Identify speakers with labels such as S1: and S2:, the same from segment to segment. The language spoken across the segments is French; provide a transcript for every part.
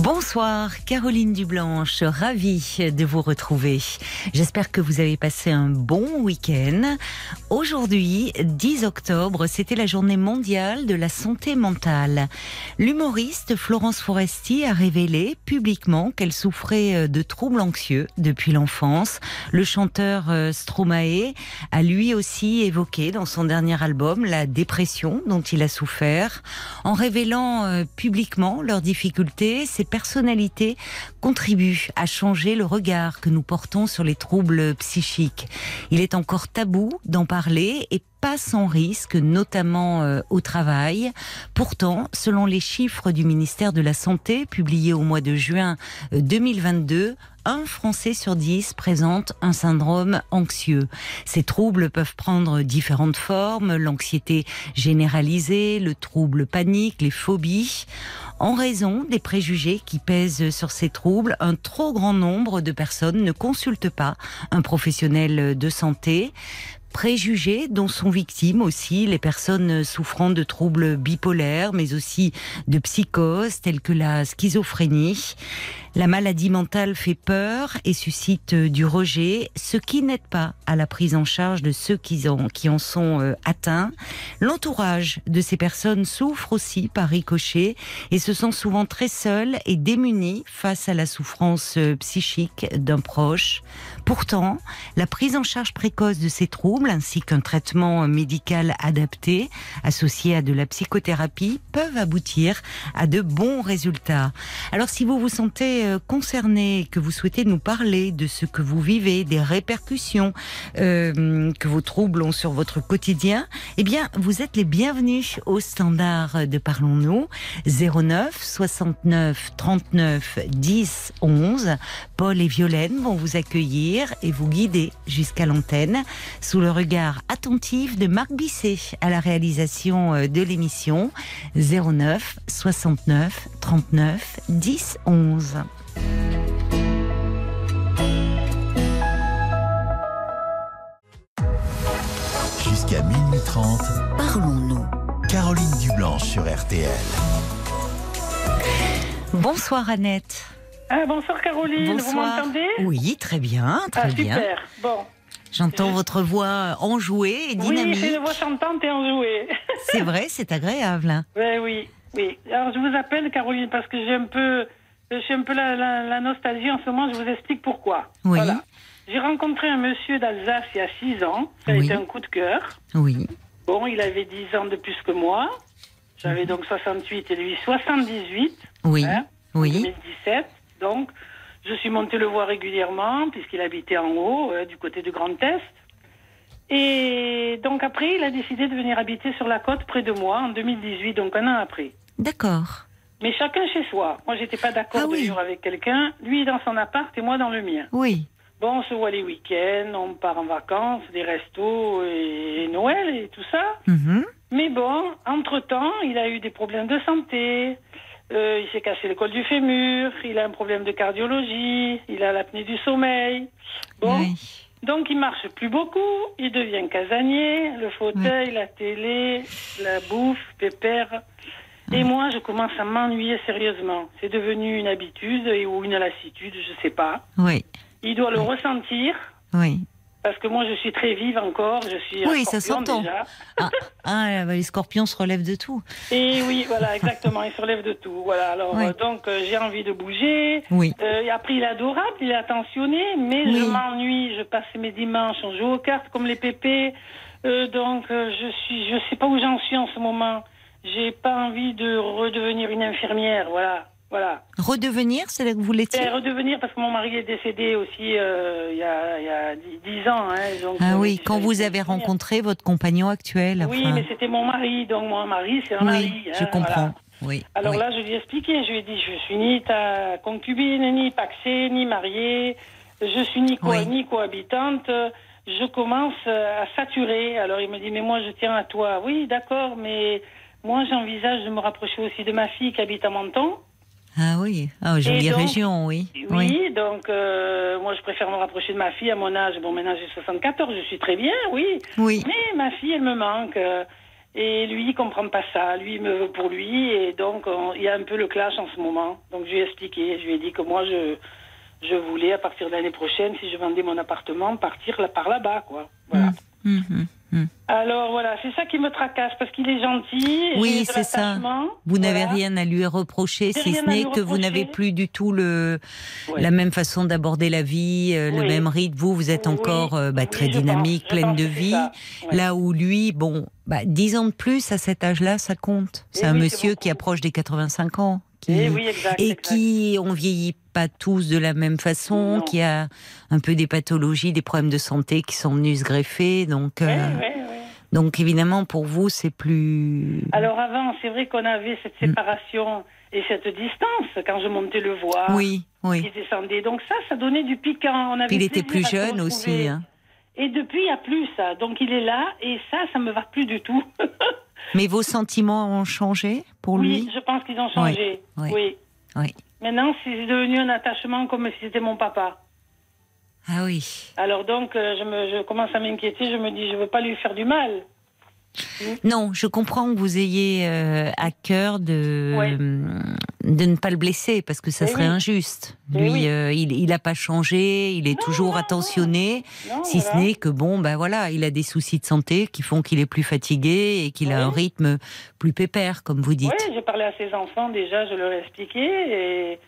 S1: Bonsoir, Caroline Dublanche, ravie de vous retrouver. J'espère que vous avez passé un bon week-end. Aujourd'hui, 10 octobre, c'était la journée mondiale de la santé mentale. L'humoriste Florence Foresti a révélé publiquement qu'elle souffrait de troubles anxieux depuis l'enfance. Le chanteur euh, Stromae a lui aussi évoqué dans son dernier album la dépression dont il a souffert. En révélant euh, publiquement leurs difficultés, ces personnalités contribuent à changer le regard que nous portons sur les troubles psychiques. Il est encore tabou d'en parler et pas sans risque, notamment euh, au travail. Pourtant, selon les chiffres du ministère de la Santé publiés au mois de juin 2022, un Français sur dix présente un syndrome anxieux. Ces troubles peuvent prendre différentes formes, l'anxiété généralisée, le trouble panique, les phobies. En raison des préjugés qui pèsent sur ces troubles, un trop grand nombre de personnes ne consultent pas un professionnel de santé préjugés dont sont victimes aussi les personnes souffrant de troubles bipolaires, mais aussi de psychoses telles que la schizophrénie. La maladie mentale fait peur et suscite du rejet, ce qui n'aide pas à la prise en charge de ceux qui en, qui en sont euh, atteints. L'entourage de ces personnes souffre aussi par ricochet et se sent souvent très seul et démuni face à la souffrance euh, psychique d'un proche. Pourtant, la prise en charge précoce de ces troubles ainsi qu'un traitement médical adapté associé à de la psychothérapie peuvent aboutir à de bons résultats. Alors si vous vous sentez euh, concerné, que vous souhaitez nous parler de ce que vous vivez, des répercussions euh, que vos troubles ont sur votre quotidien, eh bien vous êtes les bienvenus au standard de Parlons-nous 09 69 39 10 11. Paul et Violaine vont vous accueillir et vous guider jusqu'à l'antenne sous le regard attentif de Marc Bisset à la réalisation euh, de l'émission 09 69 39 10 11.
S2: Jusqu'à minuit 30,
S3: Parlons-nous.
S2: Caroline Dublanche sur RTL.
S1: Bonsoir Annette.
S4: Ah, bonsoir Caroline, vous m'entendez?
S1: Oui, très bien, très
S4: Ah,
S1: bien.
S4: super. Bon.
S1: J'entends votre voix enjouée et dynamique.
S4: Oui, c'est une voix chantante et enjouée.
S1: C'est vrai, c'est agréable. hein.
S4: oui, oui. Alors, je vous appelle Caroline parce que j'ai un peu, je suis un peu la, la- la nostalgie en ce moment. Je vous explique pourquoi.
S1: Oui.
S4: Voilà. J'ai rencontré un monsieur d'Alsace il y a 6 ans. Ça a
S1: Oui.
S4: été un coup de cœur.
S1: Oui,
S4: Bon, il avait 10 ans de plus que moi. J'avais donc 68 et lui 78.
S1: oui,
S4: hein, en
S1: oui.
S4: 2017. Donc, je suis montée le voir régulièrement, puisqu'il habitait en haut, euh, du côté du Grand Est. Et donc, après, il a décidé de venir habiter sur la côte près de moi en 2018, donc un an après.
S1: D'accord.
S4: Mais chacun chez soi. Moi, j'étais pas d'accord
S1: Ah
S4: de
S1: oui.
S4: vivre avec quelqu'un. Lui dans son appart et moi dans le mien.
S1: Oui,
S4: Bon, on se voit les week-ends, on part en vacances, des restos et, et Noël et tout ça.
S1: Mhm.
S4: Mais bon, entre-temps, il a eu des problèmes de santé. Euh, il s'est cassé le col du fémur. Il a un problème de cardiologie. Il a l'apnée du sommeil. Bon,
S1: oui.
S4: donc il marche plus beaucoup. Il devient casanier. Le fauteuil, la télé, la bouffe, pépère. Et moi, je commence à m'ennuyer sérieusement. C'est devenu une habitude et ou une lassitude, je sais pas.
S1: oui,
S4: Il doit le ressentir
S1: oui.
S4: parce que moi, je suis très vive encore. Je suis un
S1: Oui, ça s'entend. Ah, ah, bah, les scorpions se relèvent de tout.
S4: Et oui, voilà, exactement, il se relève de tout. Voilà, alors
S1: Oui.
S4: euh, donc euh, j'ai envie de bouger.
S1: Oui,
S4: Euh, et après, il est adorable, il est attentionné, mais
S1: Oui.
S4: je m'ennuie. Je passe mes dimanches, on joue aux cartes comme les pépés. Euh, donc, je suis, je sais pas où j'en suis en ce moment. J'ai pas envie de redevenir une infirmière, voilà, voilà.
S1: redevenir, c'est là que vous l'étiez
S4: Et redevenir parce que mon mari est décédé aussi euh, il y a, il y a dix- dix ans. Hein, donc,
S1: Ah
S4: euh,
S1: oui,
S4: je
S1: quand vous avez rencontré votre compagnon actuel.
S4: Oui,
S1: enfin.
S4: mais c'était mon mari, donc mon mari, c'est un
S1: oui,
S4: mari.
S1: je
S4: hein,
S1: comprends.
S4: voilà.
S1: Oui.
S4: Alors
S1: oui.
S4: là, je lui ai expliqué, je lui ai dit, je suis ni ta concubine, ni paxée, ni mariée, je suis ni, co
S1: Oui.
S4: ni cohabitante, je commence à saturer. Alors il me dit, mais moi je tiens à toi. Oui, d'accord, mais moi, j'envisage de me rapprocher aussi de ma fille qui habite à Menton.
S1: Ah oui, ah, jolie
S4: donc-
S1: région, oui.
S4: Oui, donc euh, moi, je préfère me rapprocher de ma fille à mon âge. Bon, maintenant, j'ai 74, je suis très bien, oui.
S1: Oui.
S4: Mais ma fille, elle me manque. euh, et lui, il comprend pas ça. Lui, il me veut pour lui. Et donc, on- il y a un peu le clash en ce moment. Donc, je lui ai expliqué. Je lui ai dit que moi, je, je voulais, à partir de l'année prochaine, si je vendais mon appartement, partir là, par là-bas, quoi. Voilà.
S1: Mhm.
S4: Alors, voilà, c'est ça qui me tracasse, parce qu'il est gentil.
S1: Oui, c'est ça. Vous n'avez rien à lui reprocher, si ce n'est que vous n'avez plus du tout le, la même façon d'aborder la vie, euh, le même rythme. Vous, vous êtes encore euh, bah, très
S4: pense,
S1: dynamique, pleine de vie. Là où lui, bon, bah, 10 ans de plus à cet âge-là, ça compte. C'est un monsieur qui approche des 85 ans. Qui,
S4: oui, exact,
S1: et
S4: exact.
S1: qui, on vieillit pas tous de la même façon,
S4: Non.
S1: qui a un peu des pathologies, des problèmes de santé qui sont venus se greffer. Donc, euh, donc évidemment, pour vous, c'est plus.
S4: Alors avant, c'est vrai qu'on avait cette séparation et cette distance quand je montais le voir.
S1: oui, oui.
S4: Il descendait. Donc ça, ça donnait du piquant. On avait
S1: Puis il était plus jeune aussi. hein.
S4: Et depuis, il n'y a plus ça. Donc il est là et ça, ça me va plus du tout.
S1: Mais vos sentiments ont changé pour
S4: oui,
S1: lui
S4: je pense qu'ils ont changé.
S1: Oui, oui.
S4: Oui.
S1: Oui.
S4: Maintenant, c'est devenu un attachement comme si c'était mon papa.
S1: Ah oui.
S4: Alors donc, euh, je, me, je commence à m'inquiéter. Je me dis, je veux pas lui faire du mal.
S1: Non, je comprends que vous ayez euh, à cœur de,
S4: Ouais.
S1: de ne pas le blesser parce que ça
S4: Eh
S1: serait injuste.
S4: Eh
S1: Lui, euh, il n'a pas changé, il est toujours attentionné,
S4: Non,
S1: si
S4: voilà.
S1: ce n'est que bon, ben voilà, il a des soucis de santé qui font qu'il est plus fatigué et qu'il a un rythme plus pépère, comme vous dites.
S4: Oui, j'ai parlé à ses enfants déjà, je leur ai expliqué. Et,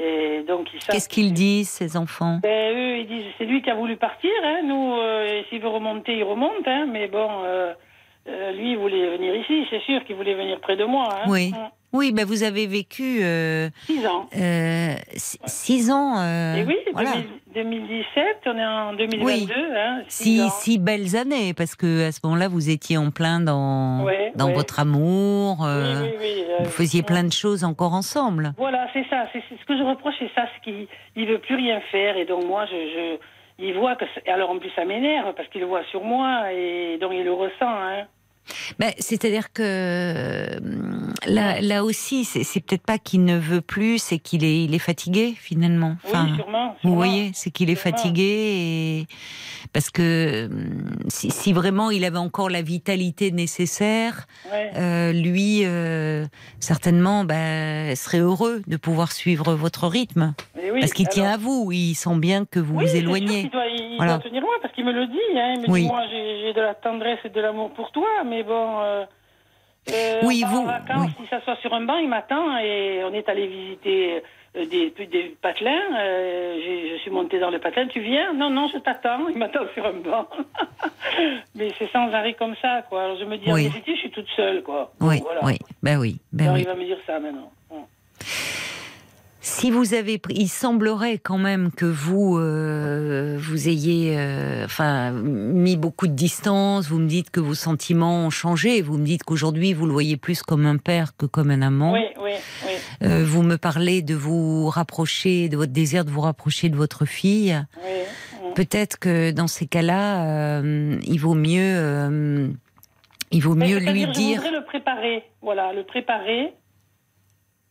S4: et donc.
S1: Qu'est-ce qu'ils disent, ces enfants?
S4: Ben, eux, ils disent c'est lui qui a voulu partir. Hein. Nous, euh, s'il veut remonter, il remonte. Hein. Mais bon, euh, euh, lui, il voulait venir ici, c'est sûr qu'il voulait venir près de moi. Hein.
S1: Oui.
S4: Hum.
S1: Oui, ben vous avez vécu euh,
S4: Six ans.
S1: euh, six- six ans. euh,
S4: Et oui,
S1: voilà.
S4: 2000 2017, on est en 2022.
S1: Oui.
S4: Hein, six
S1: si,
S4: ans.
S1: si belles années, parce que à ce moment-là, vous étiez en plein dans,
S4: Ouais,
S1: dans
S4: ouais.
S1: votre amour.
S4: Oui, oui,
S1: Vous faisiez plein de choses encore ensemble.
S4: Voilà, c'est ça. C'est ce que je reproche, c'est ça, c'est qu'il il veut plus rien faire. Et donc, moi, je. je il voit que. Alors, en plus, ça m'énerve parce qu'il le voit sur moi et donc il le ressent. Hein.
S1: Ben, C'est-à-dire que euh, là, là aussi, c'est peut-être pas qu'il ne veut plus, c'est qu'il est, il est fatigué finalement.
S4: oui, sûrement.
S1: Vous voyez, c'est qu'il est fatigué et parce que hum, si, si vraiment il avait encore la vitalité nécessaire,
S4: Ouais.
S1: euh, lui euh, certainement ben, serait heureux de pouvoir suivre votre rythme
S4: oui,
S1: parce qu'il tient à vous. Il sent bien que vous
S4: Oui,
S1: vous
S4: sûr
S1: éloignez.
S4: qu'il doit, il
S1: Voilà.
S4: doit tenir loin parce qu'il me le dit. Hein. Il me
S1: Oui.
S4: dit, moi, j'ai j'ai de la tendresse et de l'amour pour toi, mais bon. euh, euh,
S1: Oui,
S4: part en
S1: vous-
S4: vacances,
S1: oui.
S4: il s'assoit sur un banc, il m'attend et on est allé visiter euh, des, des patelins. euh, je suis montée dans le patelin. Tu viens? Non, non, je t'attends. Il m'attend sur un banc. mais c'est sans arrêt comme ça, quoi. Alors je me dis,
S1: Oui.
S4: en vérité, je suis toute seule, quoi.
S1: Oui,
S4: Voilà.
S1: oui, ben oui, ben
S4: Alors
S1: oui.
S4: il va me dire ça maintenant.
S1: Si vous avez pris, il semblerait quand même que vous euh, vous ayez, euh, enfin, mis beaucoup de distance. Vous me dites que vos sentiments ont changé. Vous me dites qu'aujourd'hui vous le voyez plus comme un père que comme un amant.
S4: Oui, oui, oui.
S1: Euh, vous me parlez de vous rapprocher, de votre désir de vous rapprocher de votre fille.
S4: oui.
S1: Peut-être que dans ces cas-là, il vaut mieux, il vaut mieux lui dire.
S4: Je voudrais le préparer, voilà, le préparer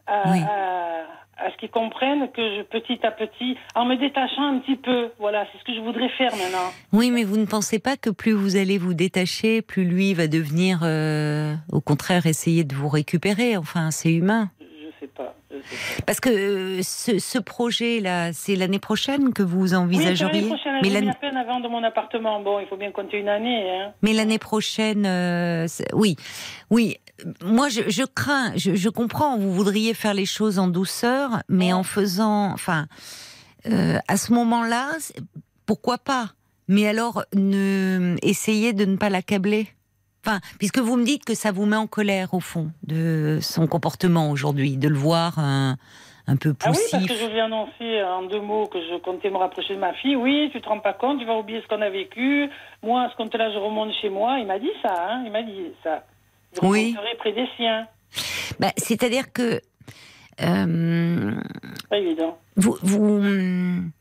S4: à,
S1: Oui.
S4: à, à ce qu'ils comprennent que je, petit à petit, en me détachant un petit peu, voilà, c'est ce que je voudrais faire maintenant.
S1: Oui, mais vous ne pensez pas que plus vous allez vous détacher, plus lui va devenir, euh, au contraire, essayer de vous récupérer. Enfin, c'est humain.
S4: Je sais pas. Je sais pas.
S1: Parce que euh, ce, ce projet-là, c'est l'année prochaine que vous
S4: Oui,
S1: envisageriez.
S4: l'année prochaine,
S1: mais l'année,
S4: à peine avant de mon appartement. Bon, il faut bien compter une année. Hein.
S1: mais l'année prochaine, euh, oui, oui. Moi, je, je crains, je, je comprends. Vous voudriez faire les choses en douceur, mais en faisant, enfin, euh, à ce moment-là, pourquoi pas? Mais alors, ne, essayez de ne pas l'accabler. Enfin, puisque vous me dites que ça vous met en colère au fond de son comportement aujourd'hui, de le voir un, un peu
S4: Ah oui,
S1: poussif.
S4: parce que je lui ai annoncé en deux mots que je comptais me rapprocher de ma fille. Oui, tu te rends pas compte, tu vas oublier ce qu'on a vécu. Moi, à ce compte-là, je remonte chez moi. Il m'a dit ça, hein, il m'a dit ça.
S1: Oui.
S4: près des siens.
S1: Bah, C'est-à-dire que euh,
S4: Pas évident.
S1: vous, vous, hum,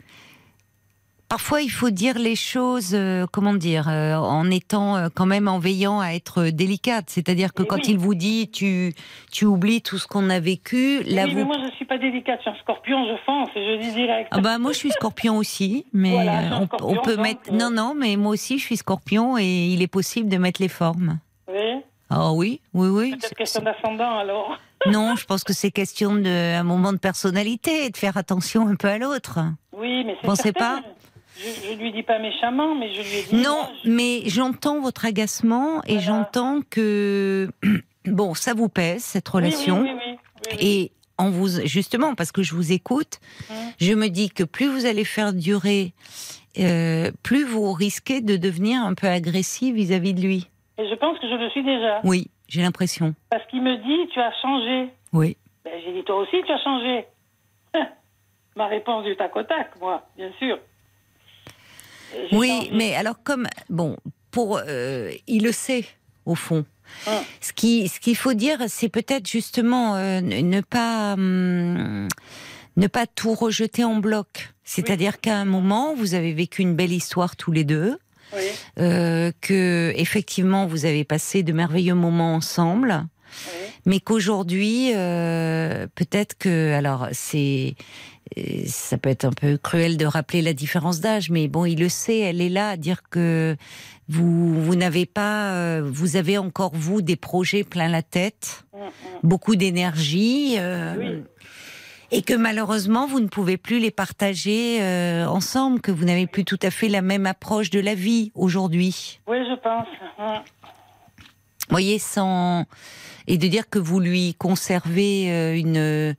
S1: parfois il faut dire les choses, euh, comment dire, euh, en étant quand même en veillant à être délicate. C'est-à-dire que
S4: Eh
S1: quand
S4: oui.
S1: il vous dit tu tu oublies tout ce qu'on a vécu, là
S4: oui, mais
S1: vous.
S4: moi, je suis pas délicate. Je suis un scorpion, je fonce et je dis direct.
S1: Ah bah moi je suis Scorpion aussi, mais
S4: Voilà,
S1: on,
S4: Scorpion,
S1: on peut
S4: donc,
S1: mettre. Non non, mais moi aussi je suis Scorpion et il est possible de mettre les formes.
S4: Oui.
S1: Ah oui, oui oui.
S4: Peut-être question d'ascendant, alors.
S1: Non, je pense que c'est question de un moment de personnalité, de faire attention un peu à l'autre.
S4: Oui, mais c'est
S1: Pensez pas
S4: je, je lui dis pas méchamment, mais je lui ai dit.
S1: Non,
S4: je-
S1: mais j'entends votre agacement et
S4: Voilà.
S1: j'entends que bon, ça vous pèse cette relation
S4: Oui, oui, oui, oui.
S1: et en vous justement parce que je vous écoute,
S4: Hum.
S1: je me dis que plus vous allez faire durer, euh, plus vous risquez de devenir un peu agressif vis-à-vis de lui.
S4: Et je pense que je le suis déjà.
S1: Oui, j'ai l'impression.
S4: Parce qu'il me dit, tu as changé.
S1: Oui.
S4: Ben, j'ai dit, toi aussi, tu as changé. Ma réponse du tac au tac, moi, bien sûr.
S1: Oui,
S4: changé.
S1: mais alors comme bon, pour euh, il le sait au fond.
S4: Hum.
S1: Ce qui ce qu'il faut dire, c'est peut-être justement euh, ne ne pas hum, ne pas tout rejeter en bloc. C'est-à-dire qu'à un moment, vous avez vécu une belle histoire tous les deux,
S4: Oui,
S1: euh, que effectivement vous avez passé de merveilleux moments ensemble,
S4: oui.
S1: mais qu'aujourd'hui, euh, peut-être que, alors c'est, euh, ça peut être un peu cruel de rappeler la différence d'âge, mais bon, il le sait, elle est là à dire que vous, vous n'avez pas, euh, vous avez encore vous des projets plein la tête,
S4: Hum, hum.
S1: beaucoup d'énergie. euh,
S4: Oui.
S1: Et que malheureusement, vous ne pouvez plus les partager euh, ensemble, que vous n'avez plus tout à fait la même approche de la vie aujourd'hui.
S4: Oui, je pense. Hum.
S1: voyez, sans et de dire que vous lui conservez euh, une,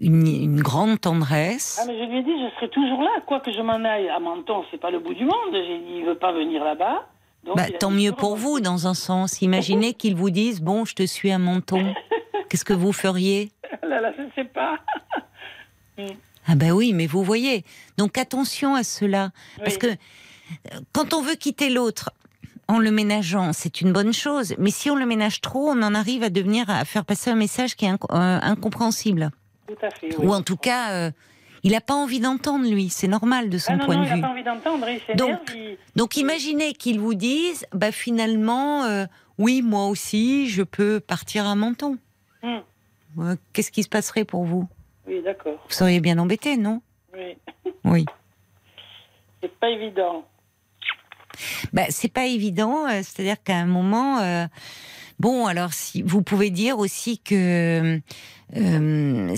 S1: une une grande tendresse.
S4: Ah, mais je lui ai dit, je serai toujours là, quoi que je m'en aille. À Menton, c'est pas le bout du monde. J'ai dit, il veut pas venir là-bas.
S1: Bah, tant mieux pour vous, dans un sens. Imaginez qu'ils vous disent bon, je te suis à Menton. Qu'est-ce que vous feriez?
S4: Là, là, je sais pas.
S1: Ah ben oui, mais vous voyez. Donc attention à cela, parce que euh, quand on veut quitter l'autre. En le ménageant, c'est une bonne chose. Mais si on le ménage trop, on en arrive à devenir à faire passer un message qui est euh, incompréhensible.
S4: Tout à fait. Oui.
S1: Ou en tout cas, euh, il n'a pas envie d'entendre, lui. C'est normal de son
S4: ah non,
S1: point
S4: non,
S1: de
S4: il
S1: vue.
S4: n'a pas envie d'entendre.
S1: Donc,
S4: il-
S1: Donc imaginez qu'ils vous disent, bah finalement, euh, oui, moi aussi, je peux partir à Menton.
S4: Hum.
S1: Euh, Qu'est-ce qui se passerait pour vous?
S4: Oui, d'accord.
S1: Vous seriez bien embêté, non
S4: Oui.
S1: Oui.
S4: C'est pas évident.
S1: Bah, c'est pas évident. euh, C'est-à-dire qu'à un moment, euh, bon, alors si vous pouvez dire aussi que euh,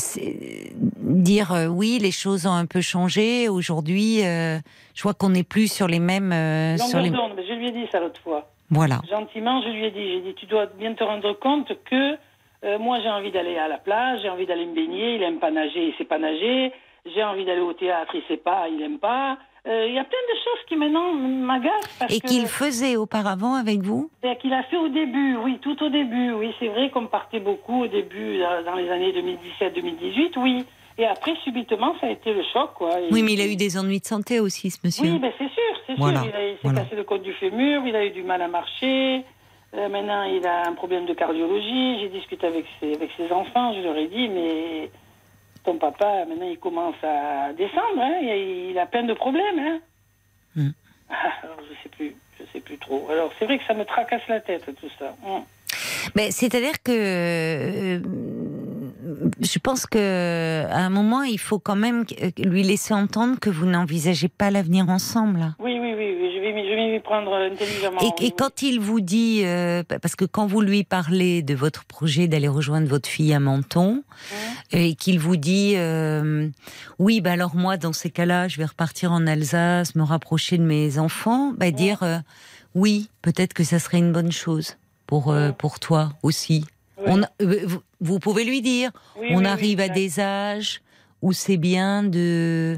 S1: dire oui, les choses ont un peu changé. Aujourd'hui, je vois qu'on n'est plus sur les mêmes. sur les...
S4: mais je lui ai dit ça l'autre fois.
S1: Voilà.
S4: Gentiment, je lui ai dit, j'ai dit, tu dois bien te rendre compte que euh, moi j'ai envie d'aller à la plage, j'ai envie d'aller me baigner, il aime pas nager, il sait pas nager, j'ai envie d'aller au théâtre, il sait pas, il aime pas. Euh, Il y a plein de choses qui maintenant m'agacent
S1: Et qu'il faisait auparavant avec vous?
S4: Ben, qu'il a fait au début, oui, tout au début, oui, c'est vrai qu'on partait beaucoup au début, dans les années 2017-2018, oui. Et après, subitement, ça a été le choc, quoi.
S1: Oui, mais il a eu des ennuis de santé aussi, ce monsieur.
S4: Oui, ben c'est sûr, c'est
S1: Voilà,
S4: sûr. Il s'est
S1: voilà.
S4: cassé le côte du fémur, il a eu du mal à marcher. Euh, maintenant, il a un problème de cardiologie. J'ai discuté avec ses, avec ses enfants, je leur ai dit, mais ton papa, maintenant, il commence à descendre, hein. il, il a plein de problèmes. Hein. Ah, Alors, je sais plus, je sais plus trop. Alors, c'est vrai que ça me tracasse la tête, tout ça. Hmm.
S1: Mais c'est-à-dire que euh, je pense que à un moment, il faut quand même lui laisser entendre que vous n'envisagez pas l'avenir ensemble.
S4: Oui, oui, oui, oui, je vais, prendre intelligemment.
S1: Et,
S4: oui,
S1: et quand il vous dit, euh, parce que quand vous lui parlez de votre projet d'aller rejoindre votre fille à Menton, et qu'il vous dit, euh, oui, bah alors moi, dans ces cas-là, je vais repartir en Alsace, me rapprocher de mes enfants, bah dire, euh, oui, peut-être que ça serait une bonne chose pour euh, pour toi aussi.
S4: oui.
S1: On, a- euh, vous, pouvez lui dire,
S4: Oui,
S1: on arrive à des âges où c'est bien de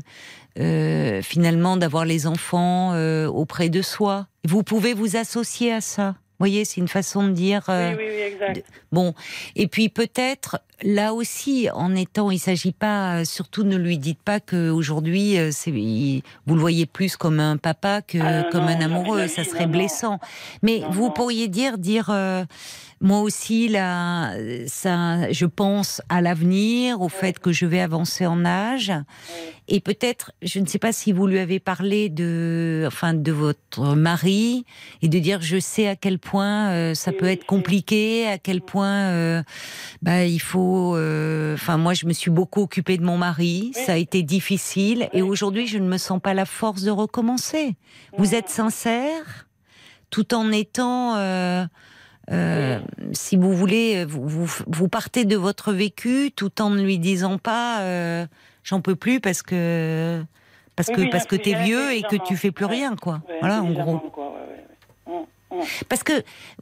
S1: euh, finalement d'avoir les enfants euh, auprès de soi. Vous pouvez vous associer à ça. Vous voyez, c'est une façon de dire. euh,
S4: Oui, oui, oui, exact.
S1: Bon, et puis peut-être là aussi, en étant, il s'agit pas, euh, surtout ne lui dites pas que aujourd'hui, euh, vous le voyez plus comme un papa que
S4: Ah,
S1: comme
S4: non,
S1: un amoureux, ça serait
S4: non, non.
S1: blessant. Mais vous pourriez dire, dire, euh, moi aussi, là, ça, je pense à l'avenir, au fait que je vais avancer en âge, et peut-être, je ne sais pas si vous lui avez parlé de, enfin, de votre mari et de dire, je sais à quel point euh, ça peut être compliqué, à quel point, euh, bah, il faut, euh, enfin, moi, je me suis beaucoup occupée de mon mari, ça a été difficile, et aujourd'hui, je ne me sens pas la force de recommencer. Vous êtes sincère, tout en étant euh, si vous voulez, vous, vous, vous partez de votre vécu tout en ne lui disant pas euh, j'en peux plus parce que parce
S4: Oui,
S1: que
S4: oui,
S1: parce que t'es vieux et que tu fais plus
S4: ouais.
S1: rien quoi.
S4: Ouais,
S1: voilà en gros.
S4: quoi, ouais, ouais, ouais. Hum, hum.
S1: Parce que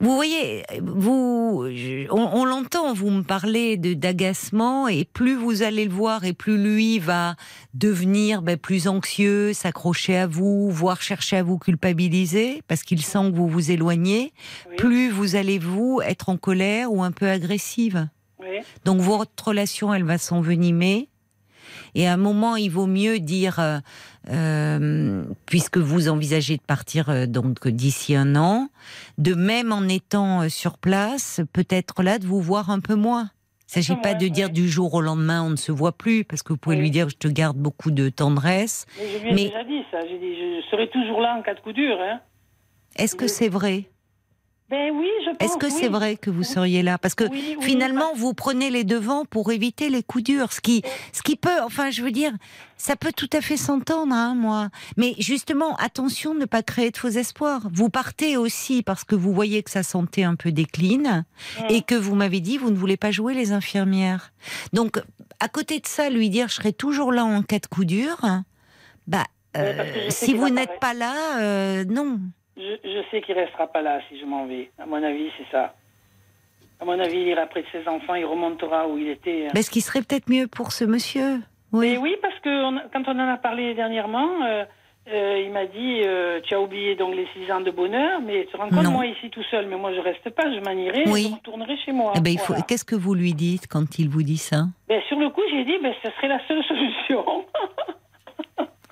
S1: vous voyez, vous, on, on l'entend, vous me parlez de d'agacement et plus vous allez le voir et plus lui va devenir ben, plus anxieux, s'accrocher à vous, voire chercher à vous culpabiliser parce qu'il sent que vous vous éloignez.
S4: Oui.
S1: Plus vous allez vous être en colère ou un peu agressive.
S4: Oui.
S1: Donc votre relation, elle va s'envenimer. Et à un moment, il vaut mieux dire, euh, euh, puisque vous envisagez de partir euh, donc d'ici un an, de même en étant sur place, peut-être là de vous voir un peu moins. Il s'agit
S4: peu
S1: pas de dire
S4: ouais.
S1: du jour au lendemain on ne se voit plus, parce que vous pouvez
S4: Oui.
S1: lui dire je te garde beaucoup de tendresse.
S4: Mais je lui ai
S1: Mais-
S4: déjà dit ça. J'ai dit, je serai toujours là en cas de coup dur. Hein.
S1: Est-ce que c'est vrai?
S4: Ben oui, je pense.
S1: Est-ce que c'est vrai que vous seriez là? Parce que
S4: Oui, oui,
S1: finalement, vous prenez les devants pour éviter les coups durs. Ce qui, ce qui peut, enfin, je veux dire, ça peut tout à fait s'entendre, hein, moi. Mais justement, attention de ne pas créer de faux espoirs. Vous partez aussi parce que vous voyez que sa santé un peu décline et que vous m'avez dit vous ne voulez pas jouer les infirmières. Donc, à côté de ça, lui dire je serai toujours là en cas de coup dur. Bah, euh, si vous n'êtes pas là, euh, non.
S4: Je, je sais qu'il restera pas là si je m'en vais. À mon avis, c'est ça. À mon avis, il ira près de ses enfants, il remontera où il était. hein.
S1: Mais ce qui serait peut-être mieux pour ce monsieur. Oui.
S4: Mais oui, parce que on quand on en a parlé dernièrement, euh, euh, il m'a dit euh, Tu as oublié donc les six ans de bonheur, mais tu te rends compte,
S1: Non.
S4: moi ici tout seul, mais moi je reste pas, je m'en irai,
S1: Oui.
S4: je retournerai chez moi.
S1: Eh ben.
S4: Voilà.
S1: Qu'est-ce que vous lui dites quand il vous dit ça?
S4: Ben, sur le coup, j'ai dit ben, Ce serait la seule solution.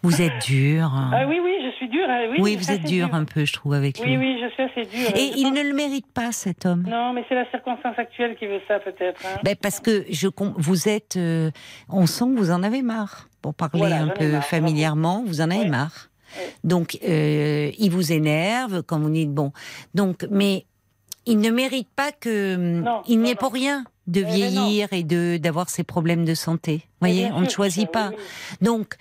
S1: Vous êtes dur.
S4: ah oui, oui, je suis dure. hein, oui,
S1: oui, vous êtes dur un peu, je trouve, avec
S4: Oui,
S1: lui.
S4: oui, je suis assez dure.
S1: Et il
S4: pense-
S1: ne le mérite pas, cet homme.
S4: Non, mais c'est la circonstance actuelle qui veut ça, peut-être. hein.
S1: Ben, parce que je, vous êtes, euh, on sent que vous en avez marre. Pour parler
S4: Voilà,
S1: un peu
S4: marre,
S1: familièrement, vous en avez marre. Donc, euh, il vous énerve, comme vous dites. Bon, donc, mais il ne mérite pas que
S4: Non,
S1: il n'y ait pour rien de
S4: Eh ben
S1: vieillir et de d'avoir ces problèmes de santé.
S4: Mais
S1: voyez,
S4: bien
S1: on ne choisit pas.
S4: oui, oui.
S1: Donc,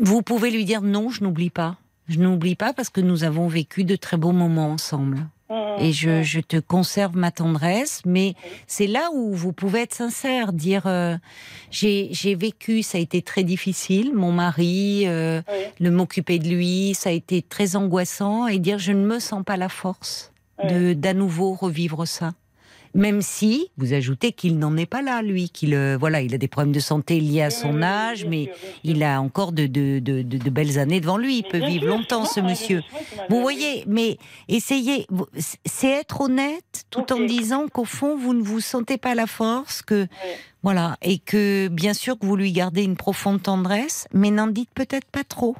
S1: vous pouvez lui dire non, je n'oublie pas. Je n'oublie pas parce que nous avons vécu de très beaux moments ensemble.
S4: Hum,
S1: Et je, je te conserve ma tendresse, mais c'est là où vous pouvez être sincère, dire euh, j'ai vécu, ça a été très difficile, mon mari, euh,
S4: Oui,
S1: le m'occuper de lui, ça a été très angoissant, et dire je ne me sens pas la force de d'à nouveau revivre ça. Même si vous ajoutez qu'il n'en est pas là, lui, qu'il euh, voilà, il a des problèmes de santé liés à son âge, mais il a encore de, de, de, de- de belles années devant lui. Il peut vivre longtemps, ce monsieur. Vous voyez, mais essayez, c'est être honnête tout en disant qu'au fond, vous ne vous sentez pas la force, que voilà, et que bien sûr que vous lui gardez une profonde tendresse, mais n'en dites peut-être pas trop.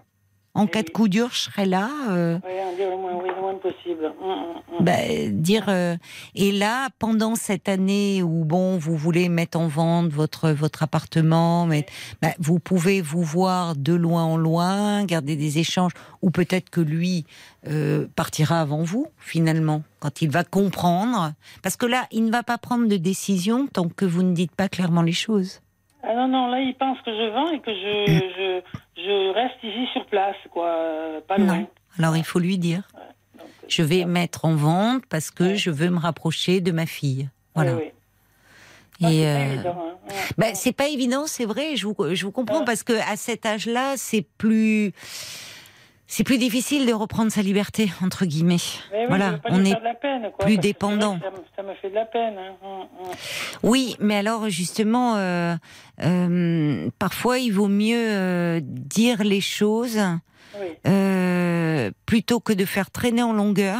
S1: En cas de coup dur, je serai là. euh,
S4: Oui, dit le moins, oui, le moins possible. Hum, hum, hum.
S1: ben, dire euh, et là pendant cette année où bon vous voulez mettre en vente votre votre appartement mais ben, vous pouvez vous voir de loin en loin garder des échanges ou peut-être que lui euh, partira avant vous finalement quand il va comprendre parce que là il ne va pas prendre de décision tant que vous ne dites pas clairement les choses
S4: Ah non, non, là, il pense que je vends et que je, je, je reste ici sur place, quoi, euh, pas loin.
S1: non alors il faut lui dire
S4: Donc,
S1: je vais mettre en vente parce que
S4: Ouais.
S1: je veux me rapprocher de ma fille voilà
S4: Oui, oui. Ah,
S1: et
S4: c'est pas
S1: euh,
S4: évident, hein. Ouais.
S1: C'est pas évident, c'est vrai. Je vous, je vous comprends
S4: Ouais.
S1: parce que à cet âge-là, c'est plus, c'est plus difficile de reprendre sa liberté entre guillemets.
S4: Mais oui,
S1: voilà, on est
S4: faire de la peine, quoi,
S1: plus dépendant.
S4: Ça, me- ça me fait de la peine. hein. Hum, hum.
S1: Oui, mais alors justement, euh, euh, parfois il vaut mieux euh, dire les choses
S4: Oui,
S1: plutôt que de faire traîner en longueur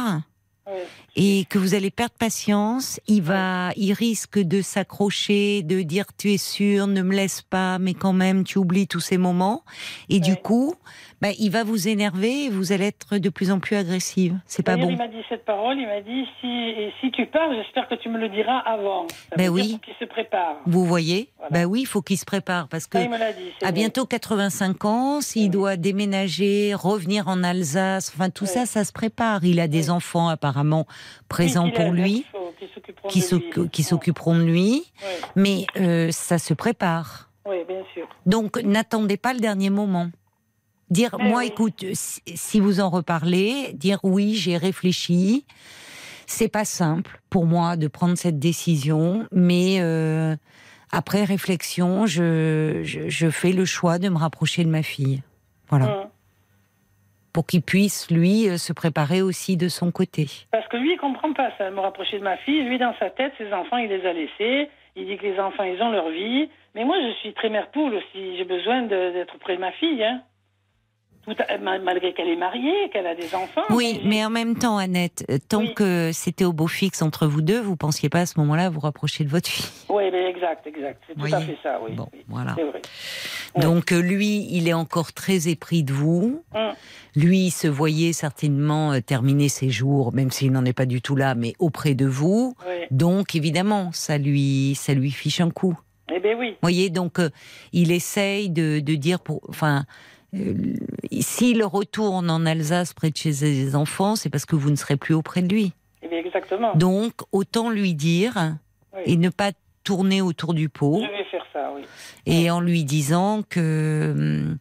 S4: oui.
S1: et que vous allez perdre patience. Il va, il risque de s'accrocher, de dire tu es sûr, ne me laisse pas, mais quand même tu oublies tous ces moments. Et du coup, bah, il va vous énerver et vous allez être de plus en plus agressive. C'est pas bon.
S4: il m'a dit cette parole, il m'a dit si, et si tu pars, j'espère que tu me le diras avant. Ça
S1: Ben oui.
S4: qu'il se prépare.
S1: Vous voyez
S4: Voilà.
S1: Bah oui, il faut qu'il se prépare parce que
S4: dit.
S1: à
S4: vrai.
S1: bientôt 85 ans, s'il
S4: Oui.
S1: doit déménager, revenir en Alsace, enfin tout
S4: Oui.
S1: ça, ça se prépare. Il a des
S4: Oui.
S1: enfants apparemment présents pour lui,
S4: faut- Qui s'occuperont de lui.
S1: mais euh, ça se prépare.
S4: oui, bien sûr.
S1: Donc n'attendez pas le dernier moment. Dire,
S4: Mais
S1: moi écoute, si, vous en reparlez, dire oui, j'ai réfléchi. C'est pas simple pour moi de prendre cette décision, mais euh, après réflexion, je, je, je fais le choix de me rapprocher de ma fille. Voilà.
S4: Hum.
S1: Pour qu'il puisse, lui, euh, se préparer aussi de son côté.
S4: Parce que lui, il comprend pas ça, me rapprocher de ma fille. Lui, dans sa tête, ses enfants, il les a laissés. Il dit que les enfants, ils ont leur vie. Mais moi, je suis très mère poule aussi. J'ai besoin d'être près de ma fille. Hein. Malgré qu'elle est mariée, qu'elle a des enfants.
S1: Oui, mais en même temps, Annette, euh, tant
S4: Oui.
S1: que c'était au beau fixe entre vous deux, vous pensiez pas à ce moment-là vous rapprocher de votre fille.
S4: Oui, mais exact, exact. C'est tout à fait ça, oui.
S1: Bon,
S4: oui.
S1: voilà.
S4: Vrai.
S1: Donc euh, lui, il est encore très épris de vous.
S4: Hum.
S1: Lui, il se voyait certainement euh, terminer ses jours, même s'il n'en est pas du tout là, mais auprès de vous.
S4: Oui.
S1: Donc évidemment, ça lui, ça lui fiche un coup.
S4: Eh bien, oui.
S1: Vous voyez, donc euh, il essaye de, de dire, pour, enfin, s'il retourne en Alsace près de chez ses enfants, c'est parce que vous ne serez plus auprès de lui.
S4: Eh bien, exactement.
S1: Donc autant lui dire
S4: Oui.
S1: et ne pas tourner autour du pot.
S4: Je vais faire ça, oui.
S1: et en lui disant que, hum,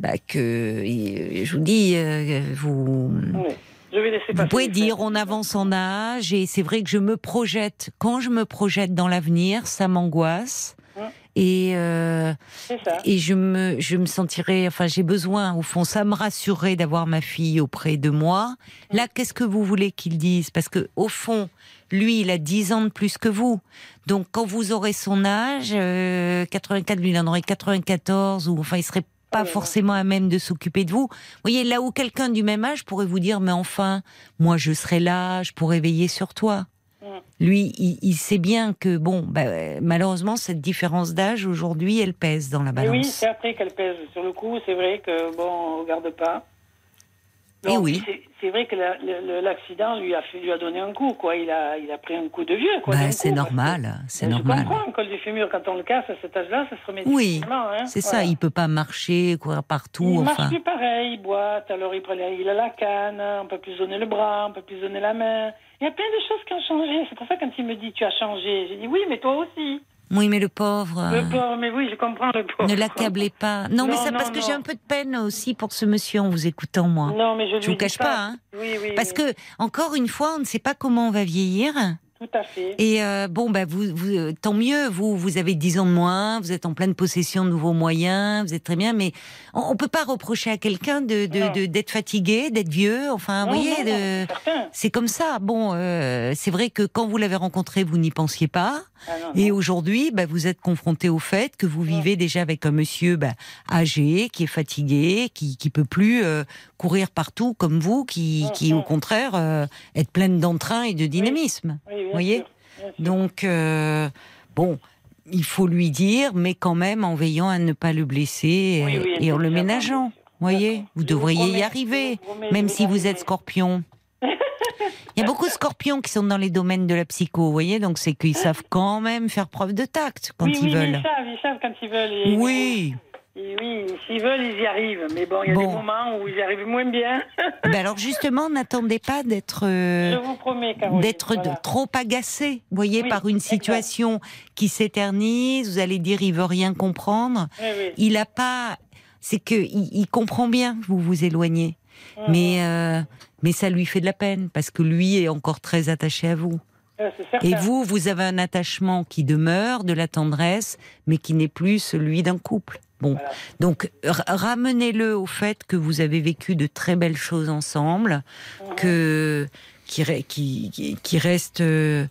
S1: bah, que euh, je vous dis, euh, vous,
S4: oui. Je vais laisser
S1: vous pouvez dire on avance en âge et c'est vrai que je me projette. Quand je me projette dans l'avenir, ça m'angoisse. Et, euh, et je me, je me sentirais, enfin j'ai besoin, au fond, ça me rassurerait d'avoir ma fille auprès de moi. Là, qu'est-ce que vous voulez qu'il dise? Parce que au fond, lui, il a 10 ans de plus que vous. Donc quand vous aurez son âge, euh, 84, lui, il en aurait 94, ou enfin, il serait pas
S4: là.
S1: forcément à même de s'occuper de vous. Vous voyez, là où quelqu'un du même âge pourrait vous dire, mais enfin, moi, je serai là, je pourrais veiller sur toi.
S4: Mm.
S1: Lui, il, il sait bien que, bon, bah, malheureusement, cette différence d'âge, aujourd'hui, elle pèse dans la
S4: Mais
S1: balance.
S4: oui, c'est après qu'elle pèse. Sur le coup, c'est vrai que, bon, on regarde pas.
S1: Eh
S4: Donc,
S1: oui.
S4: c'est- vrai que la- l'accident lui a, fait, lui a donné un coup, quoi. Il a, il a pris un coup de vieux, quoi.
S1: Bah,
S4: d'un
S1: c'est normal,
S4: parce
S1: c'est normal.
S4: Je comprends, un col du fémur, quand on le casse à cet âge-là, ça se remet
S1: Oui,
S4: hein.
S1: C'est
S4: Voilà.
S1: ça, il peut pas marcher, courir partout,
S4: Il
S1: enfin.
S4: marche plus pareil, il boite, alors il, prend les- il a la canne, on peut plus donner le bras, on peut plus donner la main. Il y a plein de choses qui ont changé. C'est pour ça que quand il me dit tu as changé, j'ai dit oui, mais toi aussi.
S1: Oui, mais le pauvre.
S4: Le
S1: euh,
S4: pauvre, mais oui, je comprends le pauvre.
S1: Ne l'accablez pas. Non, mais
S4: non,
S1: parce que j'ai un peu de peine aussi pour ce monsieur en vous écoutant, moi.
S4: Non, mais je
S1: Je vous cache pas, hein.
S4: Oui, oui.
S1: Parce
S4: oui,
S1: que, encore une fois, on ne sait pas comment on va vieillir.
S4: Tout à fait.
S1: Et euh, bon, bah, vous, vous, euh, tant mieux, vous, vous avez 10 ans de moins, vous êtes en pleine possession de nouveaux moyens, vous êtes très bien, mais on, on peut pas reprocher à quelqu'un de, de, de- d'être fatigué, d'être vieux, enfin, vous voyez, de- c'est comme ça. Bon, euh, c'est vrai que quand vous l'avez rencontré, vous n'y pensiez pas.
S4: Ah, non,
S1: Et aujourd'hui, bah, vous êtes confronté au fait que vous vivez déjà avec un monsieur bah, âgé, qui est fatigué, qui qui peut plus euh, courir partout comme vous, qui,
S4: Mm,
S1: qui au
S4: mm.
S1: contraire euh, est plein d'entrain et de dynamisme.
S4: Oui, bien sûr.
S1: Donc euh, bon, il faut lui dire, mais quand même en veillant à ne pas le blesser
S4: Oui,
S1: et,
S4: oui,
S1: et en le ménageant. Voyez, vous devriez y arriver,
S4: vous
S1: même si vous êtes scorpion. Il y a beaucoup de scorpions qui sont dans les domaines de la psycho, vous voyez, donc c'est qu'ils savent quand même faire preuve de tact quand
S4: oui,
S1: ils
S4: oui,
S1: veulent.
S4: ils savent, ils savent quand ils veulent. et-
S1: Oui.
S4: Et oui, s'ils veulent, ils y arrivent. Mais bon, il y a
S1: Bon.
S4: des moments où ils y arrivent moins bien.
S1: Ben alors justement, n'attendez pas d'être euh, d'être
S4: voilà.
S1: trop agacé, voyez,
S4: Oui,
S1: par une
S4: exact.
S1: situation qui s'éternise. Vous allez dire, il veut rien comprendre.
S4: Oui, oui.
S1: Il a pas, c'est que il, il comprend bien que vous vous éloignez,
S4: Mhm.
S1: mais euh, mais ça lui fait de la peine parce que lui est encore très attaché à vous. Et vous, vous avez un attachement qui demeure, de la tendresse, mais qui n'est plus celui d'un couple. Bon,
S4: Voilà.
S1: donc ramenez-le au fait que vous avez vécu de très belles choses ensemble,
S4: Mhm.
S1: que qui, qui, qui- reste euh,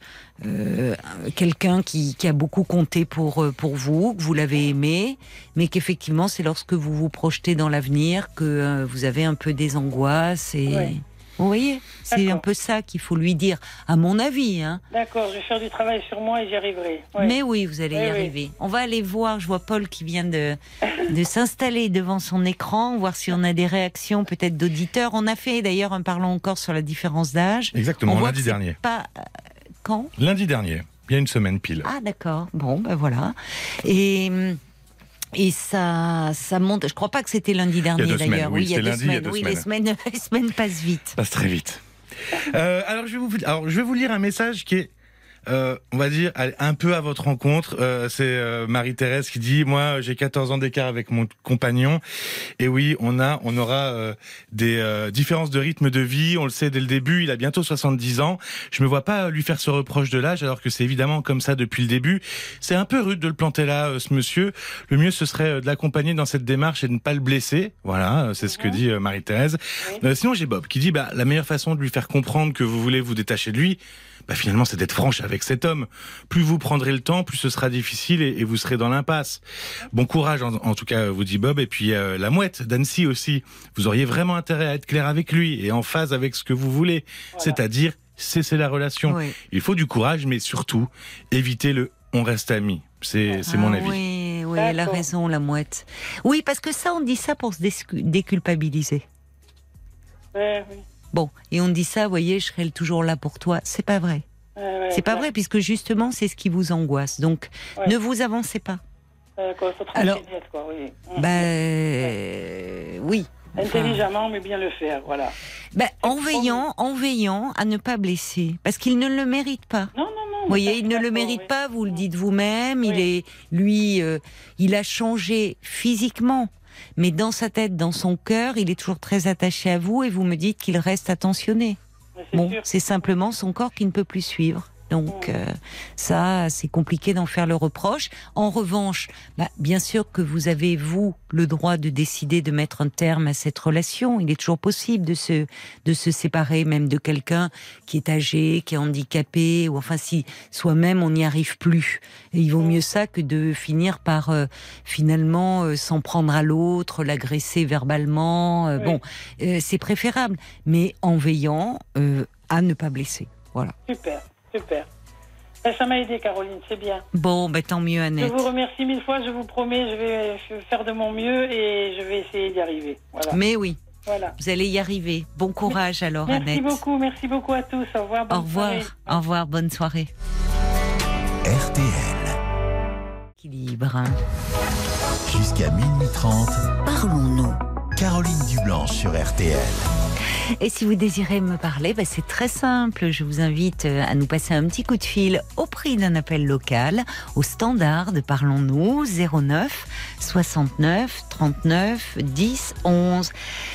S1: euh, quelqu'un qui, qui a beaucoup compté pour euh, pour vous, que vous l'avez aimé, mais qu'effectivement c'est lorsque vous vous projetez dans l'avenir que euh, vous avez un peu des angoisses et
S4: Ouais.
S1: Vous voyez C'est
S4: D'accord.
S1: un peu ça qu'il faut lui dire, à mon avis. Hein.
S4: D'accord, je vais faire du travail sur moi et j'y arriverai. Ouais.
S1: Mais oui, vous allez
S4: Oui,
S1: y
S4: oui.
S1: arriver. On va aller voir, je vois Paul qui vient de, de s'installer devant son écran, voir si on a des réactions peut-être d'auditeurs. On a fait d'ailleurs un parlant encore sur la différence d'âge.
S5: Exactement,
S1: On
S5: lundi dernier.
S1: Pas euh, quand?
S5: Lundi dernier, il y a une semaine pile.
S1: Ah d'accord. Bon, ben voilà. Et hum, et ça, ça monte. Je crois pas que c'était lundi dernier d'ailleurs.
S5: oui,
S1: il y a deux
S5: lundi, il y a
S1: semaines. oui, les semaines, les semaines passent vite.
S5: passe très vite. Euh, alors, je vais vous, alors, je vais vous lire un message qui est, euh, on va dire, un peu à votre rencontre. Euh, c'est euh, Marie-Thérèse qui dit, moi, j'ai 14 ans d'écart avec mon compagnon. Et oui, on a, on aura euh, des euh, différences de rythme de vie. On le sait dès le début. Il a bientôt 70 ans. Je me vois pas lui faire ce reproche de l'âge, alors que c'est évidemment comme ça depuis le début. C'est un peu rude de le planter là, ce monsieur. Le mieux, ce serait de l'accompagner dans cette démarche et de ne pas le blesser. Voilà, c'est ce que
S4: Mhm.
S5: dit Marie-Thérèse.
S4: Oui.
S5: Sinon, j'ai Bob qui dit bah, la meilleure façon de lui faire comprendre que vous voulez vous détacher de lui, bah, finalement, c'est d'être franche avec cet homme. Plus vous prendrez le temps, plus ce sera difficile et, et vous serez dans l'impasse. Bon courage, en, en tout cas, vous dit Bob. Et puis euh, la mouette d'Annecy aussi. Vous auriez vraiment intérêt à être clair avec lui et en phase avec ce que vous voulez,
S4: Voilà.
S5: c'est-à-dire cesser la relation.
S1: Oui.
S5: Il faut du courage, mais surtout éviter le on reste amis. C'est c'est mon
S1: Ah
S5: avis.
S1: Oui, oui, elle a raison, la mouette. Oui, parce que ça, on dit ça pour se déculpabiliser.
S4: Ouais, oui.
S1: Bon, et on dit ça, vous voyez, je serai toujours là pour toi. C'est pas vrai.
S4: Ouais, ouais,
S1: C'est pas
S4: ouais.
S1: vrai, puisque justement, c'est ce qui vous angoisse. Donc,
S4: Ouais.
S1: ne vous avancez pas.
S4: Euh, quoi, faut
S1: Alors-
S4: net, quoi, oui. Mm.
S1: Ben, euh, oui.
S4: Intelligemment, mais bien le faire, voilà.
S1: ben, en veillant, en veillant à ne pas blesser, parce qu'il ne le mérite pas.
S4: Non, non, non.
S1: Vous voyez, il ne le mérite
S4: oui.
S1: pas, vous le dites vous-même. Il est, lui, euh, il a changé physiquement, mais dans sa tête, dans son cœur, il est toujours très attaché à vous et vous me dites qu'il reste attentionné. Bon, c'est simplement son corps qui ne peut plus suivre. Donc euh, ça, c'est compliqué d'en faire le reproche. En revanche, bah, bien sûr que vous avez, vous, le droit de décider de mettre un terme à cette relation. Il est toujours possible de se, de se séparer même de quelqu'un qui est âgé, qui est handicapé, ou enfin si soi-même on n'y arrive plus. Et il vaut mieux ça que de finir par euh, finalement euh, s'en prendre à l'autre, l'agresser verbalement. Euh,
S4: Oui.
S1: Bon, euh, c'est préférable, mais en veillant euh, à ne pas blesser. Voilà.
S4: Super, super. Ben, ça m'a aidé, Caroline, c'est bien.
S1: Bon, ben tant mieux,
S4: Je
S1: Annette.
S4: vous remercie mille fois, je vous promets, je vais faire de mon mieux et je vais essayer d'y arriver. Voilà.
S1: Mais oui,
S4: voilà.
S1: vous allez y arriver. Bon courage alors,
S4: Merci
S1: Annette.
S4: beaucoup, merci beaucoup à tous. Au revoir. bonne
S1: Au revoir,
S4: soirée.
S1: au revoir, bonne soirée.
S2: RTL.
S1: Équilibre.
S2: Jusqu'à minuit 30,
S3: Parlons-nous.
S2: Caroline Dublanche sur RTL.
S1: Et si vous désirez me parler, ben c'est très simple. Je vous invite euh, à nous passer un petit coup de fil au prix d'un appel local au standard de Parlons-nous 09 69 39 10 11.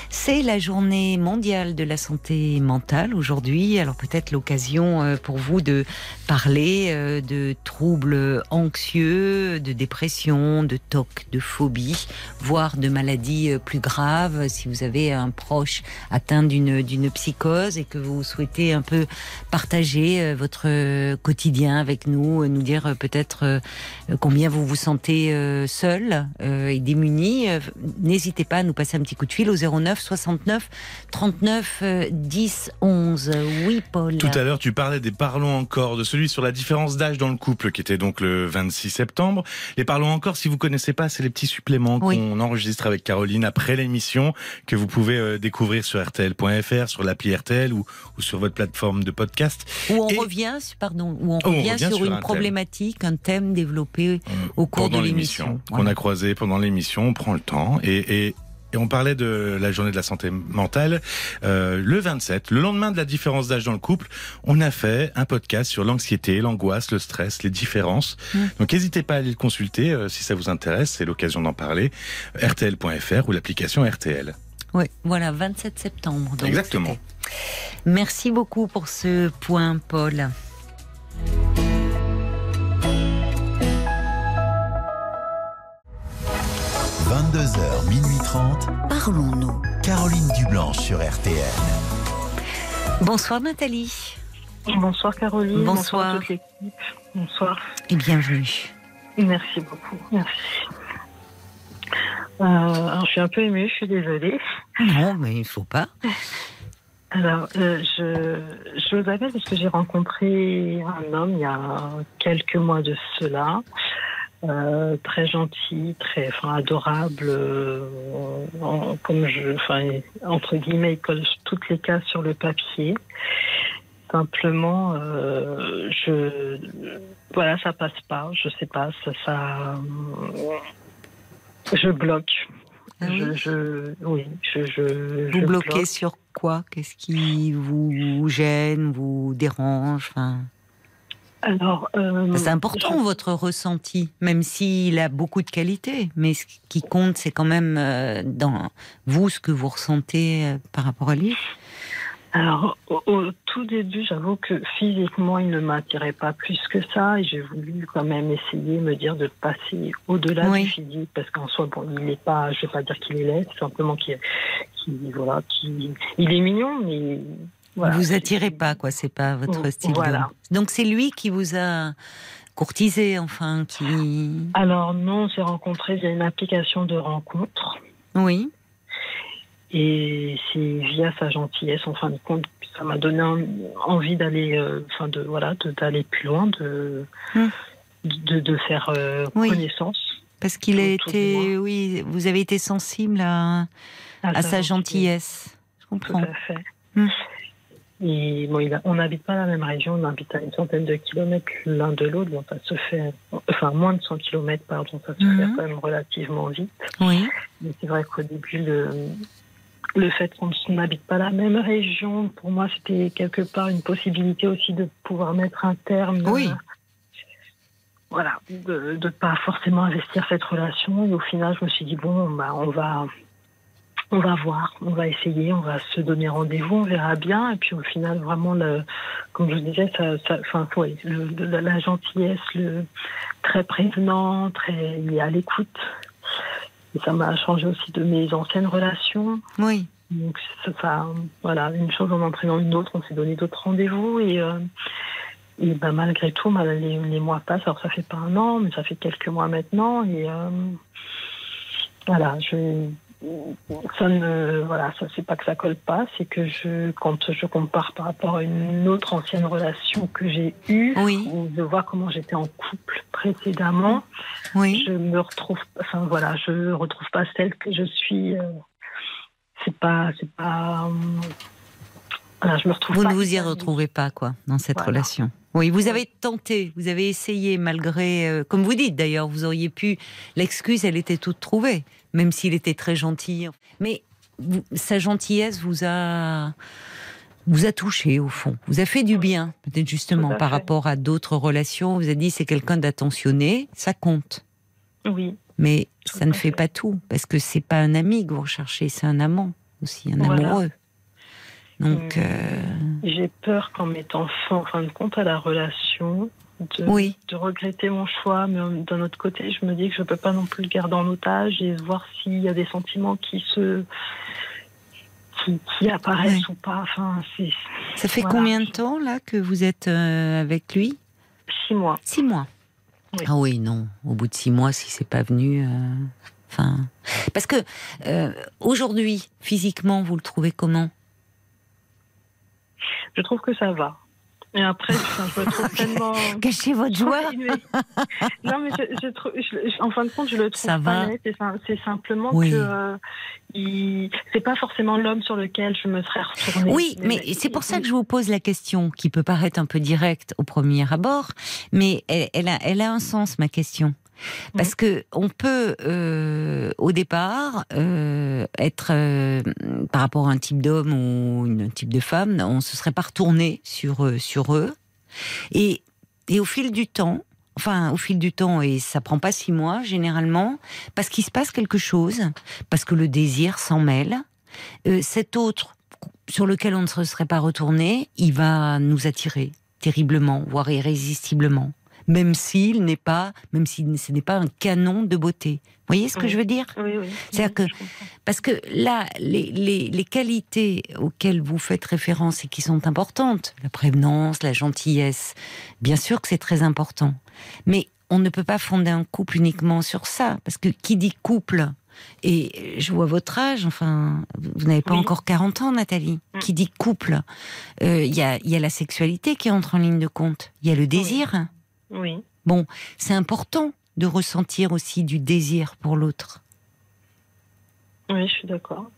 S1: C'est la journée mondiale de la santé mentale aujourd'hui. Alors peut-être l'occasion euh, pour vous de parler euh, de troubles anxieux, de dépression, de TOC, de phobie, voire de maladies euh, plus graves. Si vous avez un proche atteint d'une d'une psychose et que vous souhaitez un peu partager votre quotidien avec nous, nous dire peut-être combien vous vous sentez seul et démuni, euh, n'hésitez pas à nous passer un petit coup de fil au 09 69 39 euh, 10 11. Oui, Paul.
S5: Tout à l'heure, tu parlais des parlons encore, de celui sur la différence d'âge dans le couple, qui était donc le 26 septembre. Les parlons encore, si vous connaissez pas, c'est les petits suppléments
S1: Oui.
S5: qu'on enregistre avec Caroline après l'émission, que vous pouvez euh, découvrir sur RTL.fr, sur l'appli RTL ou, ou sur votre plateforme de podcast.
S1: Où on
S5: Et-
S1: revient, pardon, où on
S5: on
S1: revient, sur,
S5: sur un
S1: une
S5: thème.
S1: problématique, un thème développé au cours de
S5: l'émission,
S1: l'émission.
S5: qu'on
S1: Voilà.
S5: a croisé pendant l'émission, on prend le temps et, et et on parlait de la journée de la santé mentale. Euh, le 27, le lendemain de la différence d'âge dans le couple, on a fait un podcast sur l'anxiété, l'angoisse, le stress, les différences.
S1: Mm.
S5: Donc n'hésitez pas à aller le consulter euh, si ça vous intéresse, c'est l'occasion d'en parler. RTL.fr ou l'application RTL.
S1: Oui, voilà, 27 septembre. donc
S5: Exactement.
S1: Merci beaucoup pour ce point, Paul.
S2: – 22h, minuit 30,
S3: Parlons-nous.
S2: Caroline Dublanche sur RTL.
S1: Bonsoir Nathalie
S6: Bonsoir Caroline.
S1: Bonsoir.
S6: à toute l'équipe. Bonsoir.
S1: et bienvenue.
S6: Merci beaucoup. Merci. Euh, alors, je suis un peu émue, je suis désolée.
S1: Non, mais il faut pas.
S6: Alors, euh, je, je vous appelle parce que j'ai rencontré un homme il y a quelques mois de cela. Euh, très gentil, très enfin, adorable, euh, en- comme je, enfin, entre guillemets, il colle toutes les cases sur le papier. Simplement, euh, je, voilà, ça passe pas. Je sais pas, ça, ça je bloque.
S1: Ah oui
S6: je, je, oui, je, je,
S1: Vous bloquez
S6: bloque.
S1: sur quoi? Qu'est-ce qui vous gêne, vous dérange? Enfin,
S6: Alors, euh,
S1: C'est important votre ressenti, même s'il a beaucoup de qualités. Mais ce qui compte, c'est quand même euh, dans vous ce que vous ressentez euh, par rapport à lui.
S6: Alors, au, au tout début, j'avoue que physiquement, il ne m'attirait pas plus que ça, et j'ai voulu quand même essayer, me dire de passer au-delà
S1: Oui.
S6: du physique, parce qu'en soi, bon, il n'est pas, je vais pas dire qu'il est laid, simplement qu'il, voilà, il est mignon, mais voilà.
S1: vous attirez pas, quoi. C'est pas votre style. de-
S6: Voilà.
S1: Donc c'est lui qui vous a courtisé, enfin, qui.
S6: Alors non, on s'est rencontrés via une application de rencontre,
S1: Oui.
S6: et c'est via sa gentillesse, en fin de compte, ça m'a donné envie d'aller, euh, enfin de voilà, d'aller plus loin, de
S1: Hmm.
S6: de, de faire euh,
S1: Oui.
S6: connaissance.
S1: Parce qu'il a été, oui, vous avez été sensible à, à sa gentillesse. Je
S6: Tout
S1: comprends.
S6: à fait.
S1: Hmm.
S6: Et bon, il a- on n'habite pas la même région, on habite à une centaine de kilomètres l'un de l'autre, donc ça se fait, enfin moins de 100 kilomètres, pardon, ça se
S1: Mhm.
S6: fait quand même relativement vite.
S1: Oui.
S6: Mais c'est vrai qu'au début, le, le fait qu'on n'habite pas la même région, pour moi, c'était quelque part une possibilité aussi de pouvoir mettre un terme.
S1: Oui.
S6: euh, voilà, de ne pas forcément investir cette relation. Et au final, je me suis dit, bon, bah, on va. On va voir, on va essayer, on va se donner rendez-vous, on verra bien. Et puis au final, vraiment, le, comme je vous disais, ça, ça, enfin, ouais, le- le- la gentillesse, le très prévenant, très, il est à l'écoute. Et ça m'a changé aussi de mes anciennes relations.
S1: Oui.
S6: Donc ça, ça- voilà, une chose en entraînant une autre, on s'est donné d'autres rendez-vous et, euh, et ben, malgré tout, bah, les, les mois passent. Alors ça fait pas un an, mais ça fait quelques mois maintenant et euh, voilà, je ça ne voilà, ça c'est pas que ça colle pas, c'est que je quand je compare par rapport à une autre ancienne relation que j'ai eue,
S1: Oui.
S6: où je vois comment j'étais en couple précédemment
S1: Oui.
S6: je me retrouve enfin voilà je retrouve pas celle que je suis euh, c'est pas c'est pas euh, voilà, je me retrouve
S1: Vous
S6: pas
S1: ne vous y retrouvez pas, quoi, dans cette
S6: Voilà.
S1: relation. Oui, vous avez tenté, vous avez essayé, malgré, euh, comme vous dites d'ailleurs, vous auriez pu. L'excuse, elle était toute trouvée, même s'il était très gentil. Mais vous- sa gentillesse vous a vous a touché au fond, vous a fait du bien, peut-être justement par
S6: fait.
S1: rapport à d'autres relations. Vous a dit c'est quelqu'un d'attentionné, ça compte,
S6: oui
S1: mais ça ne fait
S6: fait.
S1: pas tout parce que c'est pas un ami que vous recherchez, c'est un amant aussi, un
S6: Voilà.
S1: amoureux. Donc
S6: Mm.
S1: euh,
S6: j'ai peur qu'en mettant fin en fin de compte à la relation de,
S1: oui.
S6: de regretter mon choix mais euh, d'un autre côté je me dis que je peux pas non plus le garder en otage et voir s'il y a des sentiments qui se qui, qui apparaissent ou pas enfin
S1: Ça fait
S6: Voilà.
S1: combien de temps là que vous êtes euh, avec lui?
S6: Six mois
S1: Six mois.
S6: Oui.
S1: Ah oui, non. Au bout de six mois, si c'est pas venu, euh, enfin, parce que euh, aujourd'hui, physiquement, vous le trouvez comment?
S6: Je trouve que ça va et après je trouve tellement
S1: Cachez votre joie.
S6: Non, mais je, je trouve, je- en fin de compte, je le trouve
S1: Ça
S6: pas
S1: va.
S6: C'est sim- C'est simplement
S1: Oui.
S6: que euh, il- c'est pas forcément l'homme sur lequel je me serais retournée.
S1: Oui, mais c'est pour ça que je vous pose la question, qui peut paraître un peu directe au premier abord, mais elle, elle a, elle a un sens, ma question. Parce que on peut, euh, au départ, euh, être euh, par rapport à un type d'homme ou un type de femme, on se serait pas retourné sur eux, sur eux, et, et au fil du temps, enfin au fil du temps, et ça prend pas six mois généralement, parce qu'il se passe quelque chose, parce que le désir s'en mêle, cet autre sur lequel on ne se serait pas retourné, il va nous attirer terriblement, voire irrésistiblement. Même s'il n'est pas, même si ce n'est pas un canon de beauté. Vous voyez ce que
S6: Oui.
S1: je veux dire?
S6: Oui, oui.
S1: C'est-à-dire que-. Parce que là, les, les- les qualités auxquelles vous faites référence et qui sont importantes, la prévenance, la gentillesse, bien sûr que c'est très important. Mais on ne peut pas fonder un couple uniquement sur ça. Parce que qui dit couple Et je vois votre âge, enfin, vous n'avez pas
S6: Oui.
S1: encore 40 ans, Nathalie.
S6: Mm.
S1: Qui dit couple, euh, il y, a, il y a la sexualité qui entre en ligne de compte. Il y a le désir.
S6: Oui.
S1: Bon, c'est important de ressentir aussi du désir pour l'autre.
S6: Oui, je suis d'accord.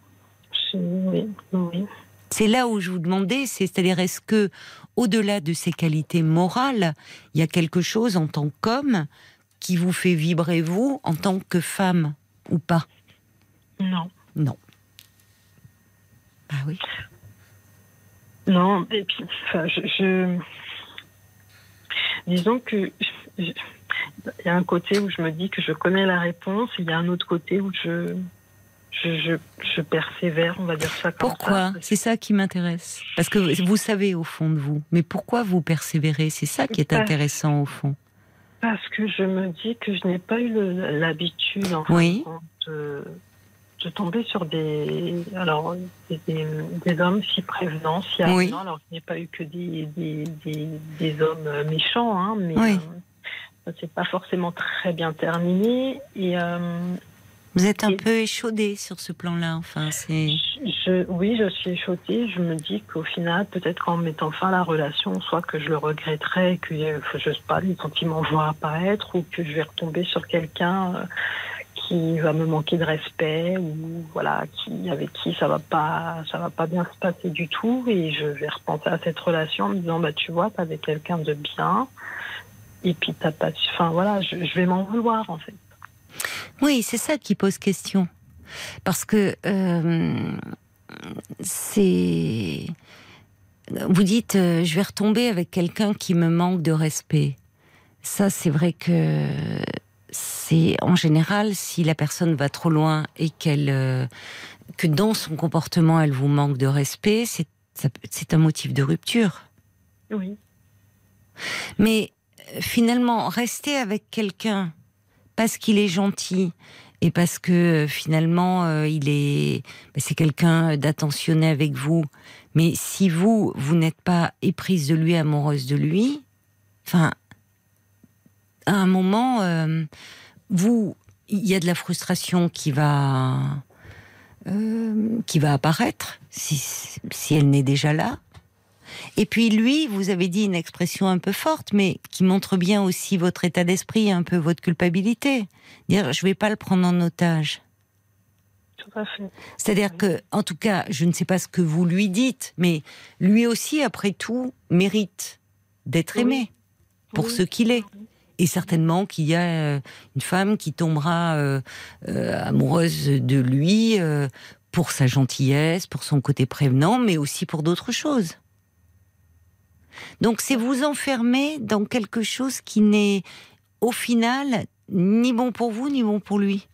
S6: Je- Oui, oui.
S1: C'est là où je vous demandais, c'est- c'est-à-dire est-ce que, au-delà de ces qualités morales, il y a quelque chose en tant qu'homme qui vous fait vibrer vous en tant que femme ou pas?
S6: Non.
S1: Non. Ah oui.
S6: Non, et puis, enfin, je, je- Disons que. Il y a un côté où je me dis que je connais la réponse, et il y a un autre côté où je. Je, je, je persévère, on va dire ça comme
S1: Pourquoi. C'est ça qui m'intéresse. Parce que vous savez au fond de vous. Mais pourquoi vous persévérez? C'est ça qui est
S6: Parce-
S1: intéressant au fond.
S6: Parce que je me dis que je n'ai pas eu l'habitude, en
S1: Oui.
S6: compte, de, de tomber sur des, alors, des, des- des hommes si prévenants, si
S1: Oui.
S6: avenants. Alors, je n'ai pas eu que des, des, hommes méchants, hein, mais
S1: Oui.
S6: euh, ça s'est pas forcément très bien terminé. Et euh,
S1: Vous êtes un
S6: Et-
S1: peu échaudé sur ce plan-là. Enfin, c'est.
S6: je, oui, je suis échaudée. Je me dis qu'au final, peut-être qu'en mettant fin à la relation, soit que je le regretterai, que euh, je sais pas, les sentiments vont apparaître, ou que je vais retomber sur quelqu'un euh, qui va me manquer de respect, ou voilà, qui avec qui ça va pas, ça va pas bien se passer du tout, et je vais repenser à cette relation en me disant, bah tu vois, t'avais quelqu'un de bien, et puis t'as pas, enfin voilà, je, vais m'en vouloir en fait.
S1: Oui, c'est ça qui pose question. Parce que euh, c'est. Vous dites, euh, je vais retomber avec quelqu'un qui me manque de respect. Ça, c'est vrai que c'est en général si la personne va trop loin et qu'elle euh, que dans son comportement elle vous manque de respect, c'est un motif de rupture.
S6: Oui.
S1: Mais euh, finalement, rester avec quelqu'un parce qu'il est gentil et parce que euh, finalement euh, il est, ben, c'est quelqu'un d'attentionné avec vous. Mais si vous, vous n'êtes pas éprise de lui, amoureuse de lui, enfin, à un moment, euh, vous, il y a de la frustration qui va, euh, qui va apparaître si, si elle n'est déjà là. Et puis lui, vous avez dit une expression un peu forte, mais qui montre bien aussi votre état d'esprit, un peu votre culpabilité. Dire, je vais pas le prendre en otage.
S6: Tout à fait.
S1: C'est-à-dire que, en tout cas, je ne sais pas ce que vous lui dites, mais lui aussi, après tout, mérite d'être
S6: Oui.
S1: aimé pour
S6: Oui.
S1: ce qu'il est. Et certainement qu'il y a euh, une femme qui tombera euh, euh, amoureuse de lui euh, pour sa gentillesse, pour son côté prévenant, mais aussi pour d'autres choses. Donc c'est vous enfermer dans quelque chose qui n'est au final ni bon pour vous ni bon pour lui.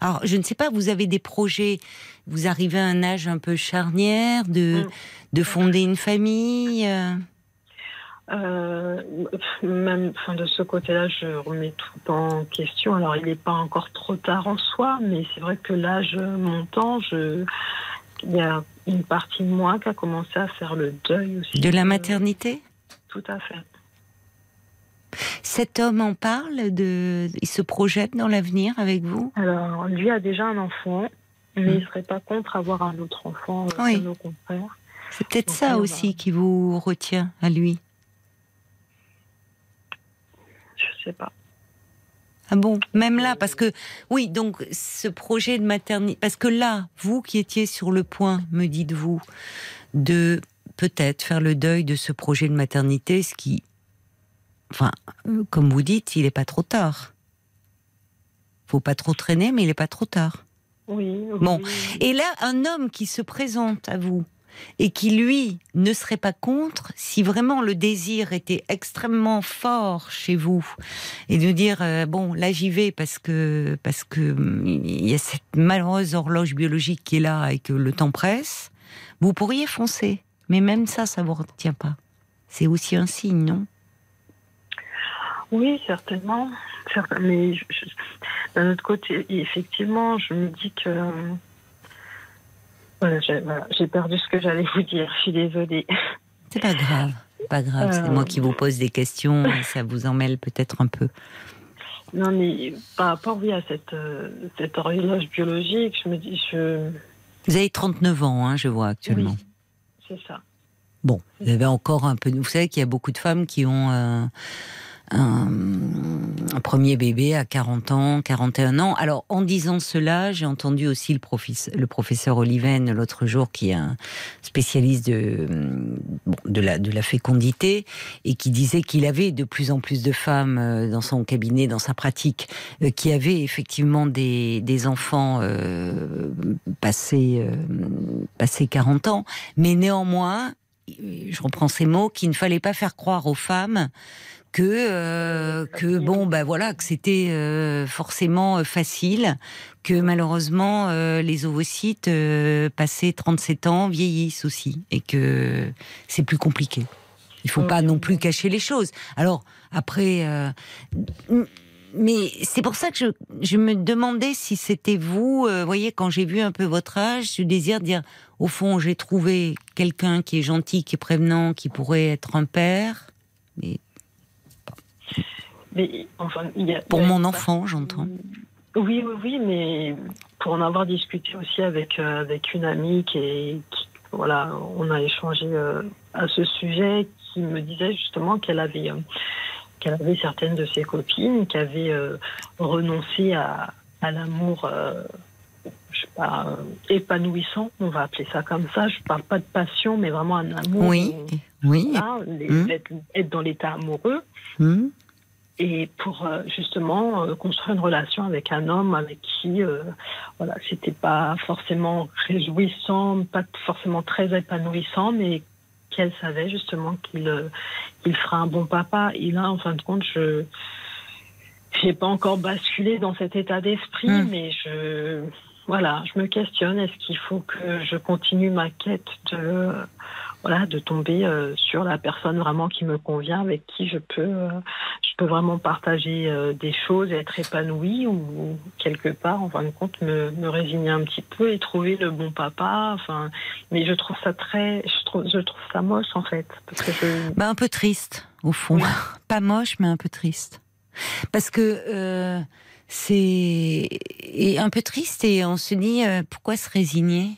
S1: Alors je ne sais pas, vous avez des projets, vous arrivez à un âge un peu charnière de,
S6: Mm.
S1: de fonder une famille. Euh,
S6: même enfin, de ce côté-là, je remets tout en question. Alors, il n'est pas encore trop tard en soi, mais c'est vrai que l'âge montant, je... il y a une partie de moi qui a commencé à faire le deuil aussi.
S1: de la maternité?
S6: Tout à fait.
S1: Cet homme en parle, de, il se projette dans l'avenir avec vous?
S6: Alors, lui a déjà un enfant, mais
S1: Mm.
S6: il ne serait pas contre avoir un autre enfant, euh,
S1: Oui.
S6: au contraire.
S1: C'est peut-être ça
S6: va-
S1: aussi qui vous retient à lui.
S6: Je sais pas.
S1: Ah bon Même là, parce que oui, donc ce projet de maternité, parce que là, vous qui étiez sur le point, me dites-vous, de peut-être faire le deuil de ce projet de maternité, ce qui, enfin, comme vous dites, il n'est pas trop tard. Faut pas trop traîner, mais il n'est pas trop tard.
S6: Oui.
S1: Bon.
S6: oui.
S1: Et là, un homme qui se présente à vous et qui, lui, ne serait pas contre, si vraiment le désir était extrêmement fort chez vous, et de dire, euh, bon, là j'y vais parce que, parce que hum, il y a cette malheureuse horloge biologique qui est là et que le temps presse, vous pourriez foncer. Mais même ça, ça vous retient pas. C'est aussi un signe, non?
S6: Oui, certainement. Certain- Mais d'un autre côté, effectivement, je me dis que. Voilà, j'ai voilà, perdu ce que j'allais vous dire. Je suis désolée.
S1: C'est pas grave. Pas grave, c'est
S6: Euh.
S1: moi qui vous pose des questions et ça vous emmêle peut-être un peu.
S6: Non, mais par rapport oui, à cette, euh, cette horloge biologique, je me dis. Je...
S1: Vous avez 39 ans, hein, je vois actuellement.
S6: Oui, c'est ça.
S1: Bon, vous avez encore un peu. Vous savez qu'il y a beaucoup de femmes qui ont. euh, un, premier bébé à 40 ans, 41 ans. Alors, en disant cela, j'ai entendu aussi le, professe- le professeur Oliven l'autre jour, qui est un spécialiste de, la, fécondité, et qui disait qu'il avait de plus en plus de femmes euh, dans son cabinet, dans sa pratique, euh, qui avaient effectivement des, enfants euh, passés, passés 40 ans. Mais néanmoins, je reprends ces mots, qu'il ne fallait pas faire croire aux femmes que euh, que bon ben voilà que c'était euh, forcément euh, facile que malheureusement les ovocytes passés 37 ans vieillissent aussi et que c'est plus compliqué. Il faut pas non plus cacher les choses. Alors après mais c'est pour ça que je, je me demandais si c'était vous, euh, voyez, quand j'ai vu un peu votre âge, ce désir de dire, au fond, j'ai trouvé quelqu'un qui est gentil, qui est prévenant, qui pourrait être un père. Mais
S6: Mais enfin, il y a,
S1: pour
S6: il y a
S1: mon enfant, j'entends.
S6: Oui, oui, oui, mais pour en avoir discuté aussi avec, euh, avec une amie qui est. qui- voilà, on a échangé euh, à ce sujet qui me disait justement qu'elle avait, euh, qu'elle avait certaines de ses copines qui avaient renoncé à, à l'amour. je sais pas, épanouissant, on va appeler ça comme ça. Je parle pas de passion, mais vraiment un amour.
S1: Oui,
S6: où,
S1: oui.
S6: les-
S1: Hum.
S6: être, être dans l'état amoureux
S1: Hmm.
S6: Et pour euh, justement euh, construire une relation avec un homme avec qui euh, voilà c'était pas forcément réjouissant pas forcément très épanouissant mais qu'elle savait justement qu'il euh, qu'il fera un bon papa et là en fin de compte je j'ai pas encore basculé dans cet état d'esprit
S1: Mm.
S6: mais je voilà je me questionne est-ce qu'il faut que je continue ma quête de voilà de tomber euh, sur la personne vraiment qui me convient avec qui je peux euh, je peux vraiment partager euh, des choses et être épanouie ou quelque part en fin de compte me, me résigner un petit peu et trouver le bon papa enfin mais je trouve ça très je trouve je trouve ça moche en fait parce que je
S1: Bah, un peu triste, au fond.
S6: Oui.
S1: Pas moche, mais un peu triste. Parce que c'est un peu triste et on se dit pourquoi se résigner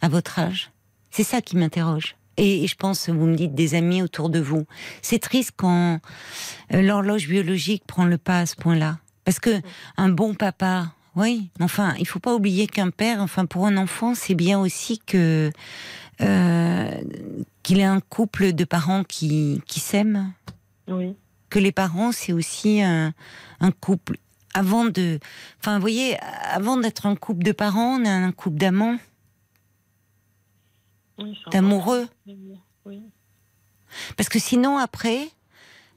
S1: à votre âge? C'est ça qui m'interroge. Et, et je pense, vous me dites des amis autour de vous. C'est triste quand euh, l'horloge biologique prend le pas à ce point-là. Parce que un bon papa, oui, enfin, il faut pas oublier qu'un père, enfin pour un enfant, c'est bien aussi que euh, qu'il ait un couple de parents qui, qui s'aiment,
S6: oui
S1: que les parents, c'est aussi un, un couple. Avant de. Enfin, vous voyez, avant d'être un couple de parents, on est un couple d'amants,
S6: oui
S1: d'amoureux.
S6: oui
S1: Parce que sinon, après.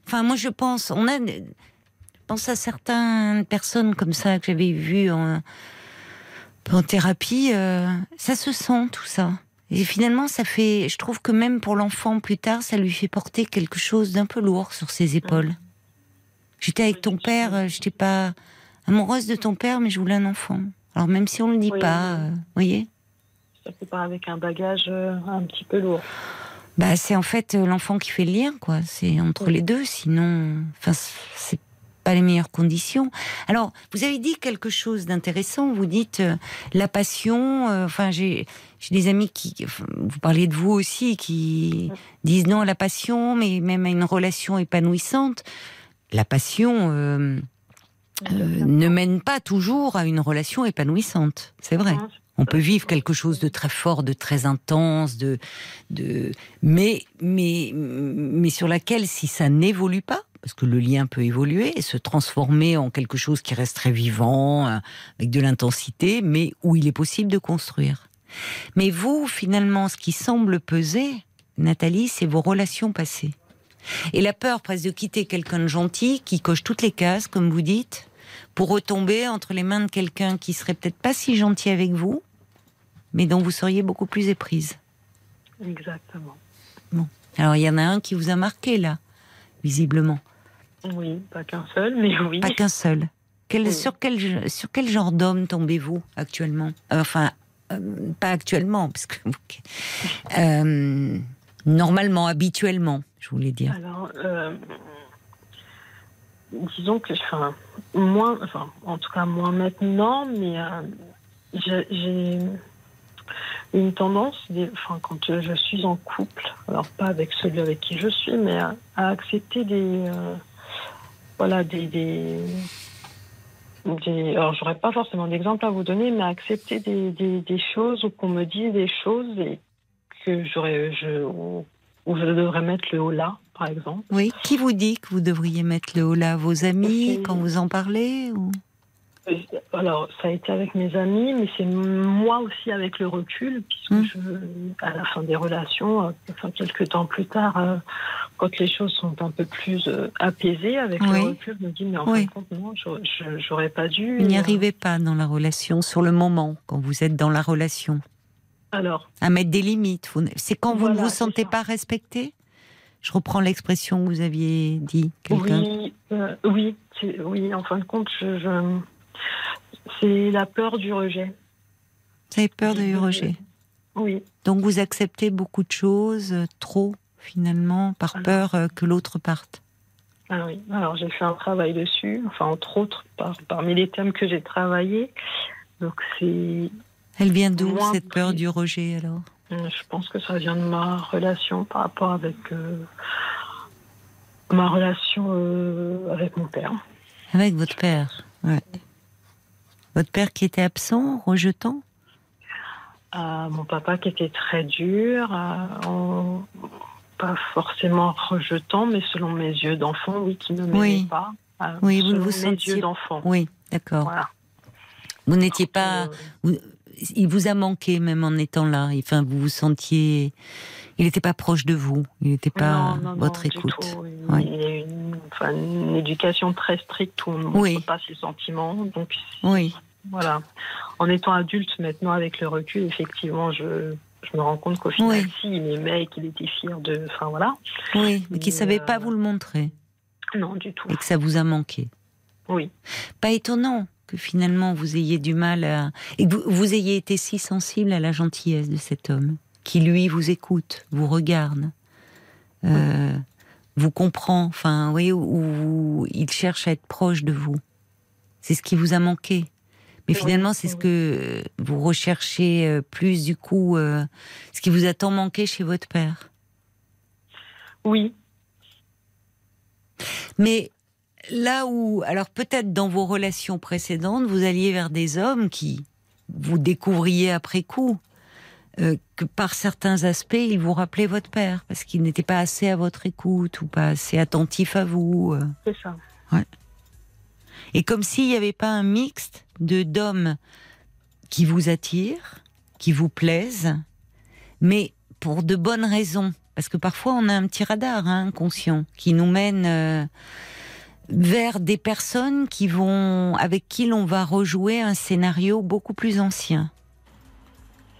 S1: Enfin, moi, je pense. On a. Je pense à certaines personnes comme ça que j'avais vues en, en thérapie. euh, ça se sent, tout ça. Et finalement, ça fait. Je trouve que même pour l'enfant, plus tard, ça lui fait porter quelque chose d'un peu lourd sur ses épaules. J'étais avec ton père, euh, j'étais pas amoureuse de ton père, mais je voulais un enfant. Alors même si on le dit
S6: Oui,
S1: pas, euh, vous voyez,
S6: ça pas avec un bagage euh, un petit peu lourd
S1: bah c'est en fait euh, l'enfant qui fait le lien, quoi. C'est entre
S6: Oui.
S1: les deux, sinon, enfin c'est pas les meilleures conditions. Alors vous avez dit quelque chose d'intéressant. Vous dites euh, la passion. euh, Enfin j'ai j'ai des amis qui, enfin, vous parliez de vous aussi, qui disent non à la passion, mais même à une relation épanouissante. La passion. euh, euh, ne mène pas toujours à une relation épanouissante. C'est vrai. On peut vivre quelque chose de très fort, de très intense, de, de, mais, mais, mais sur laquelle, si ça n'évolue pas, parce que le lien peut évoluer et se transformer en quelque chose qui reste très vivant, euh, avec de l'intensité, mais où il est possible de construire. Mais vous, finalement, ce qui semble peser, Nathalie, c'est vos relations passées. Et la peur presque de quitter quelqu'un de gentil, qui coche toutes les cases, comme vous dites, pour retomber entre les mains de quelqu'un qui serait peut-être pas si gentil avec vous, mais dont vous seriez beaucoup plus éprise.
S6: exactement
S1: Alors il y en a un qui vous a marqué là, visiblement.
S6: oui pas qu'un seul mais oui
S1: Pas qu'un seul. Quel-
S6: Oui.
S1: sur, quel, sur quel genre d'homme tombez-vous actuellement? Euh, Enfin, euh, pas actuellement, parce que euh, normalement, habituellement, je voulais dire.
S6: Alors, euh, disons que, enfin, moins, enfin, en tout cas moins maintenant, mais j'ai une tendance, des- enfin, quand je suis en couple, alors pas avec celui avec qui je suis, mais à, à accepter des, euh, voilà, des, des, des- alors j'aurais pas forcément d'exemple à vous donner, mais à accepter des, des, des choses ou qu'on me dise des choses et que j'aurais, je, où, où je devrais mettre le haut là, par exemple.
S1: Oui. Qui vous dit que vous devriez mettre le haut là? Vos amis, quand vous en parlez ou...
S6: Alors, ça a été avec mes amis, mais c'est moi aussi avec le recul, puisque
S1: Mm.
S6: je, à la fin des relations, euh, enfin, quelques temps plus tard, euh, quand les choses sont un peu plus euh, apaisées, avec
S1: Oui.
S6: le recul, je me dis, mais en
S1: Oui.
S6: fin de compte, non, j'aurais pas dû.
S1: Vous n'y
S6: euh,
S1: arrivez pas dans la relation, sur le moment, quand vous êtes dans la relation,
S6: Alors,
S1: à mettre des limites. C'est quand vous ne vous sentez pas respecté? Je reprends l'expression que vous aviez dit. Quelqu'un.
S6: oui, euh, oui, oui, en fin de compte, je, je- c'est la peur du rejet.
S1: Vous avez peur du
S6: Je-
S1: rejet.
S6: Oui,
S1: Donc vous acceptez beaucoup de choses, euh, trop finalement, par
S6: Alors.
S1: peur euh, que l'autre parte.
S6: Ah oui, alors j'ai fait un travail dessus, enfin entre autres par, parmi les thèmes que j'ai travaillé. Donc c'est,
S1: Elle vient d'où cette peur du rejet alors?
S6: Euh, je pense que ça vient de ma relation par rapport avec euh, ma relation euh, avec mon père.
S1: Avec votre père. ouais. Votre père qui était absent, rejetant?
S6: À mon papa qui était très dur, à- en- pas forcément rejetant, mais selon mes yeux d'enfant, oui, qui ne m'aimait
S1: Oui.
S6: pas. à-
S1: Oui, vous
S6: selon
S1: vous
S6: mes
S1: sentiez-
S6: yeux d'enfant.
S1: Oui, d'accord.
S6: Voilà.
S1: Vous n'étiez pas.
S6: Euh,
S1: vous- il vous a manqué même en étant là. Enfin, vous vous sentiez. Il n'était pas proche de vous. Il n'était pas
S6: Non,
S1: votre écoute.
S6: Il a une, enfin, une éducation très stricte où on ne montre
S1: Oui.
S6: pas ses sentiments. Donc
S1: Oui,
S6: voilà. En étant adulte maintenant avec le recul, effectivement, je, je me rends compte qu'au final,
S1: Oui.
S6: si, il aimait et qu'il était fier de. Enfin voilà.
S1: oui, mais qui
S6: Mais,
S1: savait
S6: euh,
S1: pas vous le montrer
S6: Non, du tout.
S1: et que ça vous a manqué.
S6: Oui.
S1: Pas étonnant que finalement vous ayez du mal à et que vous, vous ayez été si sensible à la gentillesse de cet homme qui lui vous écoute, vous regarde, euh, vous comprend, enfin, oui, ou il cherche à être proche de vous. C'est ce qui vous a manqué. Mais finalement, c'est ce que vous recherchez euh, plus du coup, euh, ce qui vous a tant manqué chez votre père?
S6: Oui.
S1: Mais là où, alors peut-être dans vos relations précédentes, vous alliez vers des hommes qui vous découvriez après coup euh, que par certains aspects, ils vous rappelaient votre père parce qu'il n'était pas assez à votre écoute ou pas assez attentif à vous.
S6: C'est ça.
S1: Et comme s'il n'y avait pas un mixte de d'hommes qui vous attirent, qui vous plaisent, mais pour de bonnes raisons. Parce que parfois on a un petit radar hein, inconscient qui nous mène euh, vers des personnes qui vont, avec qui l'on va rejouer un scénario beaucoup plus ancien.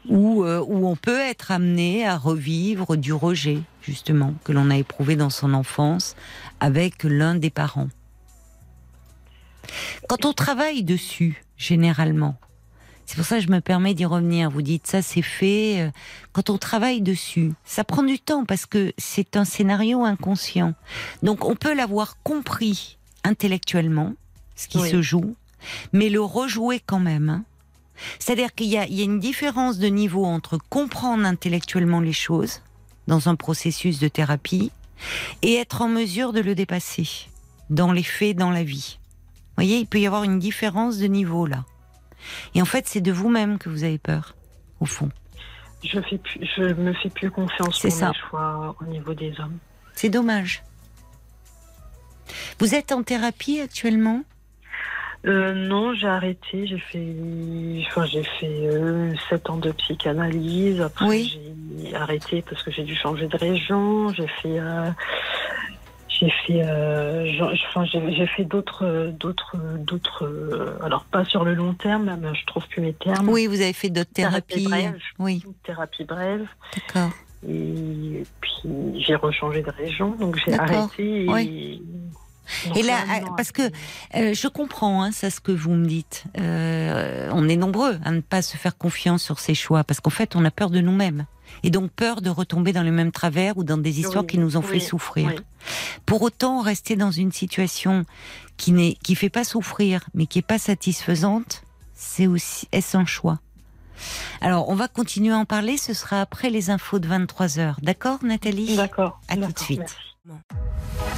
S1: Où, euh, où on peut être amené à revivre du rejet, justement, que l'on a éprouvé dans son enfance avec l'un des parents. Quand on travaille dessus, généralement, c'est pour ça que je me permets d'y revenir. Vous dites ça, c'est fait. euh, Quand on travaille dessus, ça prend du temps parce que c'est un scénario inconscient. Donc on peut l'avoir compris intellectuellement, ce qui
S6: Oui.
S1: se joue, mais le rejouer quand même. hein. C'est-à-dire qu'il y, y a une différence de niveau entre comprendre intellectuellement les choses dans un processus de thérapie et être en mesure de le dépasser dans les faits, dans la vie. Vous voyez, il peut y avoir une différence de niveau là. Et en fait, c'est de vous-même que vous avez peur, au fond.
S6: Je, fais plus, je me fais plus confiance pour
S1: ça.
S6: mes choix au niveau des hommes.
S1: C'est dommage. Vous êtes en thérapie actuellement?
S6: Euh, non, j'ai arrêté. J'ai fait, enfin, j'ai fait euh, sept ans de psychanalyse. Après,
S1: Oui.
S6: j'ai arrêté parce que j'ai dû changer de région. J'ai fait, euh, j'ai fait, euh, enfin, j'ai fait d'autres, d'autres, d'autres. euh, alors pas sur le long terme, mais je trouve plus mes termes.
S1: Oui, vous avez fait d'autres
S6: Thérapie
S1: thérapies.
S6: brève.
S1: Oui,
S6: thérapie brève.
S1: d'accord.
S6: Et puis j'ai rechangé de région, donc j'ai arrêté. Et
S1: oui.
S6: Donc
S1: Et là,
S6: là, non,
S1: parce que
S6: après,
S1: euh, je comprends hein, ça, ce que vous me dites. Euh, on est nombreux à ne pas se faire confiance sur ses choix, parce qu'en fait, on a peur de nous-mêmes. Et donc peur de retomber dans le même travers ou dans des histoires
S6: Oui,
S1: qui nous ont fait souffrir.
S6: oui.
S1: Pour autant, rester dans une situation qui n'est, qui fait pas souffrir, mais qui est pas satisfaisante, c'est aussi, est-ce un choix? Alors, on va continuer à en parler. Ce sera après les infos de 23 heures. D'accord, Nathalie?
S6: D'accord.
S1: À tout de suite.
S6: merci.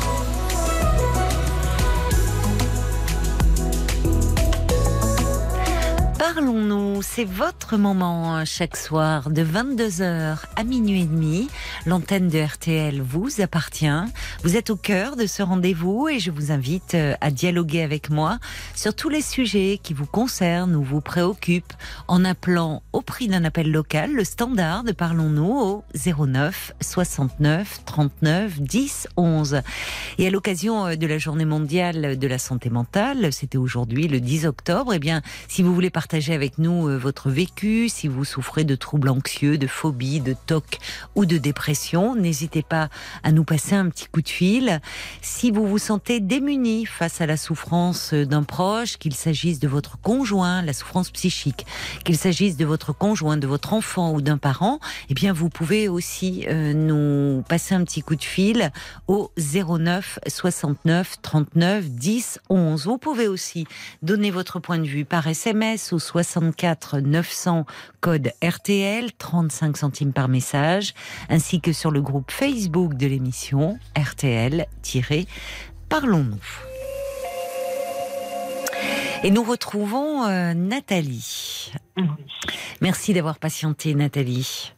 S1: Parlons-nous, c'est votre moment hein, chaque soir de 22h à minuit et demi. L'antenne de RTL vous appartient. Vous êtes au cœur de ce rendez-vous et je vous invite euh, à dialoguer avec moi sur tous les sujets qui vous concernent ou vous préoccupent en appelant au prix d'un appel local le standard de Parlons-nous au 09 69 39 10 11. Et à l'occasion euh, de la journée mondiale de la santé mentale, c'était aujourd'hui le 10 octobre, eh bien, si vous voulez partager avec nous euh, votre vécu, si vous souffrez de troubles anxieux, de phobie, de TOC ou de dépression, n'hésitez pas à nous passer un petit coup de fil. Si vous vous sentez démuni face à la souffrance d'un proche, qu'il s'agisse de votre conjoint, la souffrance psychique, qu'il s'agisse de votre conjoint, de votre enfant ou d'un parent, eh bien, vous pouvez aussi euh, nous passer un petit coup de fil au 09 69 39 10 11. Vous pouvez aussi donner votre point de vue par SMS au 64 900 code RTL 35 centimes par message ainsi que sur le groupe Facebook de l'émission RTL-Parlons-nous. Et nous retrouvons euh, Nathalie. Merci d'avoir patienté Nathalie.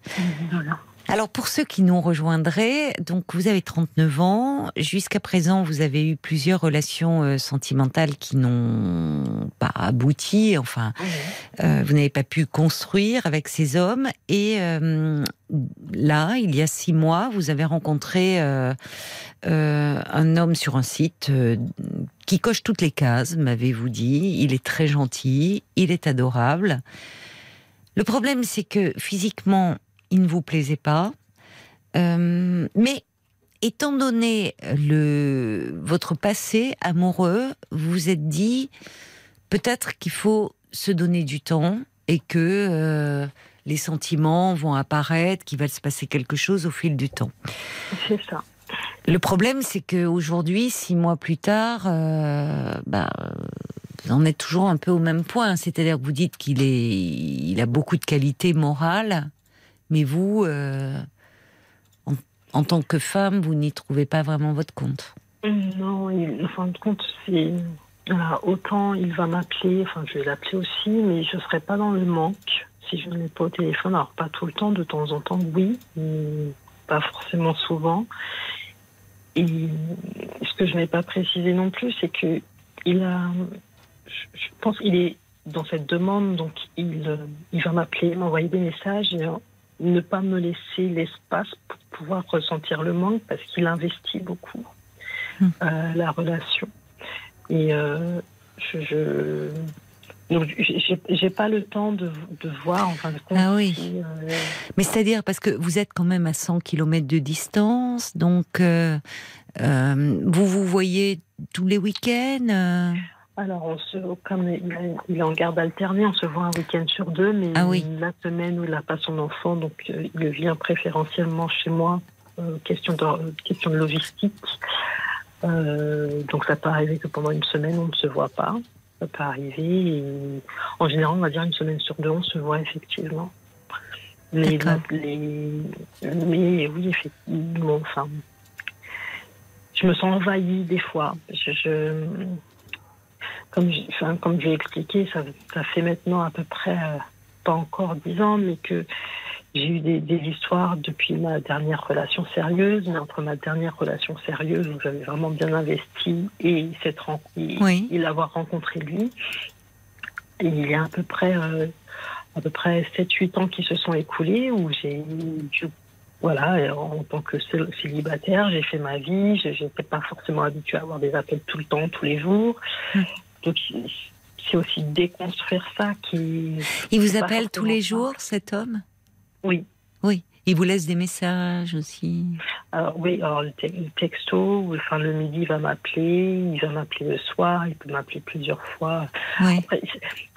S6: Voilà.
S1: Alors pour ceux qui nous rejoindraient, donc vous avez 39 ans, jusqu'à présent vous avez eu plusieurs relations euh, sentimentales qui n'ont pas abouti, enfin euh, vous n'avez pas pu construire avec ces hommes et euh, là, il y a six mois, vous avez rencontré euh, un homme sur un site qui coche toutes les cases, m'avez-vous dit. Il est très gentil, il est adorable. Le problème, c'est que physiquement, il ne vous plaisait pas, Euh, mais étant donné le votre passé amoureux, vous vous êtes dit peut-être qu'il faut se donner du temps et que euh, les sentiments vont apparaître, qu'il va se passer quelque chose au fil du temps.
S6: C'est ça.
S1: Le problème, c'est que aujourd'hui, six mois plus tard, euh, bah, vous en êtes toujours un peu au même point. C'est-à-dire que vous dites qu'il est, il a beaucoup de qualités morales, mais vous, euh, en, tant que femme, vous n'y trouvez pas vraiment votre compte.
S6: Non, il, en fin de compte, c'est. voilà, autant il va m'appeler, enfin je vais l'appeler aussi, mais je ne serai pas dans le manque si je ne l'ai pas au téléphone. Alors pas tout le temps, de temps en temps, oui, mais pas forcément souvent. Et ce que je n'ai pas précisé non plus, c'est que il a, je, pense qu'il est dans cette demande, donc il, euh, il va m'appeler, m'envoyer des messages et euh, ne pas me laisser l'espace pour pouvoir ressentir le manque parce qu'il investit beaucoup
S1: Hmm.
S6: euh, la relation. Et euh, je, je donc j'ai j'ai pas le temps de, de voir en fin de compte.
S1: Ah oui.
S6: si, euh,
S1: Mais c'est-à-dire parce que vous êtes quand même à 100 km de distance, donc euh, euh, vous vous voyez tous les week-ends.
S6: Alors, on se, comme il, est en garde alternée, on se voit un week-end sur deux, mais
S1: Ah oui.
S6: la semaine où il n'a pas son enfant, donc euh, il vient préférentiellement chez moi. euh, question, de, euh, question de logistique. Donc, ça peut arriver que pendant une semaine, on ne se voit pas. Ça peut arriver. et en général, on va dire une semaine sur deux, on se voit effectivement. Mais,
S1: D'accord.
S6: les, mais oui, effectivement, enfin, je me sens envahie des fois. Je, je- comme, j'ai- enfin, comme je l'ai expliqué, ça, ça fait maintenant à peu près, euh, pas encore dix ans, mais que j'ai eu des, des histoires depuis ma dernière relation sérieuse, mais entre ma dernière relation sérieuse où j'avais vraiment bien investi et cette et,
S1: Oui.
S6: et l'avoir rencontré lui. Et il y a à peu près, euh, à peu près 7-8 ans qui se sont écoulés où j'ai, voilà, en tant que cél- célibataire, j'ai fait ma vie, je n'étais pas forcément habituée à avoir des appels tout le temps, tous les jours.
S1: Mm.
S6: Donc, c'est aussi déconstruire ça qui.
S1: Il vous appelle tous les jours, cet homme?
S6: Oui.
S1: Oui. Il vous laisse des messages aussi?
S6: Alors oui, alors le, te- le texto, enfin le midi il va m'appeler, il va m'appeler le soir, il peut m'appeler plusieurs fois.
S1: Oui.
S6: Après,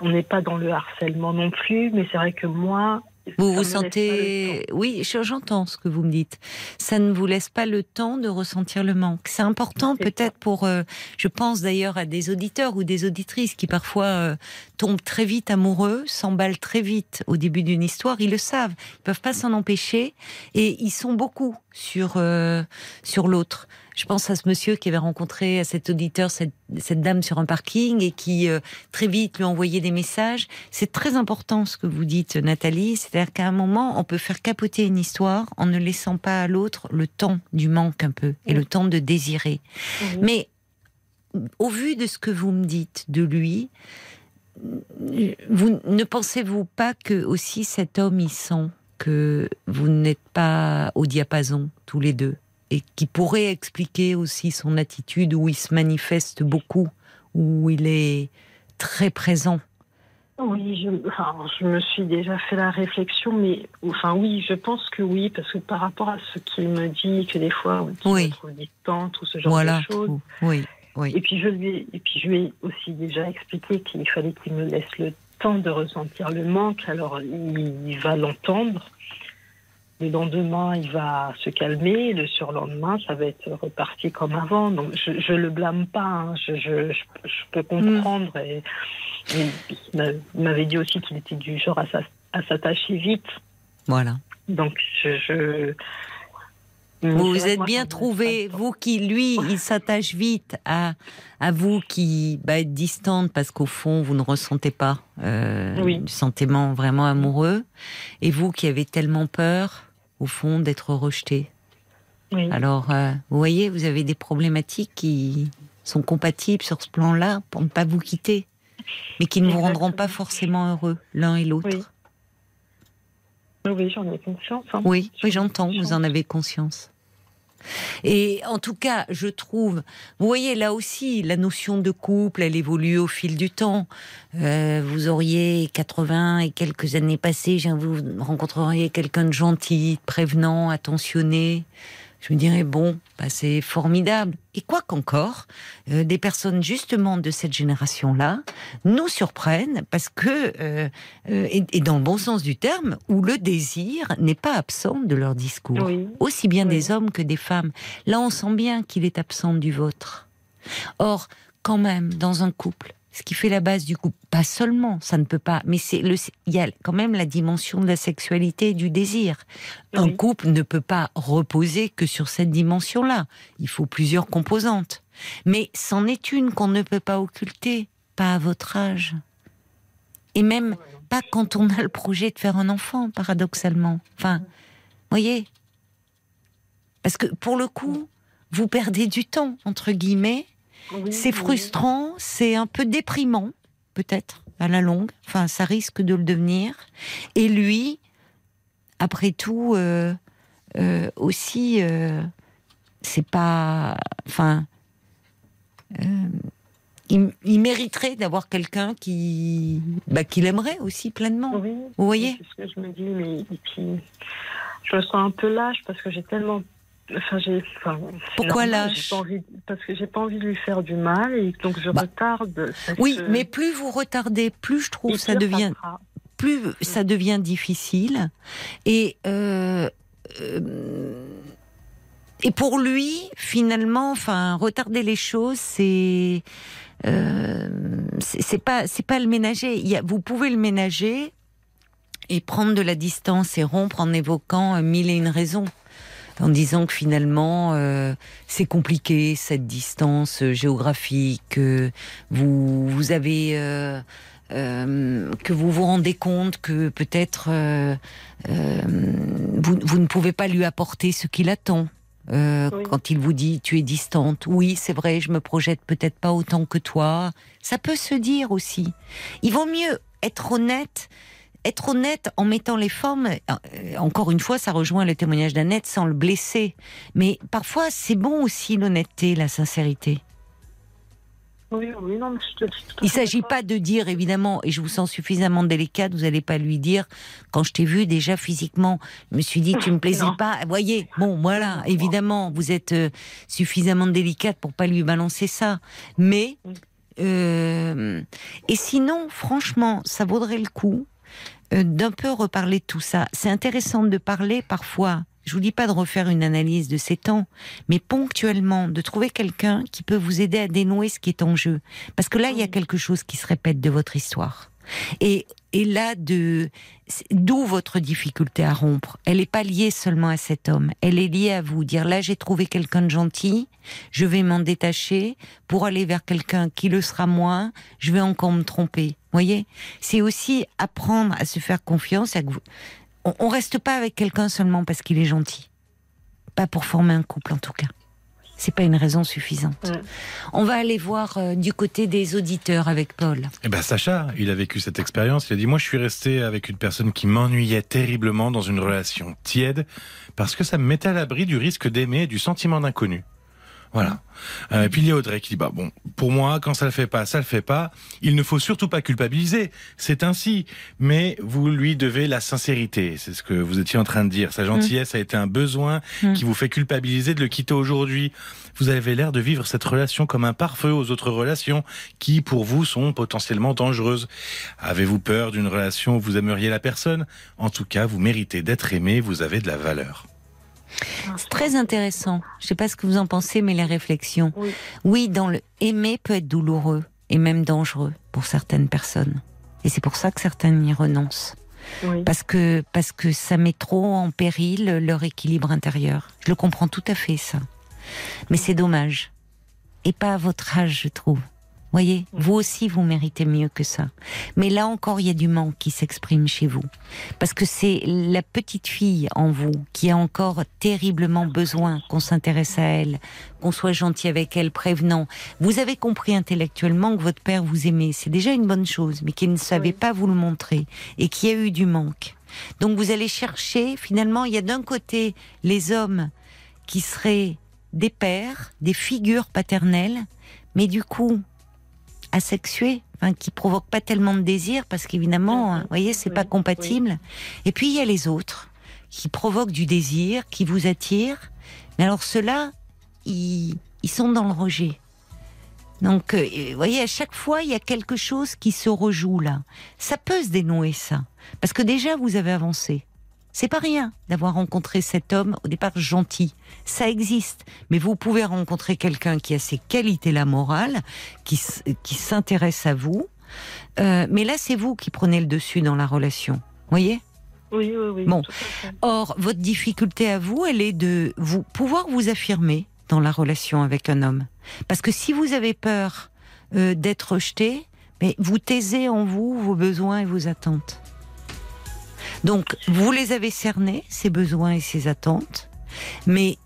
S6: on n'est pas dans le harcèlement non plus, mais c'est vrai que moi,
S1: Vous vous sentez... Oui, je- j'entends ce que vous me dites. Ça ne vous laisse pas le temps de ressentir le manque. C'est important peut-être pour... euh, je pense d'ailleurs à des auditeurs ou des auditrices qui parfois euh, tombent très vite amoureux, s'emballent très vite au début d'une histoire. Ils le savent. Ils peuvent pas s'en empêcher. Et ils sont beaucoup sur, euh, sur l'autre. Je pense à ce monsieur qui avait rencontré, à cet auditeur, cette, cette dame sur un parking et qui euh, très vite lui a envoyé des messages. C'est très important ce que vous dites, Nathalie. C'est-à-dire qu'à un moment, on peut faire capoter une histoire en ne laissant pas à l'autre le temps du manque un peu et le temps de désirer. Mais au vu de ce que vous me dites de lui, vous ne pensez-vous pas que aussi cet homme il sent que vous n'êtes pas au diapason tous les deux? Et qui pourrait expliquer aussi son attitude où il se manifeste beaucoup, où il est très présent.
S6: Oui, je, me suis déjà fait la réflexion, mais enfin oui, je pense que oui, parce que par rapport à ce qu'il me dit, que des fois, on
S1: Oui.
S6: se trouve distante ou ce genre
S1: Voilà.
S6: de choses.
S1: Oui, oui.
S6: Et puis je lui, ai, et puis je lui ai aussi déjà expliqué qu'il fallait qu'il me laisse le temps de ressentir le manque. Alors il va l'entendre. Le lendemain, il va se calmer. Le surlendemain, ça va être reparti comme avant. Donc je, je le blâme pas. hein. Je, je, je, je peux comprendre. Et, et il m'a- il m'avait dit aussi qu'il était du genre à, s'a- à s'attacher vite.
S1: Voilà.
S6: Donc je.
S1: Vous vous êtes bien trouvé, vous qui, lui, il s'attache vite à, à vous qui bah, êtes distante parce qu'au fond, vous ne ressentez pas euh,
S6: Oui.
S1: du sentiment vraiment amoureux, et vous qui avez tellement peur, au fond, d'être rejeté.
S6: Oui.
S1: Alors, euh, vous voyez, vous avez des problématiques qui sont compatibles sur ce plan-là pour ne pas vous quitter, mais qui ne vous rendront pas forcément heureux l'un et l'autre.
S6: Oui. Oui, j'en ai conscience. hein.
S1: Oui, j'entends, vous en avez conscience. Et en tout cas, je trouve, vous voyez là aussi, la notion de couple, elle évolue au fil du temps. Euh, vous auriez 80 et quelques années passées, vous rencontreriez quelqu'un de gentil, prévenant, attentionné. Je me dirais, bon, bah, c'est formidable. Et quoi qu'encore, euh, des personnes justement de cette génération-là nous surprennent parce que, euh, euh, et, et dans le bon sens du terme, où le désir n'est pas absent de leur discours
S6: Oui.
S1: aussi bien
S6: Oui.
S1: des hommes que des femmes. Là, on sent bien qu'il est absent du vôtre. Or, quand même, dans un couple, ce qui fait la base du couple, pas seulement, ça ne peut pas, mais c'est le, il y a quand même la dimension de la sexualité et du désir. Un couple ne peut pas reposer que sur cette dimension-là. Il faut plusieurs composantes. Mais c'en est une qu'on ne peut pas occulter, pas à votre âge. Et même pas quand on a le projet de faire un enfant, paradoxalement. Enfin, voyez Parce que pour le coup, vous perdez du temps, entre guillemets.
S6: Oui,
S1: C'est
S6: oui.
S1: frustrant, c'est un peu déprimant, peut-être, à la longue. Enfin, ça risque de le devenir. Et lui, après tout, euh, euh, aussi, euh, c'est pas. Enfin. il, il mériterait d'avoir quelqu'un qui, bah, qui l'aimerait aussi pleinement.
S6: Oui,
S1: Vous voyez
S6: C'est ce que je me dis, mais et puis, je me sens un peu lâche parce que j'ai tellement. Enfin, j'ai. Enfin,
S1: Pourquoi lâche
S6: pas envie- Parce que j'ai pas envie de lui faire du mal et donc je
S1: Bah.
S6: retarde.
S1: Oui, mais plus vous retardez, plus je trouve
S6: et
S1: ça devient plus ça devient difficile. Et, euh, euh, et pour lui, finalement, enfin, retarder les choses, c'est euh, c'est pas c'est pas le ménager. Il y a, vous pouvez le ménager et prendre de la distance et rompre en évoquant euh, mille et une raisons. En disant que finalement euh, c'est compliqué cette distance euh, géographique, que vous vous avez euh, euh, que vous vous rendez compte que peut-être euh, euh, vous, vous ne pouvez pas lui apporter ce qu'il attend. Euh,
S6: Oui.
S1: Quand il vous dit tu es distante, oui c'est vrai, je me projette peut-être pas autant que toi. Ça peut se dire aussi. Il vaut mieux être honnête, être honnête en mettant les formes. euh, Encore une fois, ça rejoint le témoignage d'Annette sans le blesser. Mais parfois c'est bon aussi l'honnêteté, la sincérité.
S6: Oui, oui, non, mais je te- je suis tout à
S1: Il ne s'agit pas de dire, évidemment, et je vous sens suffisamment délicate, vous n'allez pas lui dire, quand je t'ai vu déjà physiquement, je me suis dit, tu me plaisais
S6: Non.
S1: pas. Voyez, bon, voilà, évidemment, vous êtes euh, suffisamment délicate pour pas lui balancer ça. Mais, euh, et sinon, franchement, ça vaudrait le coup d'un peu reparler de tout ça. C'est intéressant de parler parfois. Je vous dis pas de refaire une analyse de ces temps, mais ponctuellement de trouver quelqu'un qui peut vous aider à dénouer ce qui est en jeu. Parce que là, il y a
S6: Oui.
S1: quelque chose qui se répète de votre histoire. Et, et là, de d'où votre difficulté à rompre? Elle n'est pas liée seulement à cet homme. Elle est liée à vous. Dire là, j'ai trouvé quelqu'un de gentil, je vais m'en détacher pour aller vers quelqu'un qui le sera moins. Je vais encore me tromper. Voyez, c'est aussi apprendre à se faire confiance. À vous... On, on reste pas avec quelqu'un seulement parce qu'il est gentil. Pas pour former un couple, en tout cas. C'est pas une raison suffisante.
S6: Ouais.
S1: On va aller voir euh, du côté des auditeurs avec Paul.
S5: Eh ben Sacha, il a vécu cette expérience. Il a dit moi je suis resté avec une personne qui m'ennuyait terriblement dans une relation tiède parce que ça me mettait à l'abri du risque d'aimer et du sentiment d'inconnu. Voilà. Euh, et puis il y a Audrey qui dit bah bon pour moi quand ça le fait pas ça le fait pas. Il ne faut surtout pas culpabiliser. C'est ainsi. Mais vous lui devez la sincérité. C'est ce que vous étiez en train de dire. Sa gentillesse a été un besoin
S1: Mm.
S5: qui vous fait culpabiliser de le quitter aujourd'hui. Vous avez l'air de vivre cette relation comme un pare-feu aux autres relations qui, pour vous, sont potentiellement dangereuses. Avez-vous peur d'une relation où vous aimeriez la personne? En tout cas, vous méritez d'être aimé, vous avez de la valeur.
S1: C'est très intéressant. Je sais pas ce que vous en pensez, mais les réflexions.
S6: Oui.
S1: Oui, dans le aimer peut être douloureux et même dangereux pour certaines personnes. Et c'est pour ça que certaines y renoncent.
S6: Oui.
S1: Parce que, parce que ça met trop en péril leur équilibre intérieur. Je le comprends tout à fait, ça. Mais c'est dommage. Et pas à votre âge, je trouve. Voyez, vous aussi, vous méritez mieux que ça. Mais là encore, il y a du manque qui s'exprime chez vous. Parce que c'est la petite fille en vous qui a encore terriblement besoin qu'on s'intéresse à elle, qu'on soit gentil avec elle, prévenant. Vous avez compris intellectuellement que votre père vous aimait. C'est déjà une bonne chose, mais qu'il ne savait
S6: Oui.
S1: pas vous le montrer et qu'il y a eu du manque. Donc vous allez chercher, finalement, il y a d'un côté les hommes qui seraient des pères, des figures paternelles, mais du coup asexués, qui provoquent pas tellement de désir parce qu'évidemment, vous voyez, c'est
S6: Oui,
S1: pas compatible. Et puis il y a les autres qui provoquent du désir, qui vous attirent. Mais alors ceux-là, ils, ils sont dans le rejet. Donc, euh, vous voyez, à chaque fois, il y a quelque chose qui se rejoue là. Ça peut se dénouer, ça. Parce que déjà, vous avez avancé. C'est pas rien d'avoir rencontré cet homme au départ gentil. Ça existe. Mais vous pouvez rencontrer quelqu'un qui a ces qualités-là morales, qui, qui s'intéresse à vous. Euh, mais là, c'est vous qui prenez le dessus dans la relation. Voyez?
S6: Oui, oui, oui.
S1: Bon. Or, votre difficulté à vous, elle est de vous pouvoir vous affirmer dans la relation avec un homme. Parce que si vous avez peur euh, d'être rejeté, mais vous taisez en vous vos besoins et vos attentes. Donc, vous les avez cernés, ces besoins et ces attentes, mais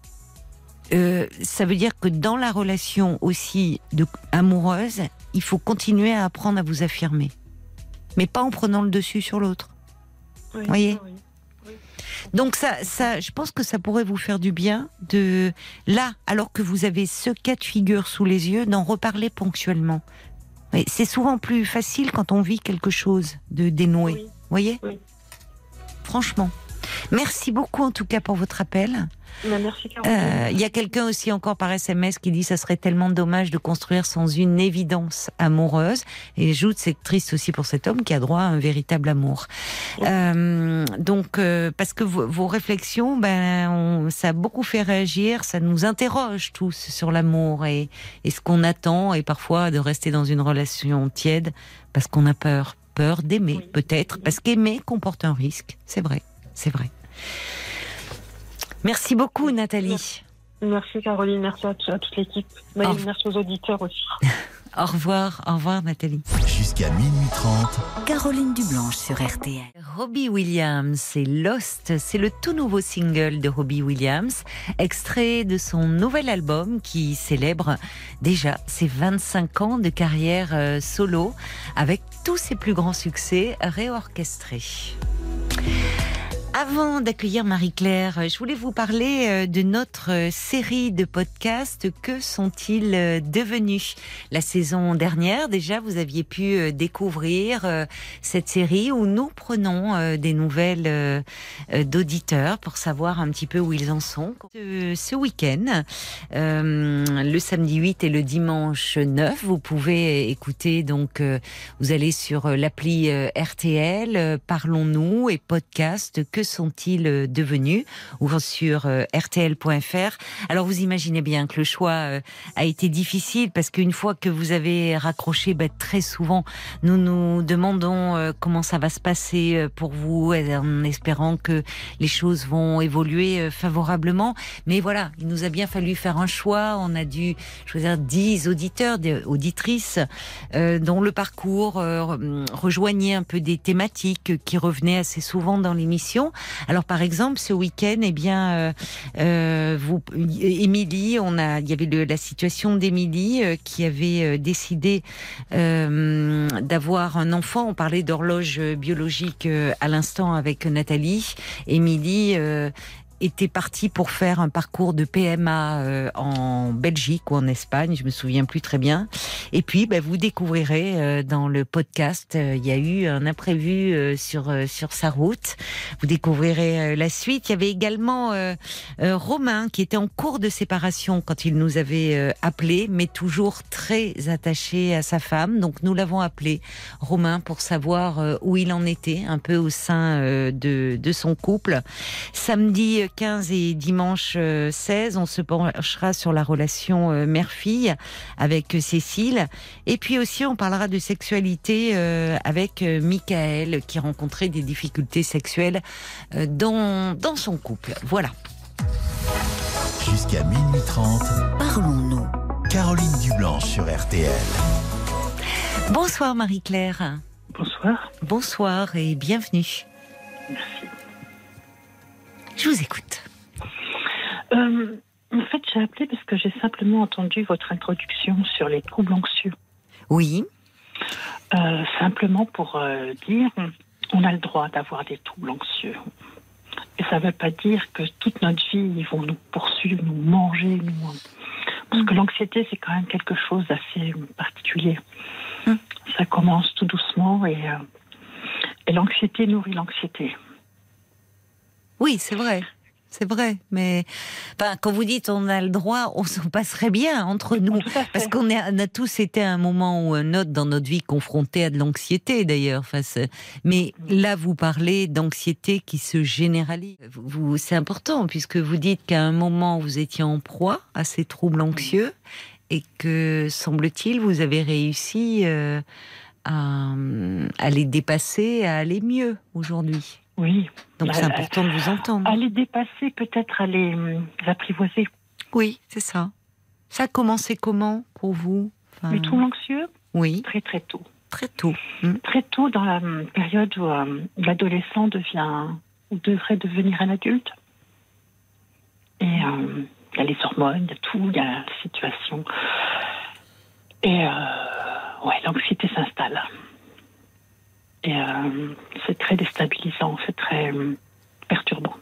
S1: euh, ça veut dire que dans la relation aussi de, amoureuse, il faut continuer à apprendre à vous affirmer. Mais pas en prenant le dessus sur l'autre.
S6: Oui,
S1: Voyez
S6: oui.
S1: Donc ça, ça, je pense que ça pourrait vous faire du bien de là, alors que vous avez ce cas de figure sous les yeux, d'en reparler ponctuellement. C'est souvent plus facile quand on vit quelque chose de dénoué.
S6: Oui.
S1: Voyez. Franchement. Merci beaucoup en tout cas pour votre appel.
S6: Merci, Caroline.
S1: Euh, Il y a quelqu'un aussi encore par SMS qui dit ça serait tellement dommage de construire sans une évidence amoureuse. Et j'ajoute c'est triste aussi pour cet homme qui a droit à un véritable amour. Euh, donc euh, parce que vos, vos réflexions, ben on- ça a beaucoup fait réagir, ça nous interroge tous sur l'amour et, et ce qu'on attend et parfois de rester dans une relation tiède parce qu'on a peur, peur d'aimer
S6: Oui.
S1: peut-être parce qu'aimer comporte un risque. C'est vrai, c'est vrai. Merci beaucoup Nathalie.
S6: Merci, Caroline. Merci à, à toute l'équipe. Merci aux auditeurs aussi.
S1: Au revoir, au revoir Nathalie.
S2: Jusqu'à minuit 30,
S3: Caroline Dublanche sur RTL.
S1: Robbie Williams, c'est Lost, c'est le tout nouveau single de Robbie Williams, extrait de son nouvel album qui célèbre déjà ses 25 ans de carrière euh, solo avec tous ses plus grands succès réorchestrés. Avant d'accueillir Marie-Claire, je voulais vous parler euh, de notre euh, série de podcasts. Que sont-ils euh, devenus? La saison dernière, déjà, vous aviez pu découvrir cette série où nous prenons des nouvelles d'auditeurs pour savoir un petit peu où ils en sont. Ce week-end, le samedi 8 et le dimanche 9, vous pouvez écouter, donc, vous allez sur l'appli RTL, Parlons-nous et podcast. Que sont-ils euh, devenus ou sur euh, rtl.fr. Alors vous imaginez bien que le choix euh, a été difficile parce qu'une fois que vous avez raccroché, bah, très souvent nous nous demandons comment ça va se passer pour vous en espérant que les choses vont évoluer favorablement. Mais voilà, il nous a bien fallu faire un choix. On a dû choisir 10 auditeurs, auditrices dont le parcours rejoignait un peu des thématiques qui revenaient assez souvent dans l'émission. Alors par exemple, ce week-end, eh bien, euh, euh vous, Émilie, on a, il y avait la situation d'Émilie euh, qui avait euh, décidé d'avoir un enfant. On parlait d'horloge biologique à l'instant avec Nathalie. Émilie était parti pour faire un parcours de PMA euh, en Belgique ou en Espagne, je me souviens plus très bien. Et puis, ben, vous découvrirez euh, dans le podcast, euh, il y a eu un imprévu sur sur sa route. Vous découvrirez la suite. Il y avait également Romain qui était en cours de séparation quand il nous avait appelé, mais toujours très attaché à sa femme. Donc nous l'avons appelé Romain pour savoir où il en était, un peu au sein de de son couple. Samedi 15 et dimanche 16, on se penchera sur la relation euh, mère-fille avec euh, Cécile. Et puis aussi, on parlera de sexualité euh, avec Michael, qui rencontrait des difficultés sexuelles dans, dans son couple. Voilà.
S2: Jusqu'à minuit 30,
S7: parlons-nous.
S2: Caroline Dublanche sur RTL.
S1: Bonsoir Marie-Claire.
S8: Bonsoir.
S1: Bonsoir et bienvenue.
S8: Merci.
S1: Je vous écoute.
S8: Euh, en fait, j'ai appelé parce que j'ai simplement entendu votre introduction sur les troubles anxieux.
S1: Oui.
S8: Euh, simplement pour euh, dire, on a le droit d'avoir des troubles anxieux. Et ça ne veut pas dire que toute notre vie, ils vont nous poursuivre, nous manger, nous... Parce que mm. l'anxiété, c'est quand même quelque chose d'assez particulier. Mm. Ça commence tout doucement et, et l'anxiété nourrit l'anxiété.
S1: Oui, c'est vrai. C'est vrai, mais quand vous dites on a le droit, on s'en passerait bien entre nous, parce qu'on a, tous été à un moment ou un autre dans notre vie confrontés à de l'anxiété d'ailleurs. mais là, vous parlez d'anxiété qui se généralise. Vous, c'est important puisque vous dites qu'à un moment vous étiez en proie à ces troubles anxieux et que semble-t-il vous avez réussi euh, à, à les dépasser, à aller mieux aujourd'hui.
S8: Oui.
S1: Donc c'est important de vous entendre.
S8: À les dépasser, peut-être à les hum, apprivoiser.
S1: Oui, c'est ça. Ça a commencé comment pour vous?
S8: Enfin... Les troubles anxieux?
S1: Oui.
S8: Très très tôt.
S1: Très tôt.
S8: Hum. Très tôt dans la hum, période où l'adolescent devient ou devrait devenir un adulte. Et il y a les hormones, il y a tout, il y a la situation. Et euh, ouais, l'anxiété s'installe. Et euh, c'est très déstabilisant, c'est très euh, perturbant.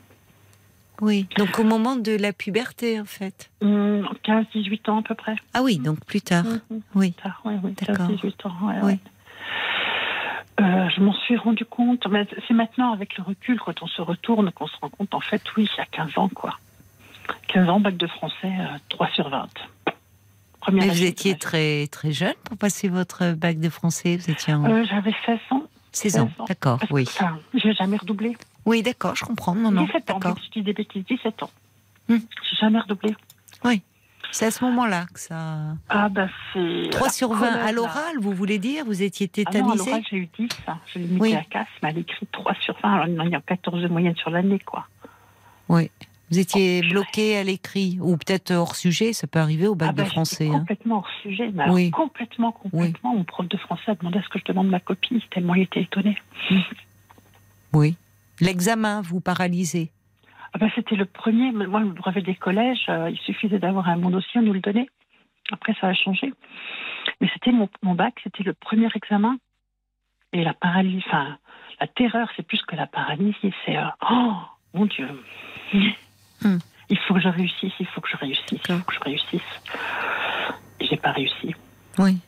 S1: Oui, donc au moment de la puberté, en fait
S8: 15-18 mmh, ans à peu près.
S1: Ah oui, donc plus tard. Mmh,
S8: oui. tard, oui, oui 15-18 ans, oui. Euh, je m'en suis rendu compte, mais c'est maintenant avec le recul, quand on se retourne, qu'on se rend compte, en fait, oui, il y a 15 ans, quoi. 15 ans, bac de français, 3 sur 20.
S1: mais vous étiez très, très jeune pour passer votre bac de français vous étiez
S8: J'avais 16 ans.
S1: 16 ans, d'accord, oui.
S8: Je n'ai jamais redoublé.
S1: Oui, d'accord, je comprends. Non, non,
S8: 17 ans, je dis des bêtises, 17 ans. Hmm. J'ai jamais redoublé.
S1: Oui. C'est à ce moment-là que ça.
S8: Ah, bah c'est.
S1: 3 sur 20 à l'oral, vous voulez dire Vous étiez tétanisé ah non, à
S8: l'oral, j'ai eu 10. Hein. Je l'ai mis oui. à casse, mais elle écrit 3 sur 20. Alors, il y a 14 de moyenne sur l'année, quoi.
S1: Oui. Vous étiez bloqué à l'écrit, ou peut-être hors sujet, ça peut arriver au bac
S8: ah
S1: de
S8: bah,
S1: français.
S8: Hein. Complètement hors sujet, mais oui. complètement, complètement. Mon prof de français a demandé à ce que je demande ma copie, tellement il était étonné.
S1: Oui. L'examen, vous paralysez
S8: ah bah, C'était le premier. Moi, le brevet des collèges, euh, il suffisait d'avoir un bon dossier, on nous le donnait. Après, ça a changé. Mais c'était mon, mon bac, c'était le premier examen. Et la paralysie, enfin, la terreur, c'est plus que la paralysie. C'est euh, oh mon Dieu.
S1: Hmm.
S8: Il faut que je réussisse, il faut que je réussisse, il faut que je réussisse. J'ai pas réussi.
S1: Oui.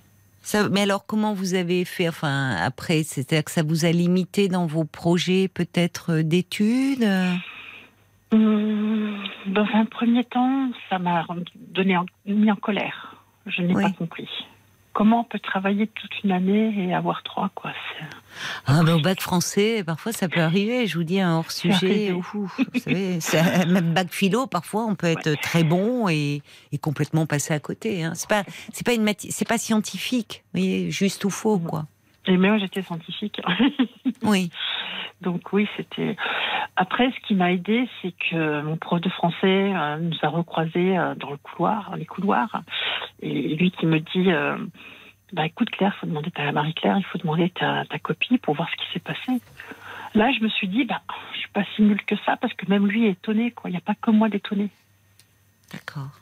S1: Ça, mais alors, comment vous avez fait Enfin, après, c'est-à-dire que ça vous a limité dans vos projets, peut-être euh, d'études
S8: Hum, Dans un premier temps, ça m'a donné en- mis en colère. Je n'ai
S1: Oui.
S8: pas compris. Comment on peut travailler toute une année et avoir trois, quoi
S1: Ah, au bac français, parfois ça peut arriver. Je vous dis un hors sujet. ouf, vous savez, même bac philo, parfois on peut être très bon et, et complètement passer à côté. Hein. C'est pas, c'est pas une c'est pas scientifique, vous voyez, juste ou faux, quoi.
S8: Et moi, j'étais scientifique.
S1: Oui,
S8: Donc oui, c'était. Après, ce qui m'a aidé, c'est que mon prof de français euh, nous a recroisés euh, dans le couloir, les couloirs, et lui qui me dit, euh, bah écoute Claire, faut demander ta Marie-Claire, il faut demander ta, ta copie pour voir ce qui s'est passé. Là, je me suis dit, bah je suis pas si nulle que ça, parce que même lui est étonné, quoi. Il n'y a pas que moi d'étonné.
S1: d'accord.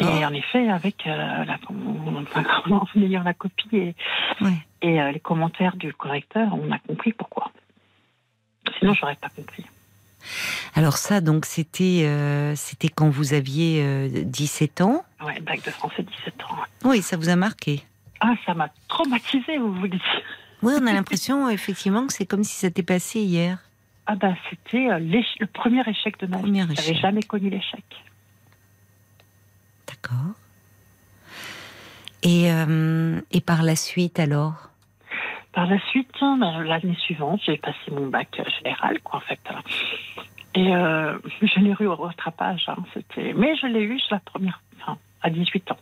S8: Et en effet, avec euh, la, en ayant la copie et,
S1: Ouais.
S8: et euh, les commentaires du correcteur, on a compris pourquoi. Sinon, j'aurais pas compris.
S1: Alors ça, donc c'était, euh, c'était quand vous aviez euh, 17 ans.
S8: Ouais, bac de français, 17 ans.
S1: Oui, ça vous a marqué.
S8: Ah, ça m'a traumatisé, vous voulez dire
S1: Oui, on a l'impression effectivement que c'est comme si ça s'était passé hier.
S8: Ah ben, c'était euh, le premier échec de ma vie.
S1: Premier
S8: Je n'avais
S1: échec.
S8: jamais connu l'échec.
S1: D'accord. Et, euh, et par la suite alors?
S8: Par la suite, hein, ben, l'année suivante, j'ai passé mon bac général, quoi, en fait. Et euh, je l'ai eu au rattrapage. hein, c'était... Mais je l'ai eu sur la première, enfin, à 18 ans.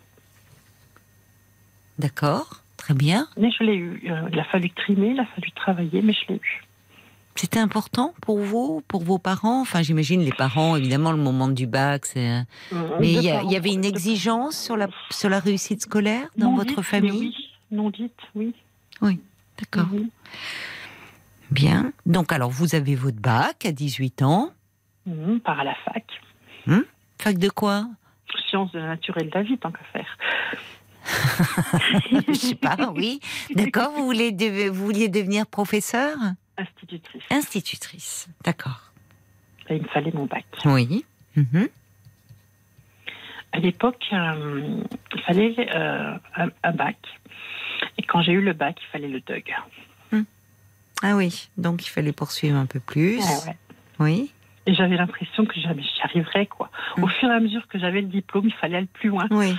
S1: D'accord, très bien.
S8: Mais je l'ai eu. Euh, il a fallu trimer, il a fallu travailler, mais je l'ai eu.
S1: C'était important pour vous, pour vos parents? Enfin, j'imagine les parents, évidemment, le moment du bac, c'est. Mais il y, a- il y avait une exigence sur la, sur la réussite scolaire dans
S8: Non
S1: votre
S8: dite, mais
S1: famille?
S8: Oui, non dite, oui.
S1: D'accord.
S8: Oui.
S1: Bien. Donc, alors, vous avez votre bac à 18 ans.
S8: Mhm, par à la fac.
S1: Fac de quoi?
S8: Sciences de la nature et de la vie, tant qu'à faire.
S1: Je sais pas, oui. D'accord, vous, voulez de- vous vouliez devenir professeur?
S8: Institutrice.
S1: Institutrice. D'accord.
S8: Et il me fallait mon bac.
S1: Oui. Mhm.
S8: À l'époque, euh, il fallait euh, un, un bac. Et quand j'ai eu le bac, il fallait le DUG.
S1: Ah oui, donc il fallait poursuivre un peu plus.
S8: Ouais.
S1: Oui.
S8: Et j'avais l'impression que jamais j'y arriverais. Quoi. Au
S1: Mm.
S8: fur et à mesure que j'avais le diplôme, il fallait aller plus loin.
S1: Oui.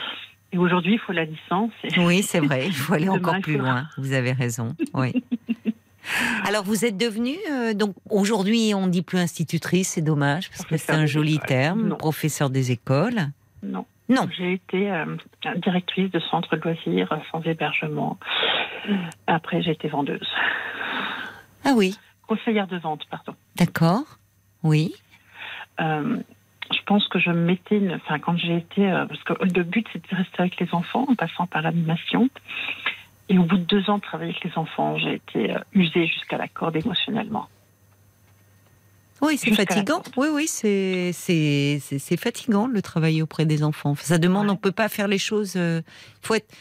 S8: Et aujourd'hui, il faut la licence. Et...
S1: Oui, c'est vrai, il faut aller
S8: Demain,
S1: encore plus
S8: faudra.
S1: loin. Vous avez raison. Oui. Alors vous êtes devenue euh, donc aujourd'hui on dit plus institutrice, c'est dommage parce que c'est un joli
S8: écoles.
S1: terme,
S8: Non.
S1: professeur des écoles.
S8: Non.
S1: Non.
S8: J'ai été euh, directrice de centre de loisirs sans hébergement. Après, j'ai été vendeuse.
S1: Ah oui,
S8: Conseillère de vente, pardon.
S1: d'accord. Oui.
S8: Euh, je pense que je me mettais, une- enfin quand j'ai été, euh, parce que le but c'était de rester avec les enfants en passant par l'animation. Et au bout de deux ans de travailler avec les enfants, j'ai été euh, usée jusqu'à la corde émotionnellement.
S1: Oui, c'est fatigant. Oui, oui, c'est c'est fatigant le travail auprès des enfants. Ça demande,
S8: Ouais.
S1: on peut pas faire les choses. Il faut être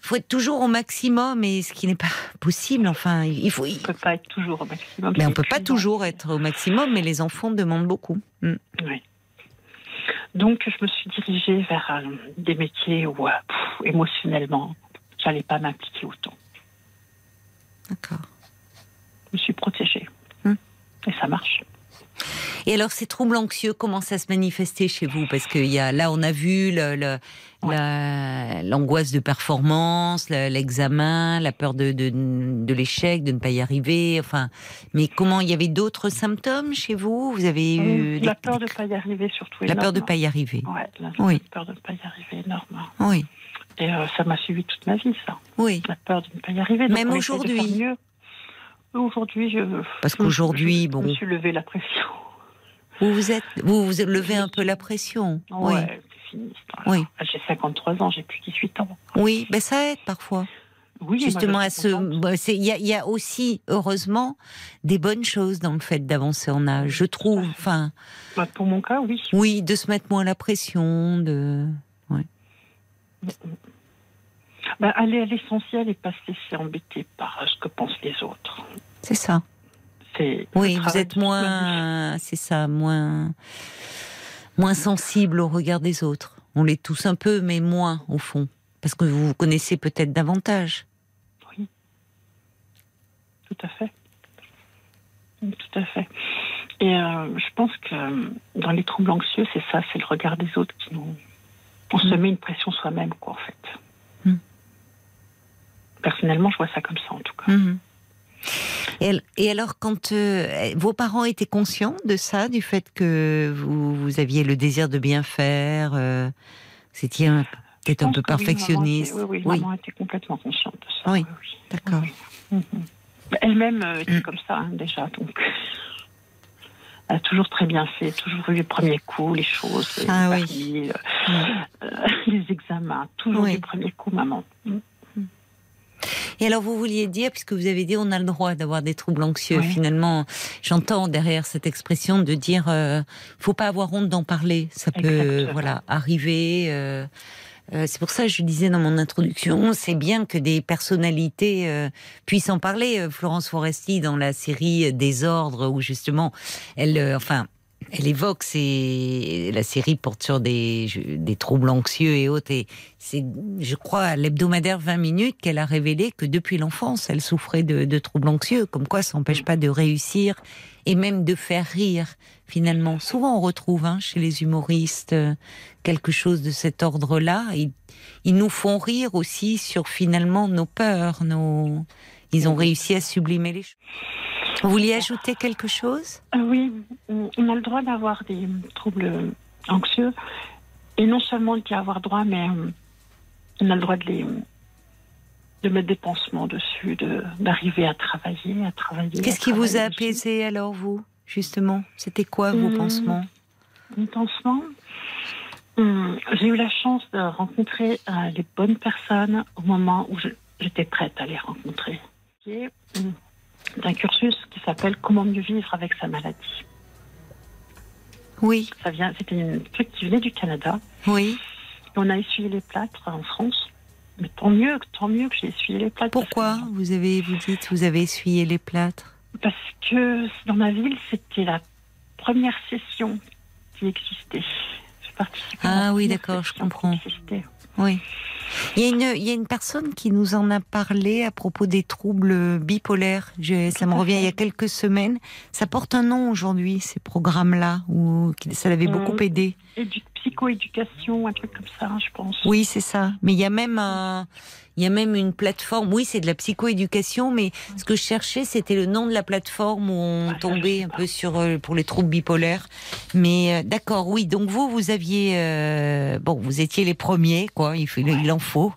S1: faut être toujours au maximum, et ce qui n'est pas possible. Enfin, il faut.
S8: On peut pas être toujours au maximum.
S1: Mais on peut pas toujours être au maximum, mais les enfants demandent beaucoup. Mm.
S8: Oui. Donc je me suis dirigée vers euh, des métiers où euh, pff, émotionnellement, j'allais pas m'impliquer autant.
S1: D'accord.
S8: Je me suis protégée.
S1: Hmm.
S8: Et ça marche.
S1: Et alors, ces troubles anxieux, comment ça se manifestait chez vous? Parce que y a, là, on a vu le- le-
S8: Ouais.
S1: la- l'angoisse de performance, le- l'examen, la peur de, de, de l'échec, de ne pas y arriver. Enfin, mais comment il y avait d'autres symptômes chez vous? Vous avez eu
S8: la
S1: des-
S8: peur de ne pas y arriver surtout.
S1: la peur de
S8: énorme.
S1: pas y arriver.
S8: Ouais, la
S1: Oui.
S8: peur de ne pas y arriver énorme.
S1: Oui,
S8: Et euh, ça m'a suivi toute ma vie, ça.
S1: oui.
S8: La peur de ne pas y arriver. Donc
S1: Même aujourd'hui.
S8: Aujourd'hui, je.
S1: Parce qu'aujourd'hui, bon.
S8: Je me suis levé la pression.
S1: Vous vous êtes, vous vous levez un peu la pression. Oui,
S8: Ouais, fini.
S1: Oui.
S8: J'ai 53 ans, j'ai plus 18 ans.
S1: oui. Ben ça aide parfois.
S8: Oui,
S1: Justement, à ce, bah, c'est- il y, a- il y a aussi heureusement des bonnes choses dans le fait d'avancer en âge. Je trouve. Enfin,
S8: Bah, pour mon cas, oui.
S1: oui, de se mettre moins la pression, de.
S8: Bah, aller à l'essentiel et pas se laisser embêter par ce que pensent les autres.
S1: C'est ça.
S8: C'est
S1: Oui, vous êtes moins, c'est ça, moins, moins sensible au regard des autres. On l'est tous un peu, mais moins au fond, parce que vous vous connaissez peut-être davantage.
S8: Tout à fait. Tout à fait. Et euh, je pense que euh, dans les troubles anxieux, c'est ça, c'est le regard des autres qui nous. On se
S1: Mm.
S8: met une pression soi-même, quoi, en fait.
S1: Mm.
S8: Personnellement, je vois ça comme ça, en tout cas.
S1: Mhm. Et, al- et alors, quand euh, vos parents étaient conscients de ça, du fait que vous, vous aviez le désir de bien faire, euh, un- peut-être un peu
S8: que oui, maman
S1: perfectionniste?
S8: était- Oui, oui,
S1: Oui.
S8: maman était complètement consciente de ça.
S1: Oui. D'accord.
S8: Mhm. Elle-même euh, était
S1: Mm.
S8: comme ça, hein, déjà, donc. A toujours très bien fait, toujours eu les premiers coups, les choses, les,
S1: Ah oui.
S8: euh, les examens, toujours
S1: Oui.
S8: du premier coup, maman. Mm.
S1: Et alors, vous vouliez dire, puisque vous avez dit on a le droit d'avoir des troubles anxieux,
S8: Oui.
S1: finalement, j'entends derrière cette expression de dire euh, faut pas avoir honte d'en parler. Ça peut voilà arriver. euh, euh, c'est pour ça que je disais dans mon introduction, c'est bien que des personnalités euh, puissent en parler. Euh, Florence Foresti dans la série Désordre, où justement, elle, euh, enfin, elle évoque, c'est la série porte sur des, troubles anxieux et autres. Et c'est, je crois, à l'hebdomadaire 20 minutes qu'elle a révélé que depuis l'enfance, elle souffrait de, de troubles anxieux. Comme quoi, ça n'empêche pas de réussir et même de faire rire. Finalement, souvent on retrouve hein, chez les humoristes euh, quelque chose de cet ordre-là. Ils, nous font rire aussi sur finalement nos peurs. Ils ont réussi à sublimer les choses. Vous vouliez ajouter quelque chose?
S8: Euh, oui, on on a le droit d'avoir des troubles anxieux. Et non seulement d'y avoir droit, mais euh, on a le droit de les de mettre des pansements dessus, de d'arriver à travailler, à travailler.
S1: Qu'est-ce qui vous a apaisé alors, vous, justement? C'était quoi vos
S8: Hum,
S1: pansements?
S8: Mon pansement hum, J'ai eu la chance de rencontrer euh, les bonnes personnes au moment où j'étais prête à les rencontrer. Hum, d'un cursus qui s'appelle Comment mieux vivre avec sa maladie.
S1: Oui,
S8: Ça vient, c'était une truc qui venait du Canada.
S1: oui.
S8: On a essuyé les plâtres en France. Mais tant mieux, tant mieux que j'ai essuyé les plâtres.
S1: Pourquoi
S8: que-
S1: vous avez, vous dites, vous avez essuyé les plâtres?
S8: Parce que dans ma ville, c'était la première session qui existait.
S1: Ah oui, d'accord, je comprends. Oui. Il y, a une, il y a une personne qui nous en a parlé à propos des troubles bipolaires. Je, ça me revient il y a quelques semaines. Ça porte un nom aujourd'hui, ces programmes-là, où ça l'avait
S8: Euh,
S1: beaucoup aidé.
S8: Édu- psychoéducation, un truc comme ça, je pense.
S1: Oui, c'est ça. Mais il y a même un, il y a même une plateforme. Oui, c'est de la psychoéducation, mais ce que je cherchais, c'était le nom de la plateforme où on
S8: Ah,
S1: tombait un peu sur euh, pour les troubles bipolaires. Mais euh, d'accord, oui. Donc vous, vous aviez, euh, bon, vous étiez les premiers, quoi. Il, faut, il en faut.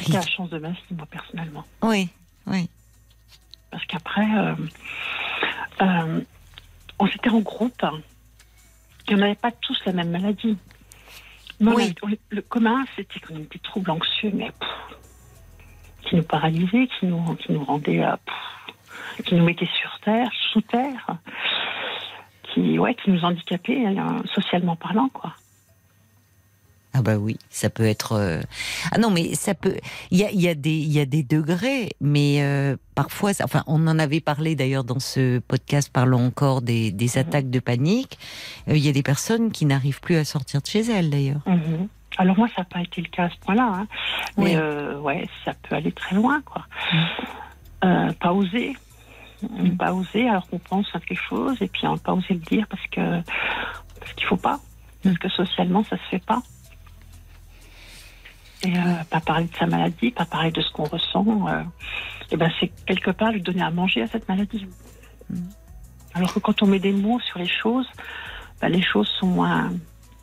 S8: C'était la chance de ma moi, personnellement.
S1: Oui, oui.
S8: Parce qu'après, on s'était en groupe on n'avait pas tous la même maladie.
S1: Oui.
S8: on- le commun, c'était qu'on avait des troubles anxieux, mais pff, qui nous paralysaient, qui nous, qui nous rendaient, euh, pff, qui nous mettaient sur terre, sous terre, qui, ouais, qui nous handicapaient euh, socialement parlant, quoi.
S1: Ah bah oui, ça peut être. euh, Ah non, mais ça peut. Il y a, y a y a des degrés, mais euh, parfois, ça- enfin, on en avait parlé d'ailleurs dans ce podcast parlant encore des, des
S8: Mhm.
S1: attaques de panique. Euh, Il y a des personnes qui n'arrivent plus à sortir de chez elles d'ailleurs.
S8: Mhm. Alors moi, ça n'a pas été le cas à ce point-là. hein.
S1: Oui.
S8: Mais euh, ouais, ça peut aller très loin, quoi. Euh, pas oser. Pas oser alors qu'on pense à quelque chose et puis hein, pas oser le dire parce que parce qu'il faut pas. Parce que socialement, ça se fait pas. Et euh, pas parler de sa maladie, pas parler de ce qu'on ressent, euh, et ben c'est quelque part lui donner à manger à cette maladie. Alors que quand on met des mots sur les choses, ben, les choses sont moins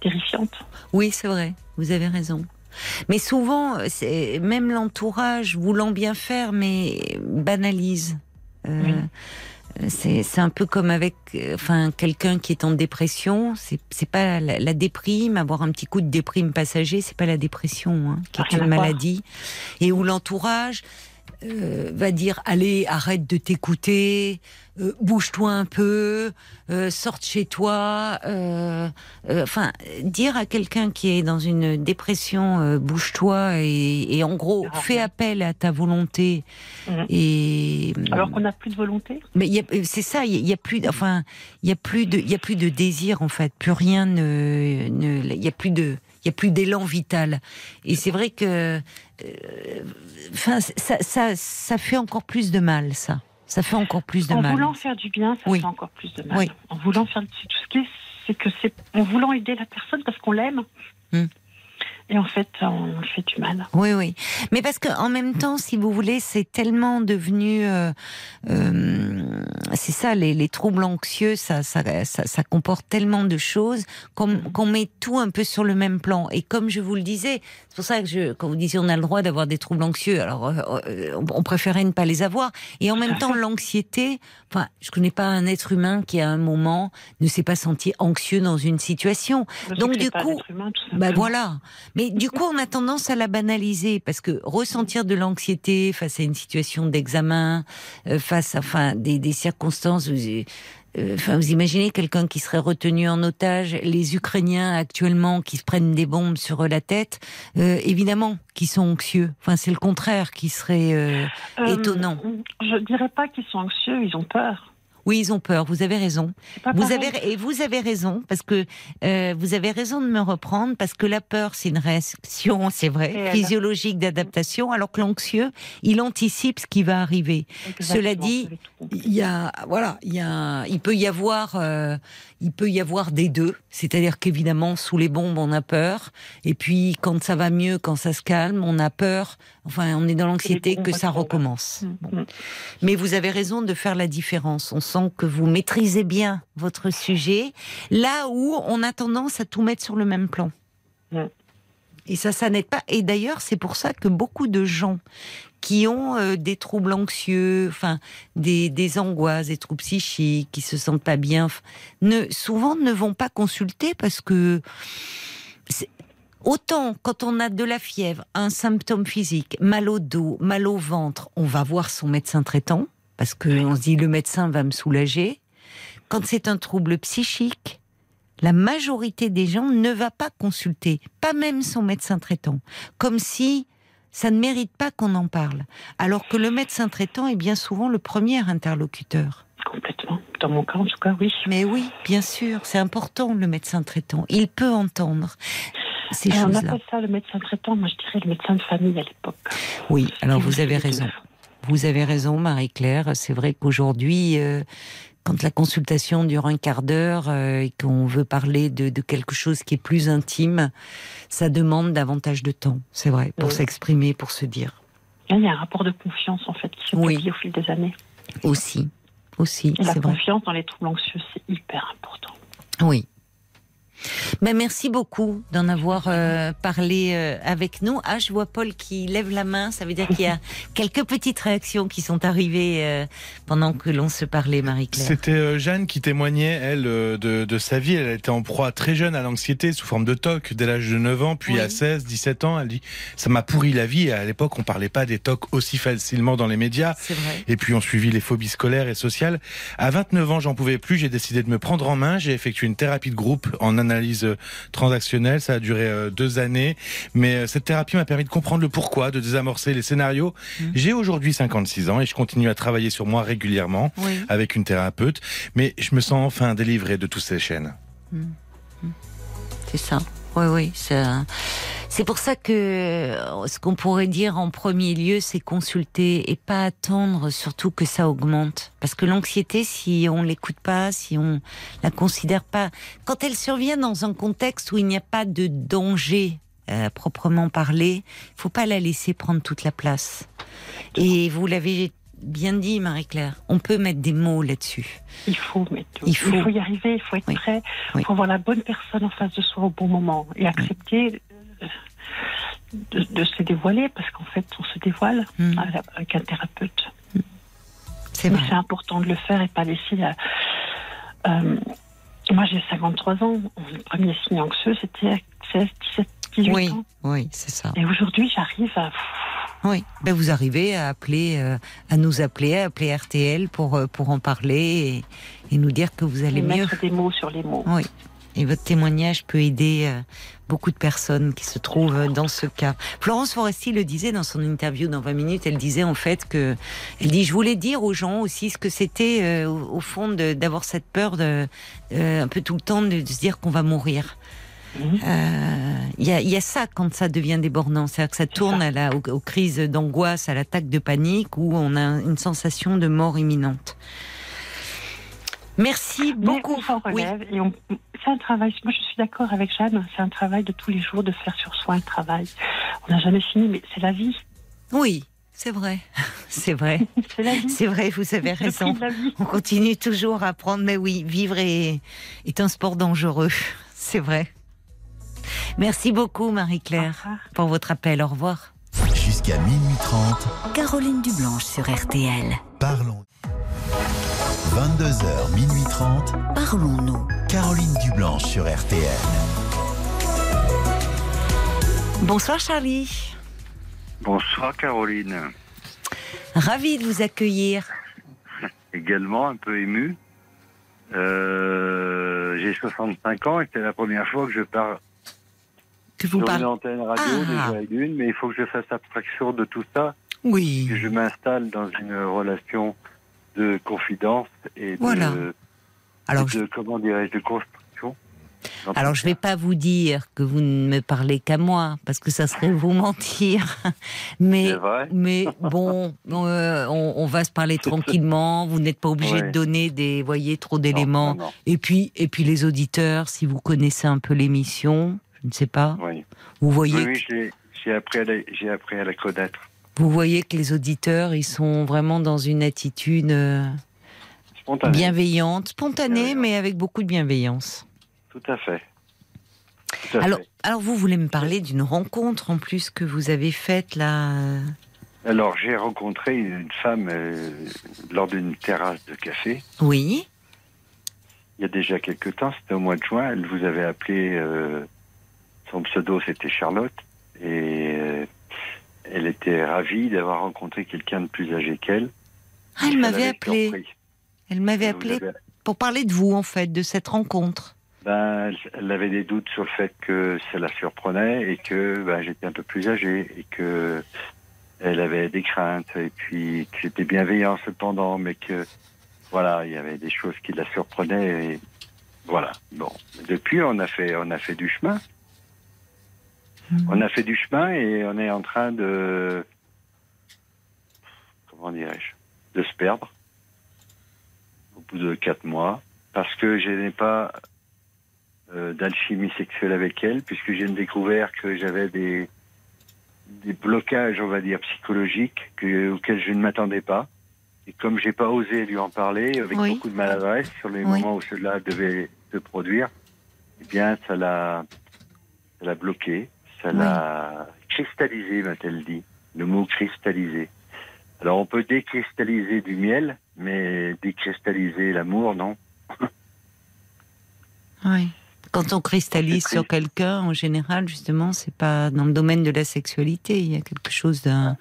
S8: terrifiantes.
S1: Oui, c'est vrai. Vous avez raison. Mais souvent, même l'entourage voulant bien faire, mais banalise. Euh,
S8: Oui.
S1: C'est un peu comme avec, enfin, quelqu'un qui est en dépression. C'est pas la, la déprime, avoir un petit coup de déprime passager, c'est pas la dépression, hein, qui est
S8: Rien
S1: une maladie, et où l'entourage euh, va dire allez arrête de t'écouter, euh, bouge-toi un peu, euh, sorte chez toi. euh, euh, Enfin, dire à quelqu'un qui est dans une dépression, euh, bouge-toi et, et en gros
S6: Ah,
S1: fais
S6: ouais.
S1: appel à ta volonté.
S6: Mhm.
S1: Et
S6: Alors qu'on n'a plus de volonté?
S1: mais c'est ça, il y, a- il y a plus, enfin, il y a plus de, il y a plus de désir en fait, plus rien ne- il y a plus de, il y a plus d'élan vital. Et c'est vrai que, euh, ça, ça, ça fait encore plus de mal, ça. Ça fait encore plus de
S6: En
S1: mal.
S6: voulant faire du bien, ça
S1: Oui.
S6: fait encore plus de mal.
S1: Oui.
S6: En voulant faire tout ce qui est, c'est que c'est en voulant aider la personne parce qu'on l'aime.
S1: Hmm.
S6: Et en fait, on fait du mal.
S1: Oui, oui. Mais parce que en même temps, si vous voulez, c'est tellement devenu, euh, euh, c'est ça, les, les troubles anxieux, ça, ça, ça, ça comporte tellement de choses qu'on qu'on met tout un peu sur le même plan. Et comme je vous le disais, c'est pour ça que je, quand vous disiez on a le droit d'avoir des troubles anxieux, alors euh, on, préférait ne pas les avoir. Et en même temps, l'anxiété, enfin, je connais pas un être humain qui à un moment ne s'est pas senti anxieux dans une situation.
S6: Parce
S1: Donc, du coup,
S6: tout
S1: Bah voilà. Mais du coup, on a tendance à la banaliser parce que ressentir de l'anxiété face à une situation d'examen, euh, face à enfin des, des circonstances. Vous, euh, Enfin, vous imaginez quelqu'un qui serait retenu en otage, les Ukrainiens actuellement qui se prennent des bombes sur la tête, euh, évidemment, qui sont anxieux. Enfin, c'est le contraire qui serait étonnant.
S6: Je dirais pas qu'ils sont anxieux, ils ont peur.
S1: Oui, ils ont peur. Vous avez raison. Vous
S6: pareil.
S1: avez et vous avez raison parce que euh, vous avez raison de me reprendre parce que la peur c'est une réaction, c'est vrai, physiologique d'adaptation, alors que l'anxieux il anticipe ce qui va arriver. Cela dit. Il y a voilà, il y a, il peut y avoir, euh, il peut y avoir des deux. C'est-à-dire qu'évidemment sous les bombes on a peur et puis quand ça va mieux, quand ça se calme, on a peur. Enfin, on est dans l'anxiété que ça recommence.
S6: Mm,
S1: Bon.
S6: mm.
S1: Mais vous avez raison de faire la différence. On sent que vous maîtrisez bien votre sujet, là où on a tendance à tout mettre sur le même plan. Et ça, ça n'aide pas. Et d'ailleurs, c'est pour ça que beaucoup de gens qui ont euh, des troubles anxieux, enfin des, des angoisses, des troubles psychiques, qui se sentent pas bien, ne, souvent ne vont pas consulter parce que autant quand on a de la fièvre, un symptôme physique, mal au dos, mal au ventre, on va voir son médecin traitant parce que on se dit le médecin va me soulager. Quand c'est un trouble psychique, la majorité des gens ne va pas consulter, pas même son médecin traitant, comme si ça ne mérite pas qu'on en parle, alors que le médecin traitant est bien souvent le premier interlocuteur.
S6: Complètement. Dans mon cas, en tout cas, oui.
S1: Mais oui, bien sûr, c'est important le médecin traitant. Il peut entendre ces
S6: on appelle ça le médecin traitant. Moi, je dirais le médecin de famille à l'époque.
S1: Oui, alors vous avez raison. Vous avez raison, Marie-Claire. C'est vrai qu'aujourd'hui, euh, quand la consultation dure un quart d'heure euh, et qu'on veut parler de, de quelque chose qui est plus intime, ça demande davantage de temps. C'est vrai, pour
S6: Oui.
S1: s'exprimer, pour se dire.
S6: Il y a un rapport de confiance, en fait, qui
S1: Oui.
S6: s'établit au fil des années.
S1: Aussi, aussi,
S6: Et la
S1: vrai.
S6: confiance dans les troubles anxieux, c'est hyper important.
S1: Oui. Ben, merci beaucoup d'en avoir euh, parlé euh, avec nous. Ah, je vois Paul qui lève la main. Ça veut dire qu'il y a quelques petites réactions qui sont arrivées euh, pendant que l'on se parlait, Marie-Claire.
S5: C'était Jeanne qui témoignait, elle, de, de sa vie. Elle était en proie très jeune à l'anxiété sous forme de TOC dès l'âge de 9 ans, puis
S1: Oui.
S5: à 16, 17 ans. Elle dit Ça m'a pourri la vie. Et à l'époque, on parlait pas des TOC aussi facilement dans les médias.
S1: Vrai.
S5: Et puis on suivit les phobies scolaires et sociales. À 29 ans, j'en pouvais plus. J'ai décidé de me prendre en main. J'ai effectué une thérapie de groupe en analyse transactionnelle. Ça a duré euh, deux années. Mais euh, cette thérapie m'a permis de comprendre le pourquoi, de désamorcer les scénarios.
S1: Mhm.
S5: J'ai aujourd'hui 56 ans et je continue à travailler sur moi régulièrement
S1: Oui.
S5: avec une thérapeute. Mais je me sens enfin délivré de toutes ces chaînes.
S1: C'est ça. Oui, oui. C'est pour ça que euh, ce qu'on pourrait dire en premier lieu, c'est consulter et pas attendre surtout que ça augmente. Parce que l'anxiété, si on l'écoute pas, si on la considère pas, quand elle survient dans un contexte où il n'y a pas de danger euh, proprement parlé, il faut pas la laisser prendre toute la place. Et vous l'avez bien dit, Marie-Claire, on peut mettre des mots là-dessus.
S6: Il faut, mettre,
S1: Il faut.
S6: y arriver, il faut être
S1: Oui.
S6: prêt, il
S1: Oui.
S6: faut avoir la bonne personne en face de soi au bon moment et accepter euh, de, de se dévoiler parce qu'en fait, on se dévoile
S1: Hmm.
S6: avec- un thérapeute.
S1: C'est vrai.
S6: c'est important de le faire et pas laisser. la- Euh, moi, j'ai 53 ans. Le premier signe anxieux, c'était à 16, 17, 18
S1: Oui,
S6: ans.
S1: oui, c'est ça.
S6: Et aujourd'hui, j'arrive à.
S1: Oui, ben vous arrivez à appeler, euh, à nous appeler, à appeler RTL pour euh, pour en parler et, et nous dire que vous allez
S6: Et
S1: mieux.
S6: mettre des mots sur les mots.
S1: Oui. Et votre témoignage peut aider euh, beaucoup de personnes qui se trouvent dans ce cas. Florence Foresti le disait dans son interview dans 20 minutes. Elle disait en fait que, elle dit, je voulais dire aux gens aussi ce que c'était euh, au, fond d'avoir cette peur de, euh, un peu tout le temps de, de se dire qu'on va mourir.
S6: Mhm.
S1: Euh, Il y, a, il y a ça quand ça devient débordant, c'est-à-dire que ça tourne à la, aux, aux crises d'angoisse, à l'attaque de panique, où on a une sensation de mort imminente. Merci beaucoup. Oui.
S6: on... c'est un travail. Moi, je suis d'accord avec Jeanne. C'est un travail de tous les jours de faire sur soi un travail. On n'a jamais fini, mais c'est la vie.
S1: Oui, c'est vrai. C'est vrai.
S6: C'est la vie.
S1: C'est vrai, vous avez raison. On continue toujours à apprendre, mais oui, vivre est, est un sport dangereux. C'est vrai. Merci beaucoup, Marie-Claire, pour votre appel. Au revoir.
S2: Jusqu'à minuit 30,
S3: Caroline Dublanche sur RTL.
S2: parlons. 22h, minuit 30,
S3: Parlons-nous.
S2: Caroline Dublanche sur RTL.
S1: Bonsoir, Charlie.
S9: Bonsoir Caroline.
S1: Ravi de vous accueillir.
S9: Également un peu ému. Euh, J'ai 65 ans et c'est la première fois que je pars
S1: Que vous
S9: sur une
S1: parlez.
S9: antenne radio
S1: Ah.
S9: déjà une, mais il faut que je fasse abstraction de tout ça,
S1: Oui.
S9: que je m'installe dans une relation de confidence et de,
S1: Voilà. Alors,
S9: de comment dirais-je, de construction.
S1: Alors je vais
S9: ça.
S1: pas vous dire que vous ne me parlez qu'à moi parce que ça serait vous mentir. Mais
S9: C'est vrai
S1: mais bon, euh, on, on va se parler tranquillement. Vous n'êtes pas obligé de donner des voyez trop d'éléments. Et puis et puis les auditeurs, si vous connaissez un peu l'émission, je ne sais pas,
S9: Oui,
S1: vous voyez
S9: oui, j'ai- appris, à la- j'ai appris à la connaître.
S1: vous voyez que les auditeurs ils sont vraiment dans une attitude euh,
S9: Spontané.
S1: bienveillante, spontanée,
S9: Bienveillante.
S1: mais avec beaucoup de bienveillance.
S9: Tout à fait. Tout à
S1: Alors,
S9: fait.
S1: alors vous voulez me parler d'une rencontre en plus que vous avez faite là. euh,
S9: Alors, j'ai rencontré une femme euh, lors d'une terrasse de café.
S1: Oui.
S9: Il y a déjà quelques temps, c'était au mois de juin. Elle vous avait appelé, euh, son pseudo c'était Charlotte, et euh, elle était ravie d'avoir rencontré quelqu'un de plus âgé qu'elle.
S1: Ah, elle m'avait appelé.
S9: surpris.
S1: Elle m'avait appelé pour parler de vous, en fait, de cette rencontre.
S9: Ben, elle- elle avait des doutes sur le fait que ça la surprenait et que ben, j'étais un peu plus âgé et que elle avait des craintes et puis que j'étais bienveillant cependant, mais que voilà, il y avait des choses qui la surprenaient et voilà. Bon, depuis on a fait on a fait du chemin. On a fait du chemin et on est en train de comment dirais-je de se perdre au bout de quatre mois parce que je n'ai pas euh, d'alchimie sexuelle avec elle, puisque j'ai découvert que j'avais des, des blocages, on va dire, psychologiques que, auxquels je ne m'attendais pas. Et comme j'ai pas osé lui en parler, avec
S1: Oui.
S9: beaucoup de maladresse, sur les
S1: Oui.
S9: moments où cela devait se produire, eh bien, ça l'a, ça l'a bloqué, ça l'a cristallisé, m'a-t-elle dit. Le mot cristallisé. Alors, on peut décristalliser du miel, mais décristalliser l'amour, non.
S1: Oui. Quand on cristallise sur quelqu'un, en général, justement, c'est pas dans le domaine de la sexualité. Il y a quelque chose d'un.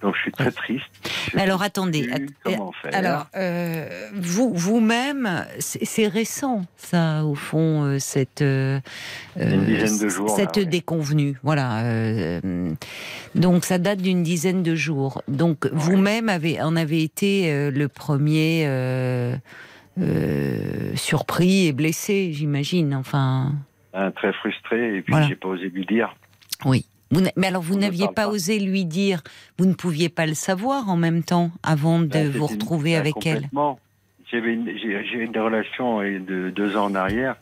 S9: Donc, je suis très triste. Je
S1: alors attendez.
S9: Comment faire
S1: Alors, euh, vous, vous-même, c'est récent, ça, au fond, euh, cette euh,
S9: Une dizaine de jours,
S1: cette
S9: là, ouais.
S1: déconvenue. Voilà. donc, ça date d'une dizaine de jours. Donc, vous-même avez, en avez été le premier surpris et blessé, j'imagine. Enfin,
S9: Hein, très frustré et puis
S1: Voilà.
S9: j'ai pas osé lui dire.
S1: oui. Vous mais alors, vous n'aviez pas,
S9: pas.
S1: osé lui dire, vous ne pouviez pas le savoir en même temps avant de
S9: Ben,
S1: vous
S9: c'est une-
S1: retrouver
S9: ben,
S1: avec elle.
S9: J'avais une, une relation euh, de deux ans en arrière